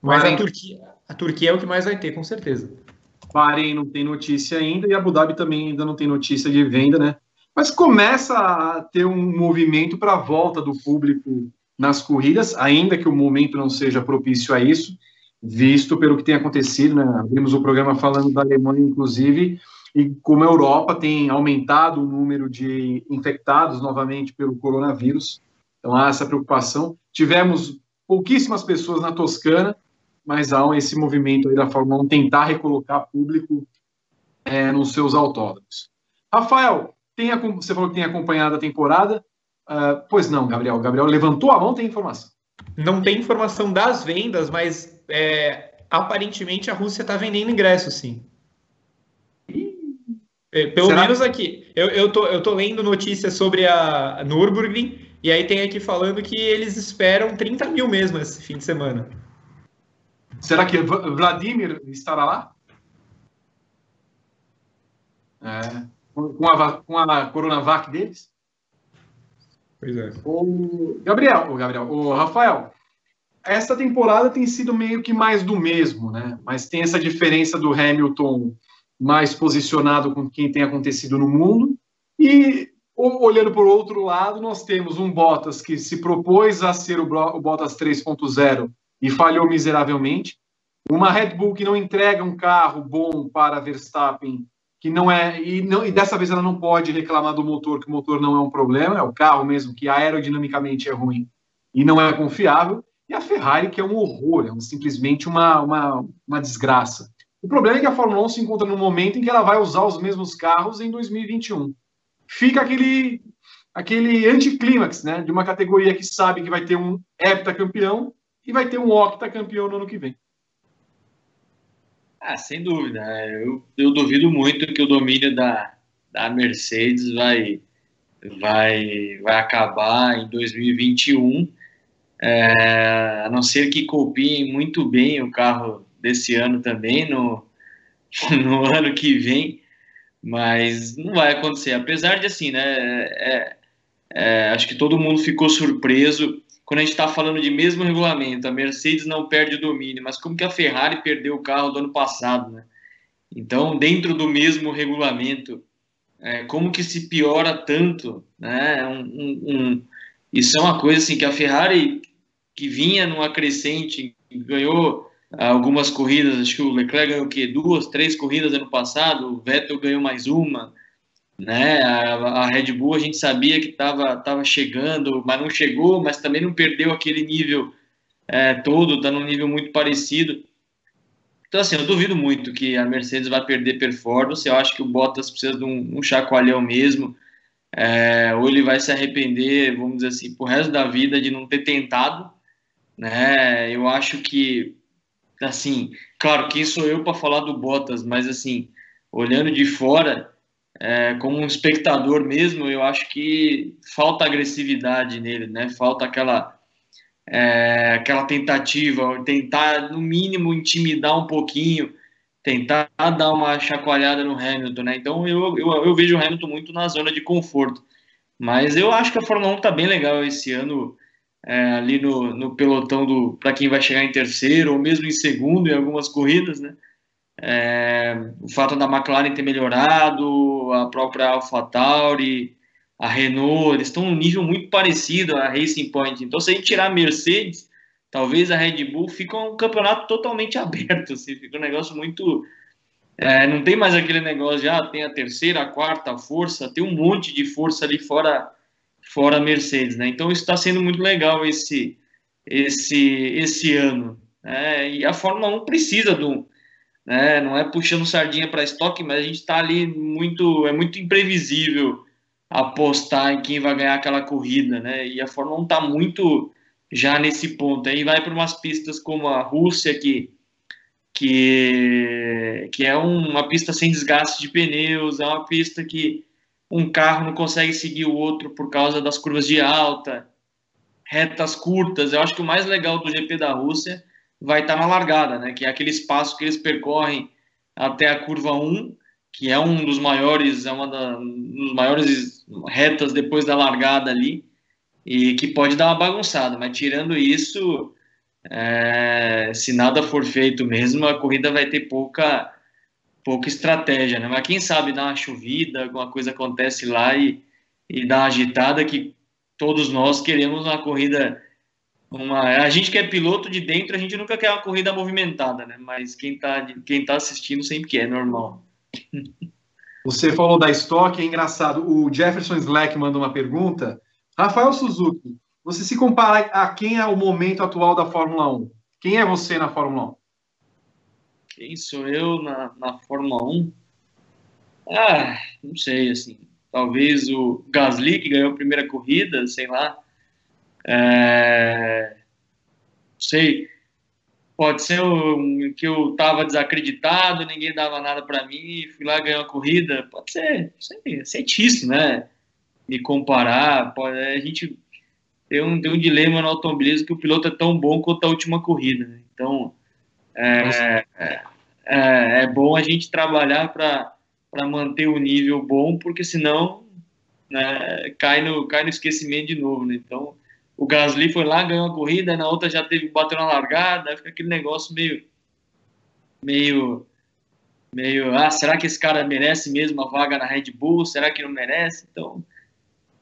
Mas a Turquia, a Turquia é o que mais vai ter, com certeza. Bahrein não tem notícia ainda e Abu Dhabi também ainda não tem notícia de venda, né? Mas começa a ter um movimento para a volta do público nas corridas, ainda que o momento não seja propício a isso, visto pelo que tem acontecido, né? Abrimos o programa falando da Alemanha, inclusive, e como a Europa tem aumentado o número de infectados novamente pelo coronavírus, então há essa preocupação. Tivemos pouquíssimas pessoas na Toscana, mas há esse movimento aí da Fórmula 1 tentar recolocar público é, nos seus autódromos. Rafael, tem, você falou que tem acompanhado a temporada. Uh, pois não, Gabriel. Gabriel levantou a mão, tem informação. Não tem informação das vendas, mas é, aparentemente a Rússia está vendendo ingressos, sim. É, pelo Será? menos aqui. Eu, eu, tô, eu tô lendo notícias sobre a Nürburgring, e aí tem aqui falando que eles esperam 30 mil mesmo esse fim de semana. Será que Vladimir estará lá? É, com, a, com a Coronavac deles? Pois é. O Gabriel, o Gabriel, o Rafael, essa temporada tem sido meio que mais do mesmo, né? Mas tem essa diferença do Hamilton mais posicionado com quem tem acontecido no mundo e olhando por outro lado, nós temos um Bottas que se propôs a ser o Bottas 3.0 e falhou miseravelmente. Uma Red Bull que não entrega um carro bom para Verstappen, que não é e, não, e dessa vez ela não pode reclamar do motor, que o motor não é um problema, é o carro mesmo que aerodinamicamente é ruim e não é confiável. E a Ferrari que é um horror, é um, simplesmente uma, uma, uma desgraça. O problema é que a Fórmula 1 se encontra no momento em que ela vai usar os mesmos carros em 2021. Fica aquele aquele anticlímax, né, de uma categoria que sabe que vai ter um heptacampeão e vai ter um octacampeão no ano que vem. Ah, sem dúvida. Eu, eu duvido muito que o domínio da, da Mercedes vai, vai, vai acabar em 2021, é, a não ser que copiem muito bem o carro desse ano também, no, no ano que vem, mas não vai acontecer. Apesar de, assim, né, é, é, acho que todo mundo ficou surpreso quando a gente está falando de mesmo regulamento, a Mercedes não perde o domínio, mas como que a Ferrari perdeu o carro do ano passado, né? Então, dentro do mesmo regulamento, é, como que se piora tanto, né? Um, um, um, isso é uma coisa assim que a Ferrari que vinha numa crescente ganhou algumas corridas, acho que o Leclerc ganhou o quê? Duas, três corridas ano passado, o Vettel ganhou mais uma né? A, a, Red Bull a gente sabia que estava tava chegando, mas não chegou, mas também não perdeu aquele nível é, todo, está num nível muito parecido. Então, assim, eu duvido muito que a Mercedes vai perder performance. Eu acho que o Bottas precisa de um, um chacoalhão mesmo. É, ou ele vai se arrepender, vamos dizer assim, pro resto da vida de não ter tentado. Né? Eu acho que, assim, claro, quem sou eu para falar do Bottas, mas assim, olhando de fora, é, como um espectador mesmo, eu acho que falta agressividade nele, né? Falta aquela é, aquela tentativa, tentar no mínimo intimidar um pouquinho, tentar dar uma chacoalhada no Hamilton, né? Então eu, eu, eu vejo o Hamilton muito na zona de conforto. Mas eu acho que a Fórmula 1 está bem legal esse ano, é, ali no, no pelotão do para quem vai chegar em terceiro ou mesmo em segundo em algumas corridas, né? É, o fato da McLaren ter melhorado, a própria AlphaTauri, a Renault, eles estão num nível muito parecido à Racing Point. Então, se a gente tirar a Mercedes, talvez a Red Bull fica um campeonato totalmente aberto, assim, fica um negócio muito... É, não tem mais aquele negócio de, ah, tem a terceira, a quarta força, tem um monte de força ali fora fora a Mercedes, né? Então, está sendo muito legal esse, esse, esse ano. Né? E a Fórmula 1 precisa um né? Não é puxando sardinha para estoque, mas a gente está ali muito, é muito imprevisível apostar em quem vai ganhar aquela corrida, né? E a Fórmula 1 está muito já nesse ponto. Aí vai para umas pistas como a Rússia que que que é uma pista sem desgaste de pneus, é uma pista que um carro não consegue seguir o outro por causa das curvas de alta, retas curtas. Eu acho que o mais legal do GP da Rússia vai estar na largada, né? Que é aquele espaço que eles percorrem até a curva 1 que é um dos maiores, é uma da, dos maiores retas depois da largada ali, e que pode dar uma bagunçada, mas tirando isso, é, se nada for feito mesmo, a corrida vai ter pouca, pouca estratégia, né? Mas quem sabe dá uma chovida, alguma coisa acontece lá e, e dá uma agitada que todos nós queremos uma corrida uma, a gente que é piloto de dentro, a gente nunca quer uma corrida movimentada, né? Mas quem está quem tá assistindo sempre quer, é normal. Você falou da Stock, é engraçado. O Jefferson Slack mandou uma pergunta. Rafael Suzuki, você se compara a quem é o momento atual da Fórmula 1? Quem é você na Fórmula 1? Quem sou eu na, na Fórmula 1? Ah, não sei, assim. Talvez o Gasly, que ganhou a primeira corrida, sei lá. É, não sei pode ser um, que eu estava desacreditado, ninguém dava nada para mim, fui lá ganhar uma corrida, pode ser, sei, cientista, né? Me comparar, pode, a gente tem um, tem um dilema no automobilismo que o piloto é tão bom quanto a última corrida, né? então é, é, é, é bom a gente trabalhar para manter o nível bom, porque senão né, cai, no, cai no esquecimento de novo, né? Então o Gasly foi lá, ganhou a corrida, na outra já teve bateu na largada, fica aquele negócio meio meio meio, ah, será que esse cara merece mesmo uma vaga na Red Bull? Será que não merece? Então,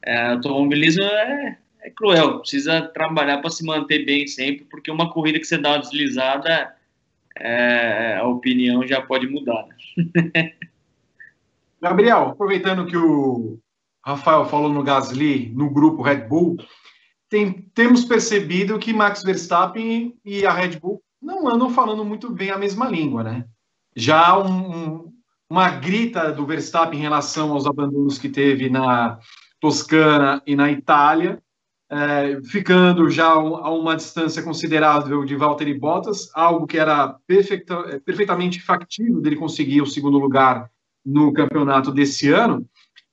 é, automobilismo é, é cruel, precisa trabalhar para se manter bem sempre, porque uma corrida que você dá uma deslizada, é, a opinião já pode mudar. Né? Gabriel, aproveitando que o Rafael falou no Gasly, no grupo Red Bull, tem, temos percebido que Max Verstappen e a Red Bull não andam falando muito bem a mesma língua, né? Já um, um, uma grita do Verstappen em relação aos abandonos que teve na Toscana e na Itália, é, ficando já a uma distância considerável de Valtteri Bottas, algo que era é, perfeitamente factível dele conseguir o segundo lugar no campeonato desse ano.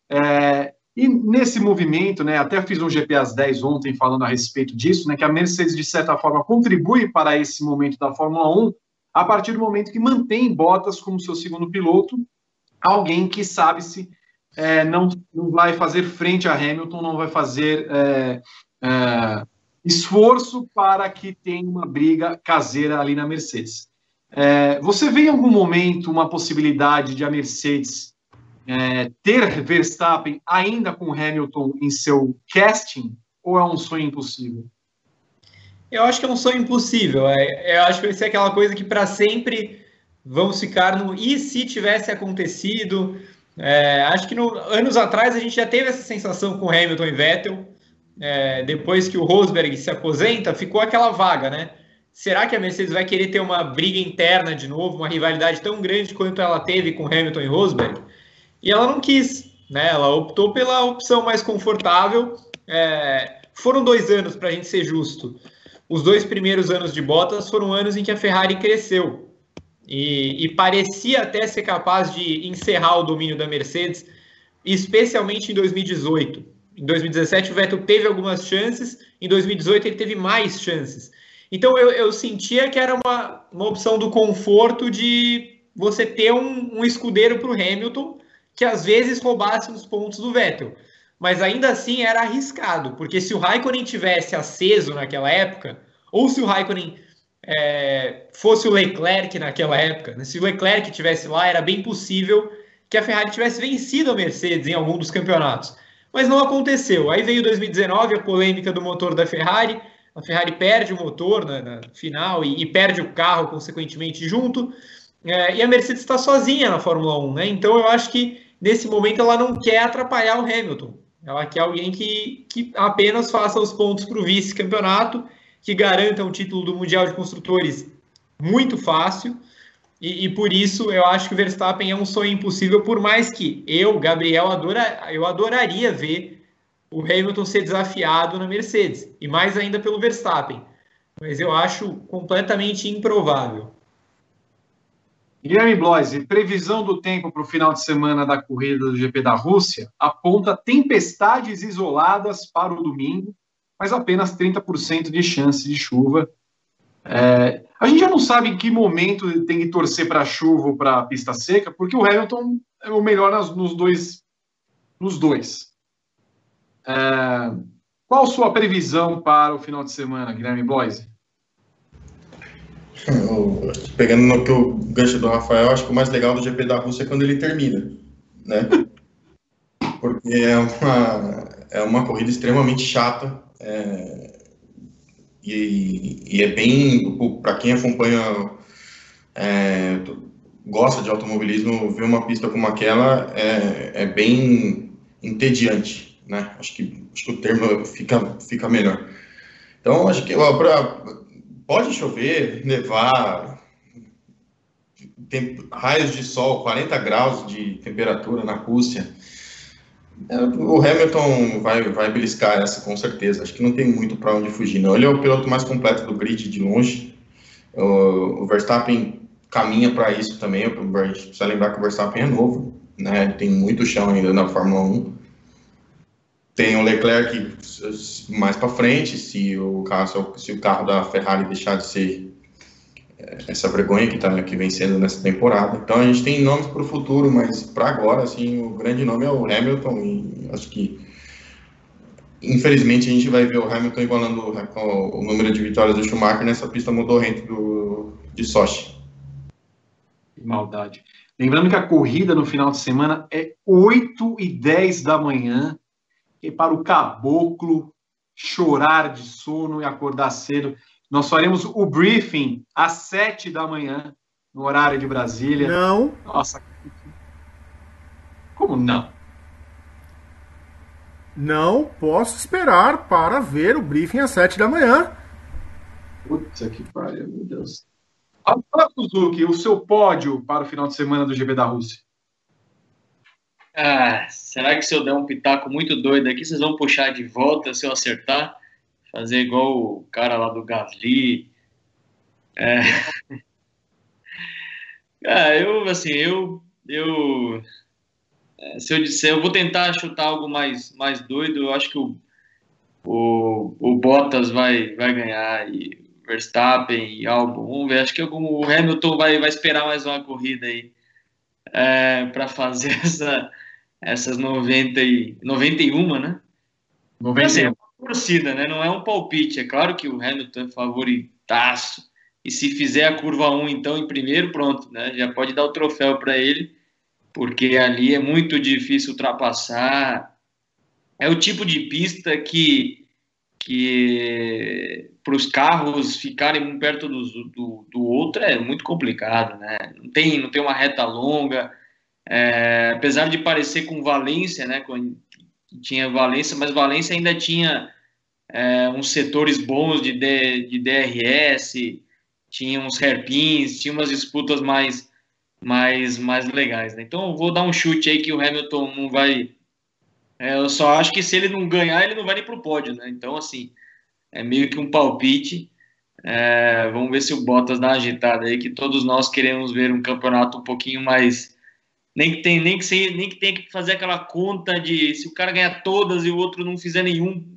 É, e nesse movimento, né, até fiz um GP às 10 ontem falando a respeito disso, né, que a Mercedes, de certa forma, contribui para esse momento da Fórmula 1 a partir do momento que mantém Bottas como seu segundo piloto, alguém que sabe-se é, não, não vai fazer frente a Hamilton, não vai fazer é, é, esforço para que tenha uma briga caseira ali na Mercedes. É, você vê em algum momento uma possibilidade de a Mercedes é, ter Verstappen ainda com Hamilton em seu casting ou é um sonho impossível? Eu acho que é um sonho impossível. É, eu acho que vai ser aquela coisa que para sempre vamos ficar no e se tivesse acontecido. É, acho que no, anos atrás a gente já teve essa sensação com Hamilton e Vettel. É, depois que o Rosberg se aposenta, ficou aquela vaga, né? Será que a Mercedes vai querer ter uma briga interna de novo, uma rivalidade tão grande quanto ela teve com Hamilton e Rosberg? E ela não quis, né? Ela optou pela opção mais confortável. É, foram dois anos, para a gente ser justo. Os dois primeiros anos de Bottas foram anos em que a Ferrari cresceu. E, e, parecia até ser capaz de encerrar o domínio da Mercedes, especialmente em 2018. Em 2017, o Vettel teve algumas chances, em 2018, ele teve mais chances. Então, eu, eu sentia que era uma, uma opção do conforto de você ter um, um escudeiro para o Hamilton que às vezes roubasse os pontos do Vettel. Mas ainda assim era arriscado, porque se o Raikkonen tivesse aceso naquela época, ou se o Raikkonen é, fosse o Leclerc naquela época, né? se o Leclerc tivesse lá, era bem possível que a Ferrari tivesse vencido a Mercedes em algum dos campeonatos. Mas não aconteceu. Aí veio 2019, a polêmica do motor da Ferrari. A Ferrari perde o motor na, na final e, e, perde o carro, consequentemente, junto. É, e a Mercedes está sozinha na Fórmula 1, né? Então eu acho que nesse momento ela não quer atrapalhar o Hamilton. Ela quer alguém que, que apenas faça os pontos para o vice-campeonato, que garanta um título do Mundial de Construtores muito fácil. E, e, por isso eu acho que o Verstappen é um sonho impossível, por mais que eu, Gabriel, adora, eu adoraria ver o Hamilton ser desafiado na Mercedes, e mais ainda pelo Verstappen. Mas eu acho completamente improvável. Guilherme Bloise, previsão do tempo para o final de semana da corrida do GP da Rússia aponta tempestades isoladas para o domingo, mas apenas 30% de chance de chuva. É, a gente já não sabe em que momento tem que torcer para chuva ou para pista seca, porque o Hamilton é o melhor nas, nos dois. Nos dois. É, qual sua previsão para o final de semana, Guilherme Bloise? Pegando no que o gancho do Rafael, acho que o mais legal do GP da Rússia é quando ele termina, né? Porque é uma, é uma corrida extremamente chata é, e, e, é bem, para quem acompanha, é, gosta de automobilismo, ver uma pista como aquela é, é bem entediante, né? Acho que, acho que o termo fica, fica melhor. Então, acho que ó, pra, pode chover, nevar, raios de sol, 40 graus de temperatura na Rússia. É, o Hamilton vai, vai beliscar essa com certeza. Acho que não tem muito para onde fugir. Não. Ele é o piloto mais completo do grid de longe. O, Verstappen caminha para isso também. A gente precisa lembrar que o Verstappen é novo, né? Tem muito chão ainda na Fórmula 1. Tem o Leclerc mais para frente, se o, carro, se o carro da Ferrari deixar de ser essa vergonha que, tá, que vem sendo nessa temporada. Então a gente tem nomes para o futuro, mas para agora, assim, o grande nome é o Hamilton e acho que infelizmente a gente vai ver o Hamilton igualando o, o número de vitórias do Schumacher nessa pista modorrenta do, de Sochi. Que maldade. Lembrando que a corrida no final de semana é 8 e 10 da manhã que para o caboclo chorar de sono e acordar cedo. Nós faremos o briefing às sete da manhã, no horário de Brasília. Não. Nossa. Como não? Não posso esperar para ver o briefing às sete da manhã. Putz, que pariu, meu Deus. Fala, Suzuki, o seu pódio para o final de semana do GB da Rússia. Ah, será que se eu der um pitaco muito doido aqui, vocês vão puxar de volta se eu acertar? Fazer igual o cara lá do Gasly? É... ah, eu, assim, eu, eu, é, se eu disser, eu vou tentar chutar algo mais, mais doido. Eu acho que o, o, o Bottas vai, vai ganhar e Verstappen e Albon. Vamos ver. Acho que o Hamilton vai, vai esperar mais uma corrida aí é, para fazer essa essas 90 e, 91, né? 91. Torcida, né? Não é um palpite. É claro que o Hamilton é favoritaço. E se fizer a curva 1, então, em primeiro, pronto, né? Já pode dar o troféu para ele, porque ali é muito difícil ultrapassar. É o tipo de pista que, que para os carros ficarem um perto do, do, do outro é muito complicado, né? Não tem, não tem uma reta longa, é, apesar de parecer com Valência, né, com, tinha Valência, mas Valência ainda tinha é, uns setores bons de, de, DRS, tinha uns hairpins, tinha umas disputas mais, mais, mais legais. Né? Então, vou dar um chute aí que o Hamilton não vai. É, eu só acho que se ele não ganhar, ele não vai nem para o pódio. Né? Então, assim, é meio que um palpite. É, vamos ver se o Bottas dá uma agitada aí, que todos nós queremos ver um campeonato um pouquinho mais nem que, tem, nem, que ser, nem que tenha que fazer aquela conta de se o cara ganhar todas e o outro não fizer nenhum,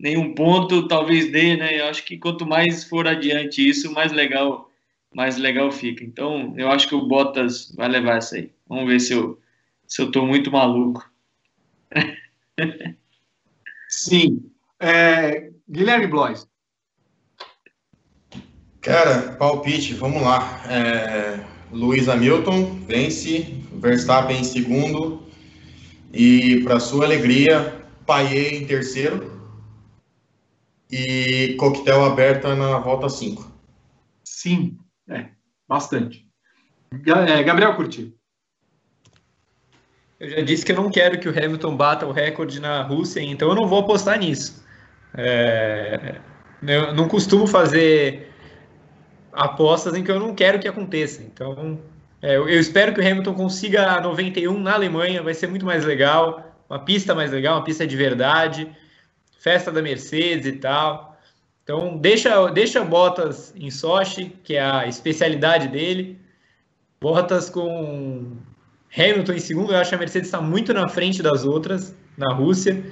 nenhum ponto, talvez dê, né? Eu acho que quanto mais for adiante isso, mais legal, mais legal fica. Então, eu acho que o Bottas vai levar essa aí. Vamos ver se eu, se eu tô muito maluco. Sim. É, Guilherme Blois. Cara, palpite, vamos lá. É, Luiz Hamilton vence, Verstappen em segundo e, para sua alegria, Paier em terceiro e coquetel aberta na volta 5. Sim, é, bastante. É, Gabriel Curti. Eu já disse que eu não quero que o Hamilton bata o recorde na Rússia, então eu não vou apostar nisso. É, eu não costumo fazer apostas em que eu não quero que aconteça. Então, é, eu, espero que o Hamilton consiga a 91 na Alemanha, vai ser muito mais legal, uma pista mais legal, uma pista de verdade, festa da Mercedes e tal. Então, deixa, deixa Bottas em Sochi, que é a especialidade dele. Bottas com Hamilton em segundo, eu acho que a Mercedes está muito na frente das outras na Rússia.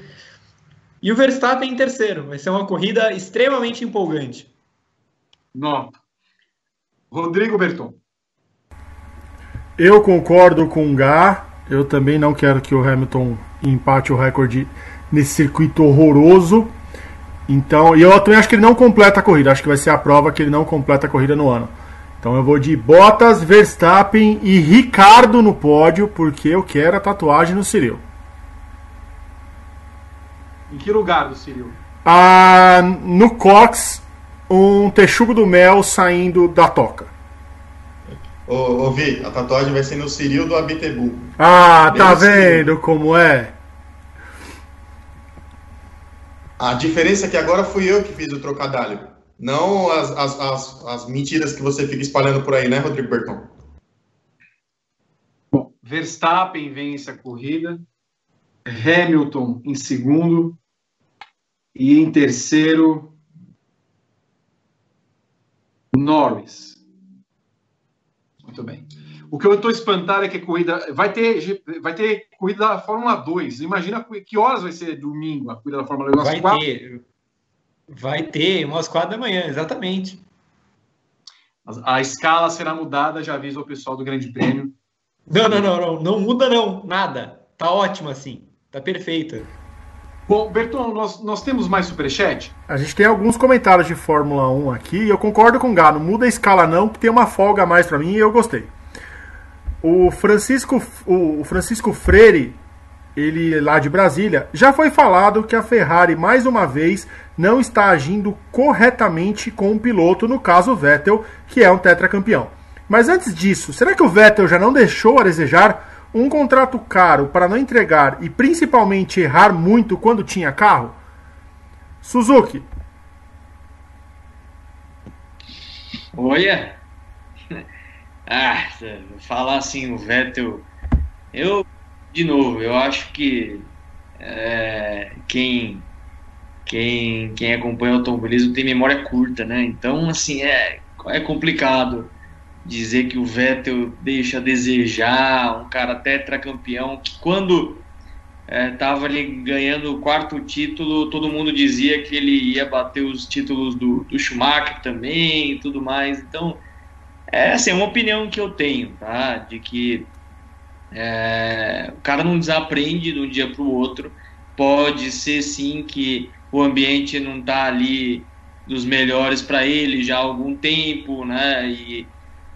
E o Verstappen em terceiro. Vai ser uma corrida extremamente empolgante. Nota. Rodrigo Berton. Eu concordo com o Gá. Eu também não quero que o Hamilton empate o recorde nesse circuito horroroso. Então, e eu também acho que ele não completa a corrida. Acho que vai ser a prova que ele não completa a corrida no ano. Então eu vou de Bottas, Verstappen e Ricardo no pódio, porque eu quero a tatuagem no Cyril. Em que lugar do Cyril? Ah, no Cox, um texugo do mel saindo da toca. Ô, ô Vi, a tatuagem vai ser no Ciril do Abitebu. Ah, Bem tá vendo como é? A diferença é que agora fui eu que fiz o trocadilho. Não as, as, as, as mentiras que você fica espalhando por aí, né, Rodrigo Berton? Bom, Verstappen vence a corrida. Hamilton em segundo. E em terceiro, Norris. Muito bem. O que eu estou espantado é que a corrida. Vai ter, vai ter corrida da Fórmula 2. Imagina que horas vai ser domingo a corrida da Fórmula 2? Vai 4? ter. Vai ter, umas quatro da manhã, exatamente. A, a escala será mudada, já avisa o pessoal do Grande Prêmio. Não, não, não, não. Não muda, não. Nada. Tá ótimo assim. Tá perfeito. Bom, Berton, nós, nós temos mais superchat? A gente tem alguns comentários de Fórmula 1 aqui e eu concordo com o não muda a escala não, que tem uma folga a mais para mim e eu gostei. O Francisco, o Francisco Freire, ele lá de Brasília, já foi falado que a Ferrari mais uma vez não está agindo corretamente com o piloto, no caso Vettel, que é um tetracampeão. Mas antes disso, será que o Vettel já não deixou a desejar? Um contrato caro para não entregar e principalmente errar muito quando tinha carro? Suzuki. Olha. Ah, falar assim, o Vettel. Eu, de novo, eu acho que é, quem, quem, quem acompanha o automobilismo tem memória curta, né? Então, assim, é, é complicado dizer que o Vettel deixa a desejar, um cara tetracampeão, que quando estava é, ali ganhando o quarto título, todo mundo dizia que ele ia bater os títulos do, do Schumacher também e tudo mais. Então, é assim, é uma opinião que eu tenho, tá? De que é, o cara não desaprende de um dia para o outro. Pode ser sim que o ambiente não está ali dos melhores para ele já há algum tempo, né? E,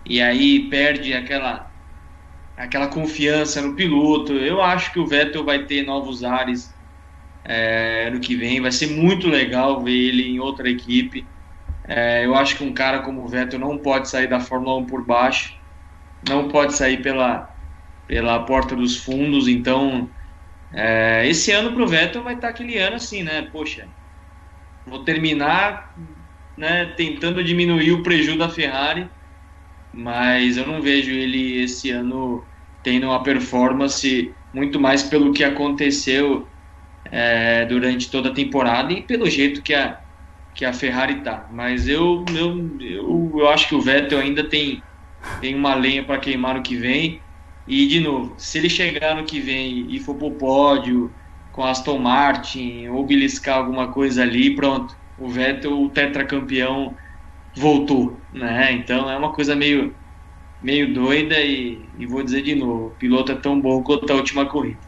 e aí perde aquela aquela confiança no piloto. Eu acho que o Vettel vai ter novos ares é, no que vem. Vai ser muito legal ver ele em outra equipe. É, eu acho que um cara como o Vettel não pode sair da Fórmula 1 por baixo, não pode sair pela, pela porta dos fundos. Então, é, esse ano para o Vettel vai estar aquele ano assim, né? Poxa, vou terminar né, tentando diminuir o prejuízo da Ferrari mas eu não vejo ele esse ano tendo uma performance muito mais pelo que aconteceu é, durante toda a temporada e pelo jeito que a, que a Ferrari tá. Mas eu, eu, eu, eu acho que o Vettel ainda tem, tem uma lenha para queimar no que vem. E, de novo, se ele chegar no que vem e for pro pódio com Aston Martin ou beliscar alguma coisa ali, pronto. O Vettel, o tetracampeão, voltou, né? Então é uma coisa meio, meio doida e, e vou dizer de novo, o piloto é tão bom quanto a última corrida.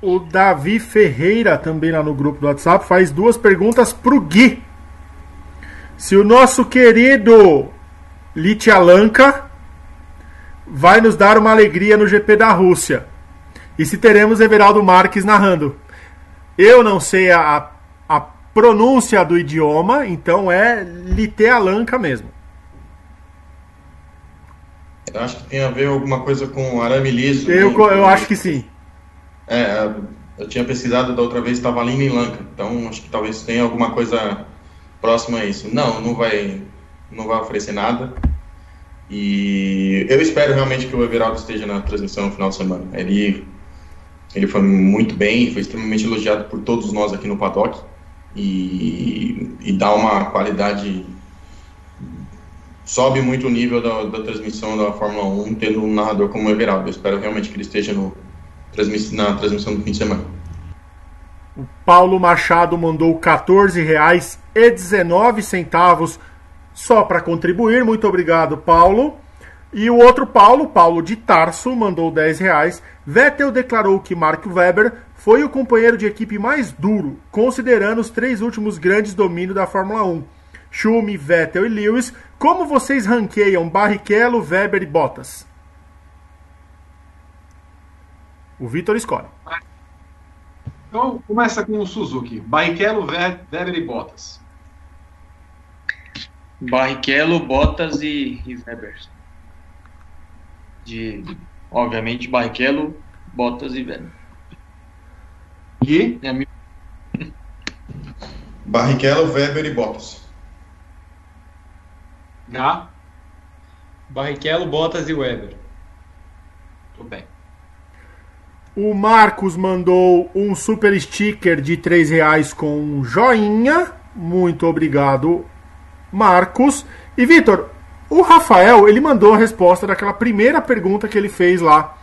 O Davi Ferreira, também lá no grupo do WhatsApp, faz duas perguntas pro Gui. Se o nosso querido Litialanka vai nos dar uma alegria no GP da Rússia. E se teremos Everaldo Marques narrando. Eu não sei a, a pronúncia do idioma, então é Litealanca mesmo. Eu acho que tem a ver alguma coisa com arame liso. Eu, né? eu acho que sim. É, eu tinha pesquisado da outra vez, estava ali em Lanka, então acho que talvez tenha alguma coisa próxima a isso. Não, não vai, não vai oferecer nada. E eu espero realmente que o Everaldo esteja na transmissão no final de semana. Ele, ele foi muito bem, foi extremamente elogiado por todos nós aqui no paddock e, e dá uma qualidade sobe muito o nível da, da, transmissão da Fórmula 1 tendo um narrador como o Everaldo. Eu espero realmente que ele esteja no, na transmissão do fim de semana. O Paulo Machado mandou 14 reais centavos só para contribuir. Muito obrigado, Paulo. E o outro Paulo, Paulo de Tarso, mandou 10 reais. Vettel declarou que Mark Webber foi o companheiro de equipe mais duro, considerando os três últimos grandes domínios da Fórmula 1. Schumi, Vettel e Lewis. Como vocês ranqueiam Barrichello, Weber e Bottas? O Vitor escolhe. Então, começa com o Suzuki. Barrichello, Weber e Bottas. Barrichello, Bottas e, e Weber. De, obviamente, Barrichello, Bottas e Weber. E? É minha... Barrichello, Weber e Bottas. Gá? Barrichello, Bottas e Weber. Tudo bem. O Marcos mandou um super sticker de 3 reais com um joinha. Muito obrigado, Marcos. E Vitor, o Rafael, ele mandou a resposta daquela primeira pergunta que ele fez lá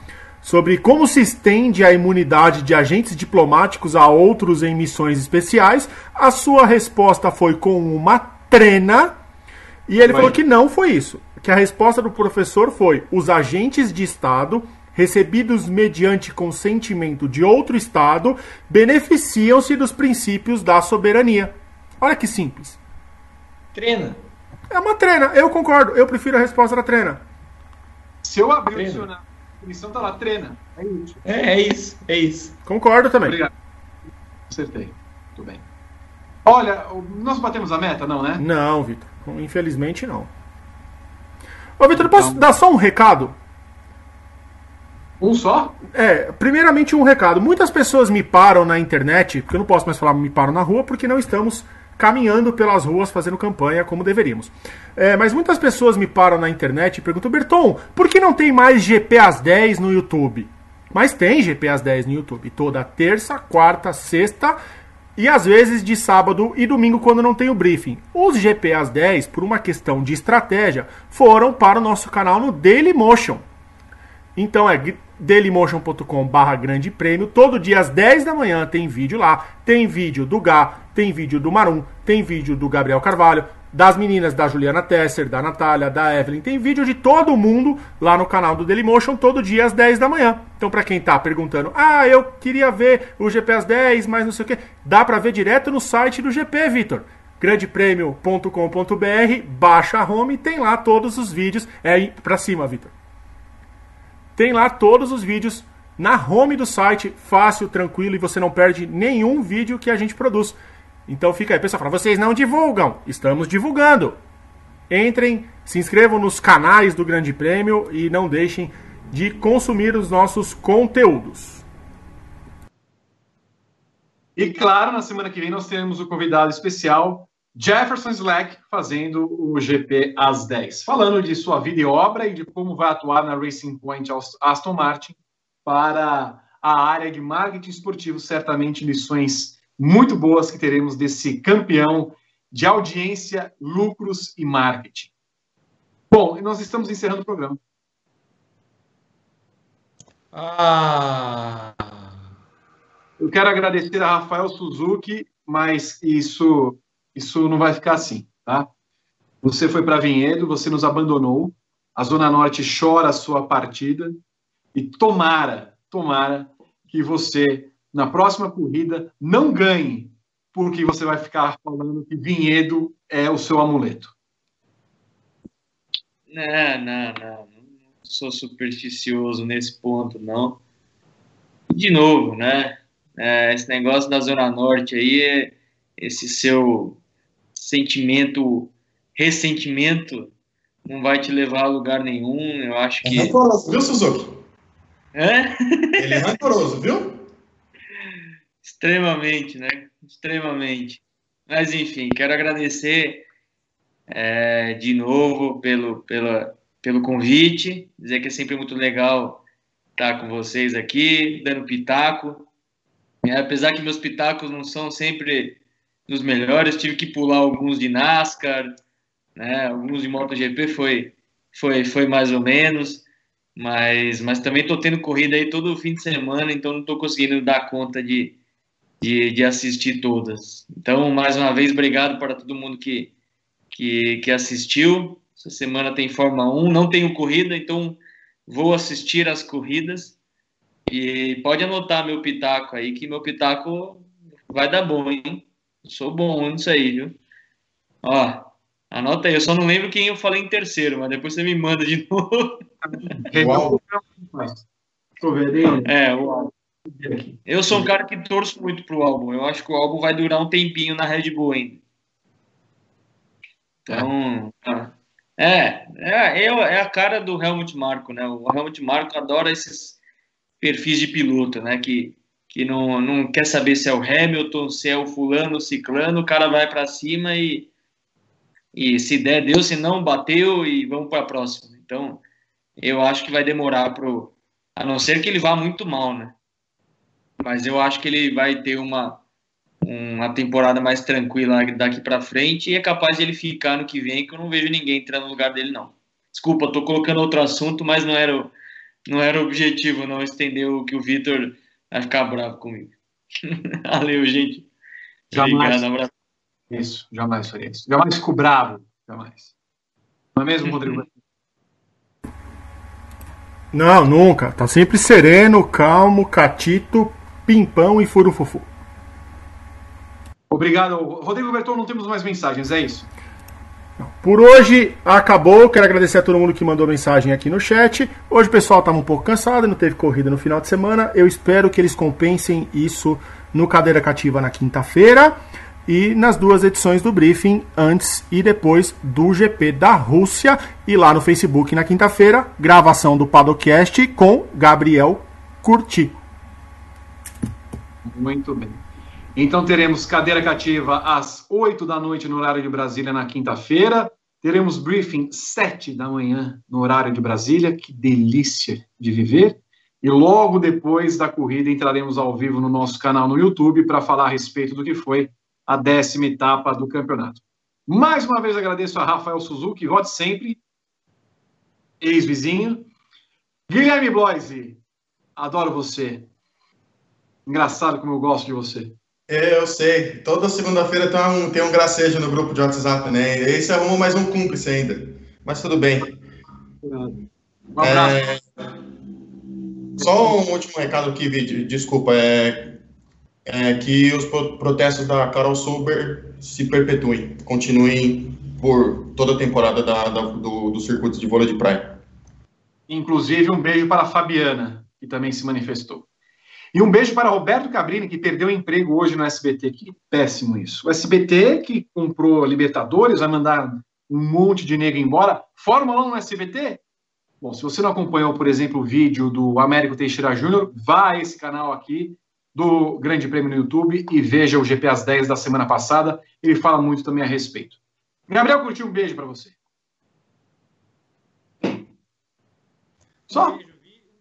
sobre como se estende a imunidade de agentes diplomáticos a outros em missões especiais. A sua resposta foi com uma trena. E ele Vai. falou que não foi isso. Que a resposta do professor foi: os agentes de Estado recebidos mediante consentimento de outro Estado beneficiam-se dos princípios da soberania. Olha que simples. Trena. É uma trena, eu concordo. Eu prefiro a resposta da trena. Se eu abrir o dicionário, a definição tá lá, trena. É isso. É, é isso, é isso. Concordo também. Obrigado. Acertei. Tudo bem. Olha, nós batemos a meta, não, né? Não, Vitor. Infelizmente não. Ô, Vitor, então... posso dar só um recado? Um só? É, primeiramente um recado. Muitas pessoas me param na internet, porque eu não posso mais falar me param na rua, porque não estamos caminhando pelas ruas fazendo campanha como deveríamos. É, mas muitas pessoas me param na internet e perguntam, Berton, por que não tem mais GP às 10 no YouTube? Mas tem GP às 10 no YouTube, toda terça, quarta, sexta e às vezes de sábado e domingo quando não tem o briefing. Os GP às 10, por uma questão de estratégia, foram para o nosso canal no Dailymotion. Então é dailymotion.com barra grande prêmio. Todo dia às 10 da manhã tem vídeo lá. Tem vídeo do Gá, tem vídeo do Marum, tem vídeo do Gabriel Carvalho, das meninas da Juliana Tesser, da Natália, da Evelyn. Tem vídeo de todo mundo lá no canal do Dailymotion todo dia às 10 da manhã. Então para quem tá perguntando, ah, eu queria ver o GP às 10, mas não sei o que, dá para ver direto no site do GP, Vitor grandepremio.com.br, baixa a home tem lá todos os vídeos. É para cima, Vitor. Tem lá todos os vídeos na home do site, fácil, tranquilo e você não perde nenhum vídeo que a gente produz. Então fica aí, pessoal, fala, vocês não divulgam? Estamos divulgando. Entrem, se inscrevam nos canais do Grande Prêmio e não deixem de consumir os nossos conteúdos. E claro, na semana que vem nós teremos o convidado especial Jefferson Slack fazendo o GP às 10, falando de sua vida e obra e de como vai atuar na Racing Point Aston Martin para a área de marketing esportivo, certamente lições muito boas que teremos desse campeão de audiência, lucros e marketing. Bom, nós estamos encerrando o programa. Ah. Eu quero agradecer a Rafael Suzuki, mas isso isso não vai ficar assim, tá? Você foi para Vinhedo, você nos abandonou, a Zona Norte chora a sua partida e tomara, tomara que você na próxima corrida não ganhe, porque você vai ficar falando que Vinhedo é o seu amuleto. Não, não, não. Não sou supersticioso nesse ponto, não. De novo, né? É, esse negócio da Zona Norte aí, é esse seu sentimento, ressentimento, não vai te levar a lugar nenhum. Eu acho que. É rancoroso, viu, Suzuki? É? Ele é rancoroso, viu? Extremamente, né? Extremamente. Mas, enfim, quero agradecer é, de novo pelo, pela, pelo convite, dizer que é sempre muito legal estar com vocês aqui, dando pitaco. É, apesar que meus pitacos não são sempre dos melhores. Tive que pular alguns de NASCAR, né? Alguns de MotoGP foi foi foi mais ou menos, mas mas também estou tendo corrida aí todo fim de semana, então não estou conseguindo dar conta de de, de assistir todas. Então, mais uma vez, obrigado para todo mundo que, que, que assistiu. Essa semana tem Fórmula 1, não tenho corrida, então vou assistir as corridas. E pode anotar meu pitaco aí, que meu pitaco vai dar bom, hein? Eu sou bom nisso aí, viu? Ó, anota aí, eu só não lembro quem eu falei em terceiro, mas depois você me manda de novo. Uau. É, o álbum. Eu sou um cara que torço muito pro álbum. Eu acho que o álbum vai durar um tempinho na Red Bull ainda. Então, é, é, é a cara do Helmut Marko, né? O Helmut Marko adora esses perfis de piloto, né? Que, que não, não quer saber se é o Hamilton, se é o fulano, o ciclano, o cara vai para cima e, e se der, deu, se não, bateu e vamos para a próxima. Então, eu acho que vai demorar pro, a não ser que ele vá muito mal, né? Mas eu acho que ele vai ter uma, uma temporada mais tranquila daqui para frente e é capaz de ele ficar no que vem, que eu não vejo ninguém entrando no lugar dele, não. Desculpa, tô colocando outro assunto, mas não era, não era o objetivo, não estender o que o Vitor vai ficar bravo comigo. Valeu, gente. Jamais. Obrigado, abraço. Isso, jamais faria isso. Jamais fico bravo, jamais. Não é mesmo, Rodrigo? Não, nunca. Tá sempre sereno, calmo, catito, pimpão e furufufu. Obrigado. Rodrigo Berton, não temos mais mensagens, é isso? Por hoje acabou. Quero agradecer a todo mundo que mandou mensagem aqui no chat. Hoje o pessoal estava um pouco cansado, não teve corrida no final de semana. Eu espero que eles compensem isso no Cadeira Cativa na quinta-feira e nas duas edições do briefing, antes e depois do GP da Rússia. E lá no Facebook na quinta-feira, gravação do Padocast com Gabriel Curti. Muito bem. Então teremos cadeira cativa às 8 da noite no horário de Brasília na quinta-feira. Teremos briefing 7 da manhã no horário de Brasília. Que delícia de viver. E logo depois da corrida entraremos ao vivo no nosso canal no YouTube para falar a respeito do que foi a décima etapa do campeonato. Mais uma vez agradeço a Rafael Suzuki, vote sempre, ex-vizinho. Guilherme Bloise, adoro você. Engraçado como eu gosto de você. É, eu sei. Toda segunda-feira tem um, tem um gracejo no grupo de WhatsApp, né? E aí você arruma mais um cúmplice ainda. Mas tudo bem. Um abraço. É... Só um último recado aqui, vídeo. Desculpa. É é, que os protestos da Carol Sober se perpetuem, continuem por toda a temporada da, da, do, do circuito de vôlei de praia. Inclusive, um beijo para a Fabiana, que também se manifestou. E um beijo para Roberto Cabrini, que perdeu emprego hoje no SBT. Que péssimo isso. O SBT, que comprou Libertadores, vai mandar um monte de negro embora. Fórmula 1 no SBT? Bom, se você não acompanhou, por exemplo, o vídeo do Américo Teixeira Júnior, vá a esse canal aqui, do Grande Prêmio no YouTube e veja o GP às 10 da semana passada. Ele fala muito também a respeito. Gabriel Curtiu, um beijo para você. Só?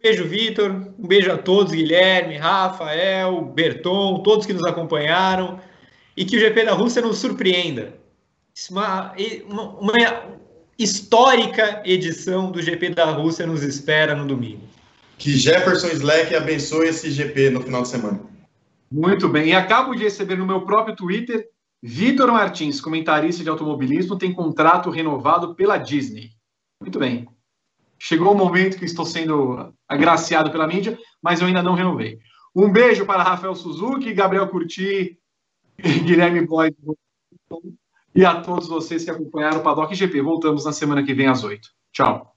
Um beijo, Vitor. Um beijo a todos, Guilherme, Rafael, Berton, todos que nos acompanharam. E que o GP da Rússia nos surpreenda. Uma, uma, uma histórica edição do GP da Rússia nos espera no domingo que Jefferson Slack abençoe esse GP no final de semana. Muito bem. E acabo de receber no meu próprio Twitter, Vitor Martins, comentarista de automobilismo, tem contrato renovado pela Disney. Muito bem. Chegou o momento que estou sendo agraciado pela mídia, mas eu ainda não renovei. Um beijo para Rafael Suzuki, Gabriel Curti, Guilherme Boyd e a todos vocês que acompanharam o Paddock GP. Voltamos na semana que vem às 8. Tchau.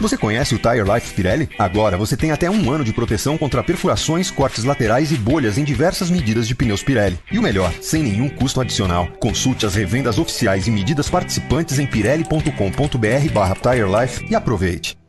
Você conhece o Tire Life Pirelli? Agora você tem até um ano de proteção contra perfurações, cortes laterais e bolhas em diversas medidas de pneus Pirelli. E o melhor, sem nenhum custo adicional. Consulte as revendas oficiais e medidas participantes em pirelli.com.br barra Tire Life e aproveite.